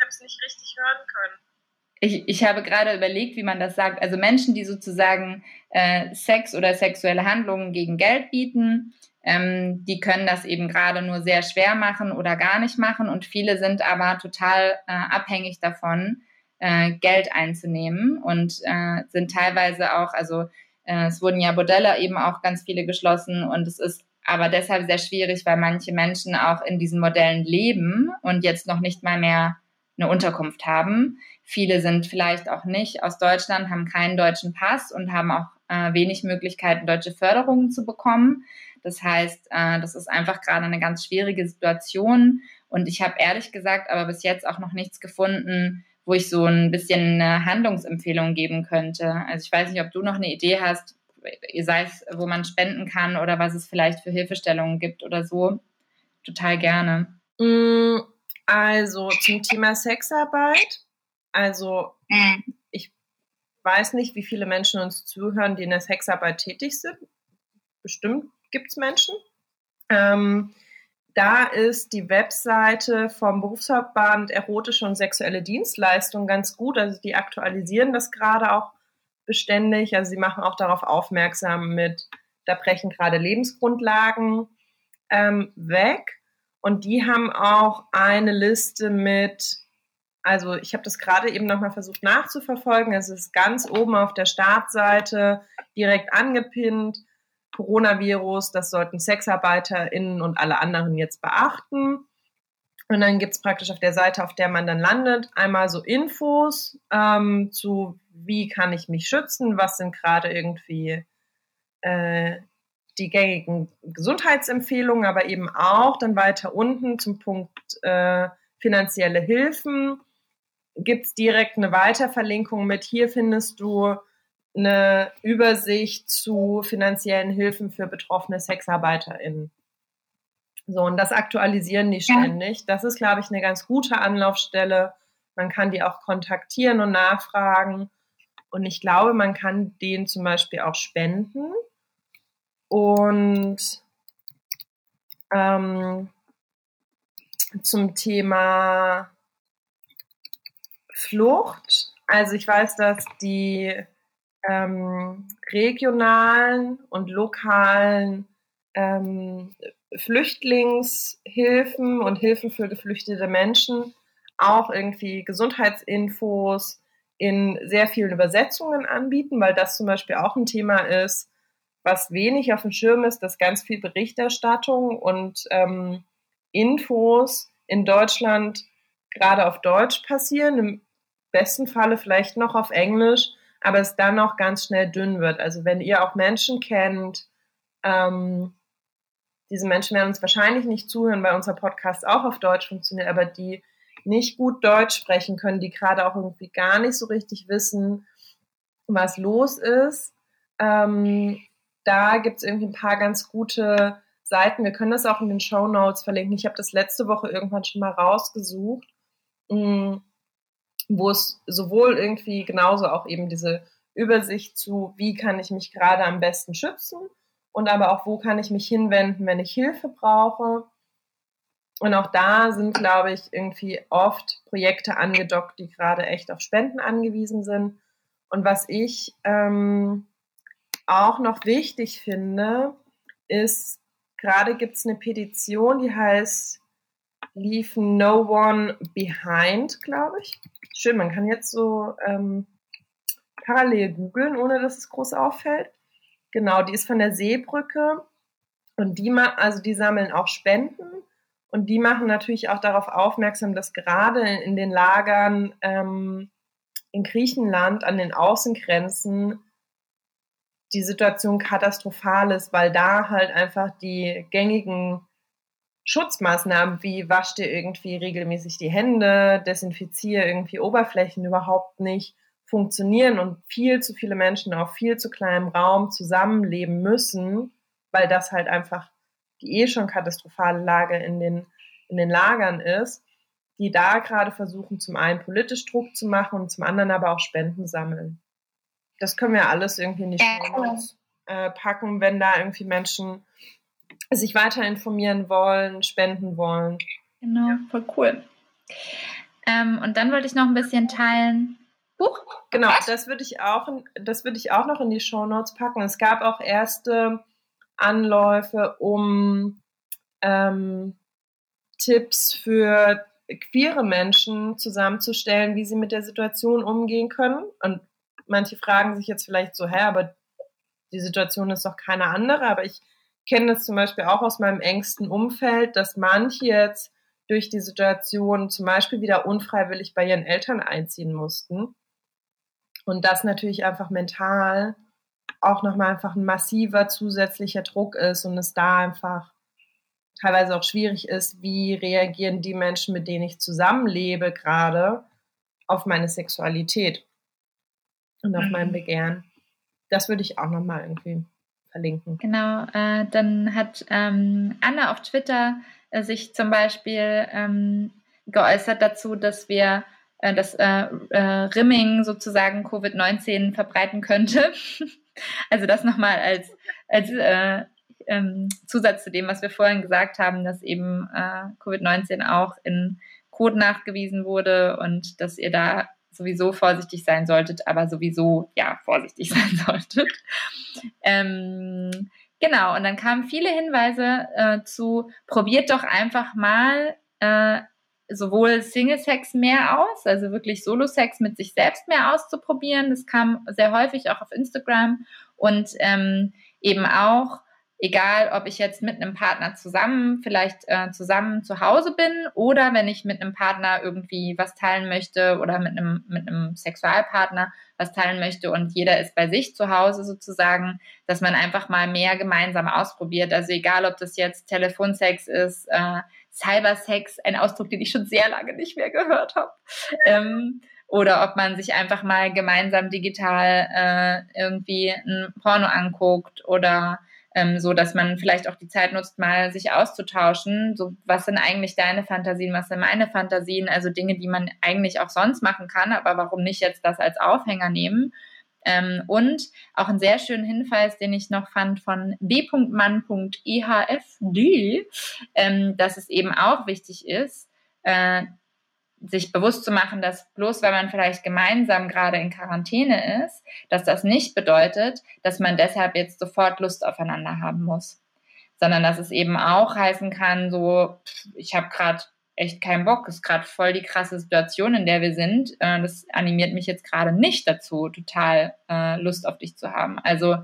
habe es nicht richtig hören können ich, ich habe gerade überlegt, wie man das sagt. Also Menschen, die sozusagen äh, Sex oder sexuelle Handlungen gegen Geld bieten, ähm, die können das eben gerade nur sehr schwer machen oder gar nicht machen. Und viele sind aber total äh, abhängig davon, äh, Geld einzunehmen und äh, sind teilweise auch, also äh, es wurden ja Bordelle eben auch ganz viele geschlossen und es ist aber deshalb sehr schwierig, weil manche Menschen auch in diesen Modellen leben und jetzt noch nicht mal mehr eine Unterkunft haben. Viele sind vielleicht auch nicht aus Deutschland, haben keinen deutschen Pass und haben auch äh, wenig Möglichkeiten, deutsche Förderungen zu bekommen. Das heißt, äh, das ist einfach gerade eine ganz schwierige Situation. Und ich habe ehrlich gesagt aber bis jetzt auch noch nichts gefunden, wo ich so ein bisschen eine Handlungsempfehlung geben könnte. Also ich weiß nicht, ob du noch eine Idee hast, sei es, wo man spenden kann oder was es vielleicht für Hilfestellungen gibt oder so. Total gerne. Mm, also zum Thema Sexarbeit. Also mhm. ich weiß nicht, wie viele Menschen uns zuhören, die in der Sexarbeit tätig sind. Bestimmt gibt es Menschen. Ähm, da ist die Webseite vom Berufsverband Erotische und Sexuelle Dienstleistungen ganz gut. Also die aktualisieren das gerade auch beständig. Also sie machen auch darauf aufmerksam mit, da brechen gerade Lebensgrundlagen ähm, weg. Und die haben auch eine Liste mit, also ich habe das gerade eben nochmal versucht nachzuverfolgen. Es ist ganz oben auf der Startseite direkt angepinnt. Coronavirus, das sollten SexarbeiterInnen und alle anderen jetzt beachten. Und dann gibt es praktisch auf der Seite, auf der man dann landet, einmal so Infos ähm, zu, wie kann ich mich schützen, was sind gerade irgendwie äh, die gängigen Gesundheitsempfehlungen, aber eben auch dann weiter unten zum Punkt äh, finanzielle Hilfen gibt es direkt eine Weiterverlinkung mit, hier findest du eine Übersicht zu finanziellen Hilfen für betroffene SexarbeiterInnen. So, und das aktualisieren die ständig. Ja. Das ist, glaube ich, eine ganz gute Anlaufstelle. Man kann die auch kontaktieren und nachfragen. Und ich glaube, man kann denen zum Beispiel auch spenden. Und ähm, zum Thema Flucht. Also ich weiß, dass die ähm, regionalen und lokalen ähm, Flüchtlingshilfen und Hilfen für geflüchtete Menschen auch irgendwie Gesundheitsinfos in sehr vielen Übersetzungen anbieten, weil das zum Beispiel auch ein Thema ist, was wenig auf dem Schirm ist, dass ganz viel Berichterstattung und ähm, Infos in Deutschland gerade auf Deutsch passieren, im besten Falle vielleicht noch auf Englisch, aber es dann auch ganz schnell dünn wird. Also wenn ihr auch Menschen kennt, ähm, diese Menschen werden uns wahrscheinlich nicht zuhören, weil unser Podcast auch auf Deutsch funktioniert, aber die nicht gut Deutsch sprechen können, die gerade auch irgendwie gar nicht so richtig wissen, was los ist. Ähm, da gibt es irgendwie ein paar ganz gute Seiten. Wir können das auch in den Show Notes verlinken. Ich habe das letzte Woche irgendwann schon mal rausgesucht, mm, wo es sowohl irgendwie genauso auch eben diese Übersicht zu, wie kann ich mich gerade am besten schützen und aber auch, wo kann ich mich hinwenden, wenn ich Hilfe brauche. Und auch da sind, glaube ich, irgendwie oft Projekte angedockt, die gerade echt auf Spenden angewiesen sind. Und was ich ähm, auch noch wichtig finde, ist, gerade gibt es eine Petition, die heißt Leave No One Behind, glaube ich. Schön, man kann jetzt so ähm, parallel googeln, ohne dass es groß auffällt. Genau, die ist von der Seebrücke und die, also die sammeln auch Spenden und die machen natürlich auch darauf aufmerksam, dass gerade in den Lagern ähm, in Griechenland an den Außengrenzen die Situation katastrophal ist, weil da halt einfach die gängigen Schutzmaßnahmen wie wasch dir irgendwie regelmäßig die Hände, desinfiziere irgendwie Oberflächen überhaupt nicht funktionieren und viel zu viele Menschen auf viel zu kleinem Raum zusammenleben müssen, weil das halt einfach die eh schon katastrophale Lage in den, in den Lagern ist, die da gerade versuchen, zum einen politisch Druck zu machen und zum anderen aber auch Spenden sammeln. Das können wir alles irgendwie nicht ja, äh, packen, wenn da irgendwie Menschen sich weiter informieren wollen, spenden wollen. Genau, voll cool. Ähm, und dann wollte ich noch ein bisschen teilen. Buch? Genau, das würde ich auch, das würde ich auch noch in die Show Notes packen. Es gab auch erste Anläufe, um ähm, Tipps für queere Menschen zusammenzustellen, wie sie mit der Situation umgehen können. Und manche fragen sich jetzt vielleicht so, hä, aber die Situation ist doch keine andere. Aber ich kenne das zum Beispiel auch aus meinem engsten Umfeld, dass manche jetzt durch die Situation zum Beispiel wieder unfreiwillig bei ihren Eltern einziehen mussten. Und das natürlich einfach mental auch nochmal einfach ein massiver zusätzlicher Druck ist und es da einfach teilweise auch schwierig ist, wie reagieren die Menschen, mit denen ich zusammenlebe, gerade auf meine Sexualität und auf mhm. mein Begehren. Das würde ich auch nochmal irgendwie verlinken. Genau, äh, dann hat ähm, Anna auf Twitter äh, sich zum Beispiel ähm, geäußert dazu, dass wir äh, dass äh, äh, Rimming sozusagen Covid-19 verbreiten könnte. also das nochmal als, als äh, ähm, Zusatz zu dem, was wir vorhin gesagt haben, dass eben Covid-19 auch in Code nachgewiesen wurde und dass ihr da sowieso vorsichtig sein solltet, aber sowieso ja vorsichtig sein solltet. Ähm, genau, und dann kamen viele Hinweise äh, zu, probiert doch einfach mal äh, sowohl Single-Sex mehr aus, also wirklich Solo-Sex mit sich selbst mehr auszuprobieren. Das kam sehr häufig auch auf Instagram und ähm, eben auch egal ob ich jetzt mit einem Partner zusammen, vielleicht äh, zusammen zu Hause bin oder wenn ich mit einem Partner irgendwie was teilen möchte oder mit einem, mit einem Sexualpartner was teilen möchte und jeder ist bei sich zu Hause sozusagen, dass man einfach mal mehr gemeinsam ausprobiert. Also egal, ob das jetzt Telefonsex ist, äh, Cybersex, ein Ausdruck, den ich schon sehr lange nicht mehr gehört habe. Ähm, oder ob man sich einfach mal gemeinsam digital äh, irgendwie ein Porno anguckt oder ähm, so dass man vielleicht auch die Zeit nutzt, mal sich auszutauschen. So, was sind eigentlich deine Fantasien, was sind meine Fantasien? Also Dinge, die man eigentlich auch sonst machen kann, aber warum nicht jetzt das als Aufhänger nehmen? Ähm, und auch einen sehr schönen Hinweis, den ich noch fand von b.mann.ehfd, ähm, dass es eben auch wichtig ist, äh, sich bewusst zu machen, dass bloß weil man vielleicht gemeinsam gerade in Quarantäne ist, dass das nicht bedeutet, dass man deshalb jetzt sofort Lust aufeinander haben muss, sondern dass es eben auch heißen kann, so ich habe gerade echt keinen Bock. Ist gerade voll die krasse Situation, in der wir sind. Äh, das animiert mich jetzt gerade nicht dazu, total äh, Lust auf dich zu haben. Also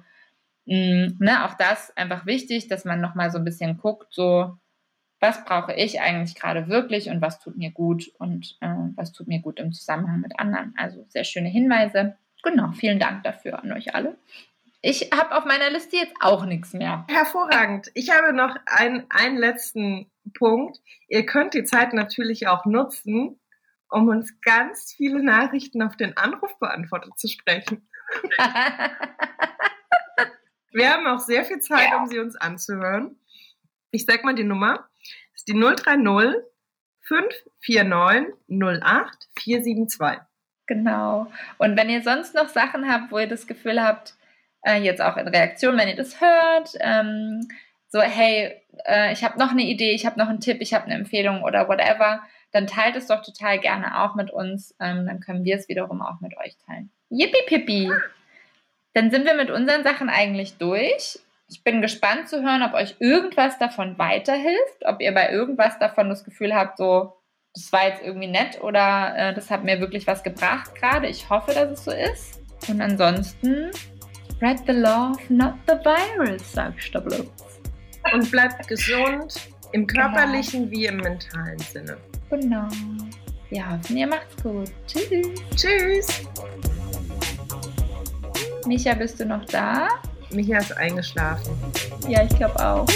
mh, ne, auch das einfach wichtig, dass man nochmal so ein bisschen guckt, so was brauche ich eigentlich gerade wirklich und was tut mir gut und äh, was tut mir gut im Zusammenhang mit anderen. Also sehr schöne Hinweise. Genau, vielen Dank dafür an euch alle. Ich habe auf meiner Liste jetzt auch nichts mehr. Hervorragend. Ich habe noch ein, einen letzten Punkt. Ihr könnt die Zeit natürlich auch nutzen, um uns ganz viele Nachrichten auf den Anrufbeantworter zu sprechen. Wir haben auch sehr viel Zeit, um sie uns anzuhören. Ich sag mal die Nummer. Ist die 030 549 08 472. Genau. Und wenn ihr sonst noch Sachen habt, wo ihr das Gefühl habt, äh, jetzt auch in Reaktion, wenn ihr das hört, ähm, so, hey, äh, ich habe noch eine Idee, ich habe noch einen Tipp, ich habe eine Empfehlung oder whatever, dann teilt es doch total gerne auch mit uns. Ähm, dann können wir es wiederum auch mit euch teilen. Yippie pippi! Dann sind wir mit unseren Sachen eigentlich durch. Ich bin gespannt zu hören, ob euch irgendwas davon weiterhilft, ob ihr bei irgendwas davon das Gefühl habt, so, das war jetzt irgendwie nett oder äh, das hat mir wirklich was gebracht gerade. Ich hoffe, dass es so ist. Und ansonsten, spread the love, not the virus, sagt Stablitz. Und bleibt gesund im körperlichen wie im mentalen Sinne. Genau. Wir hoffen, ihr macht's gut. Tschüss. Tschüss. Micha, bist du noch da? Micha ist eingeschlafen. Ja, ich glaube auch.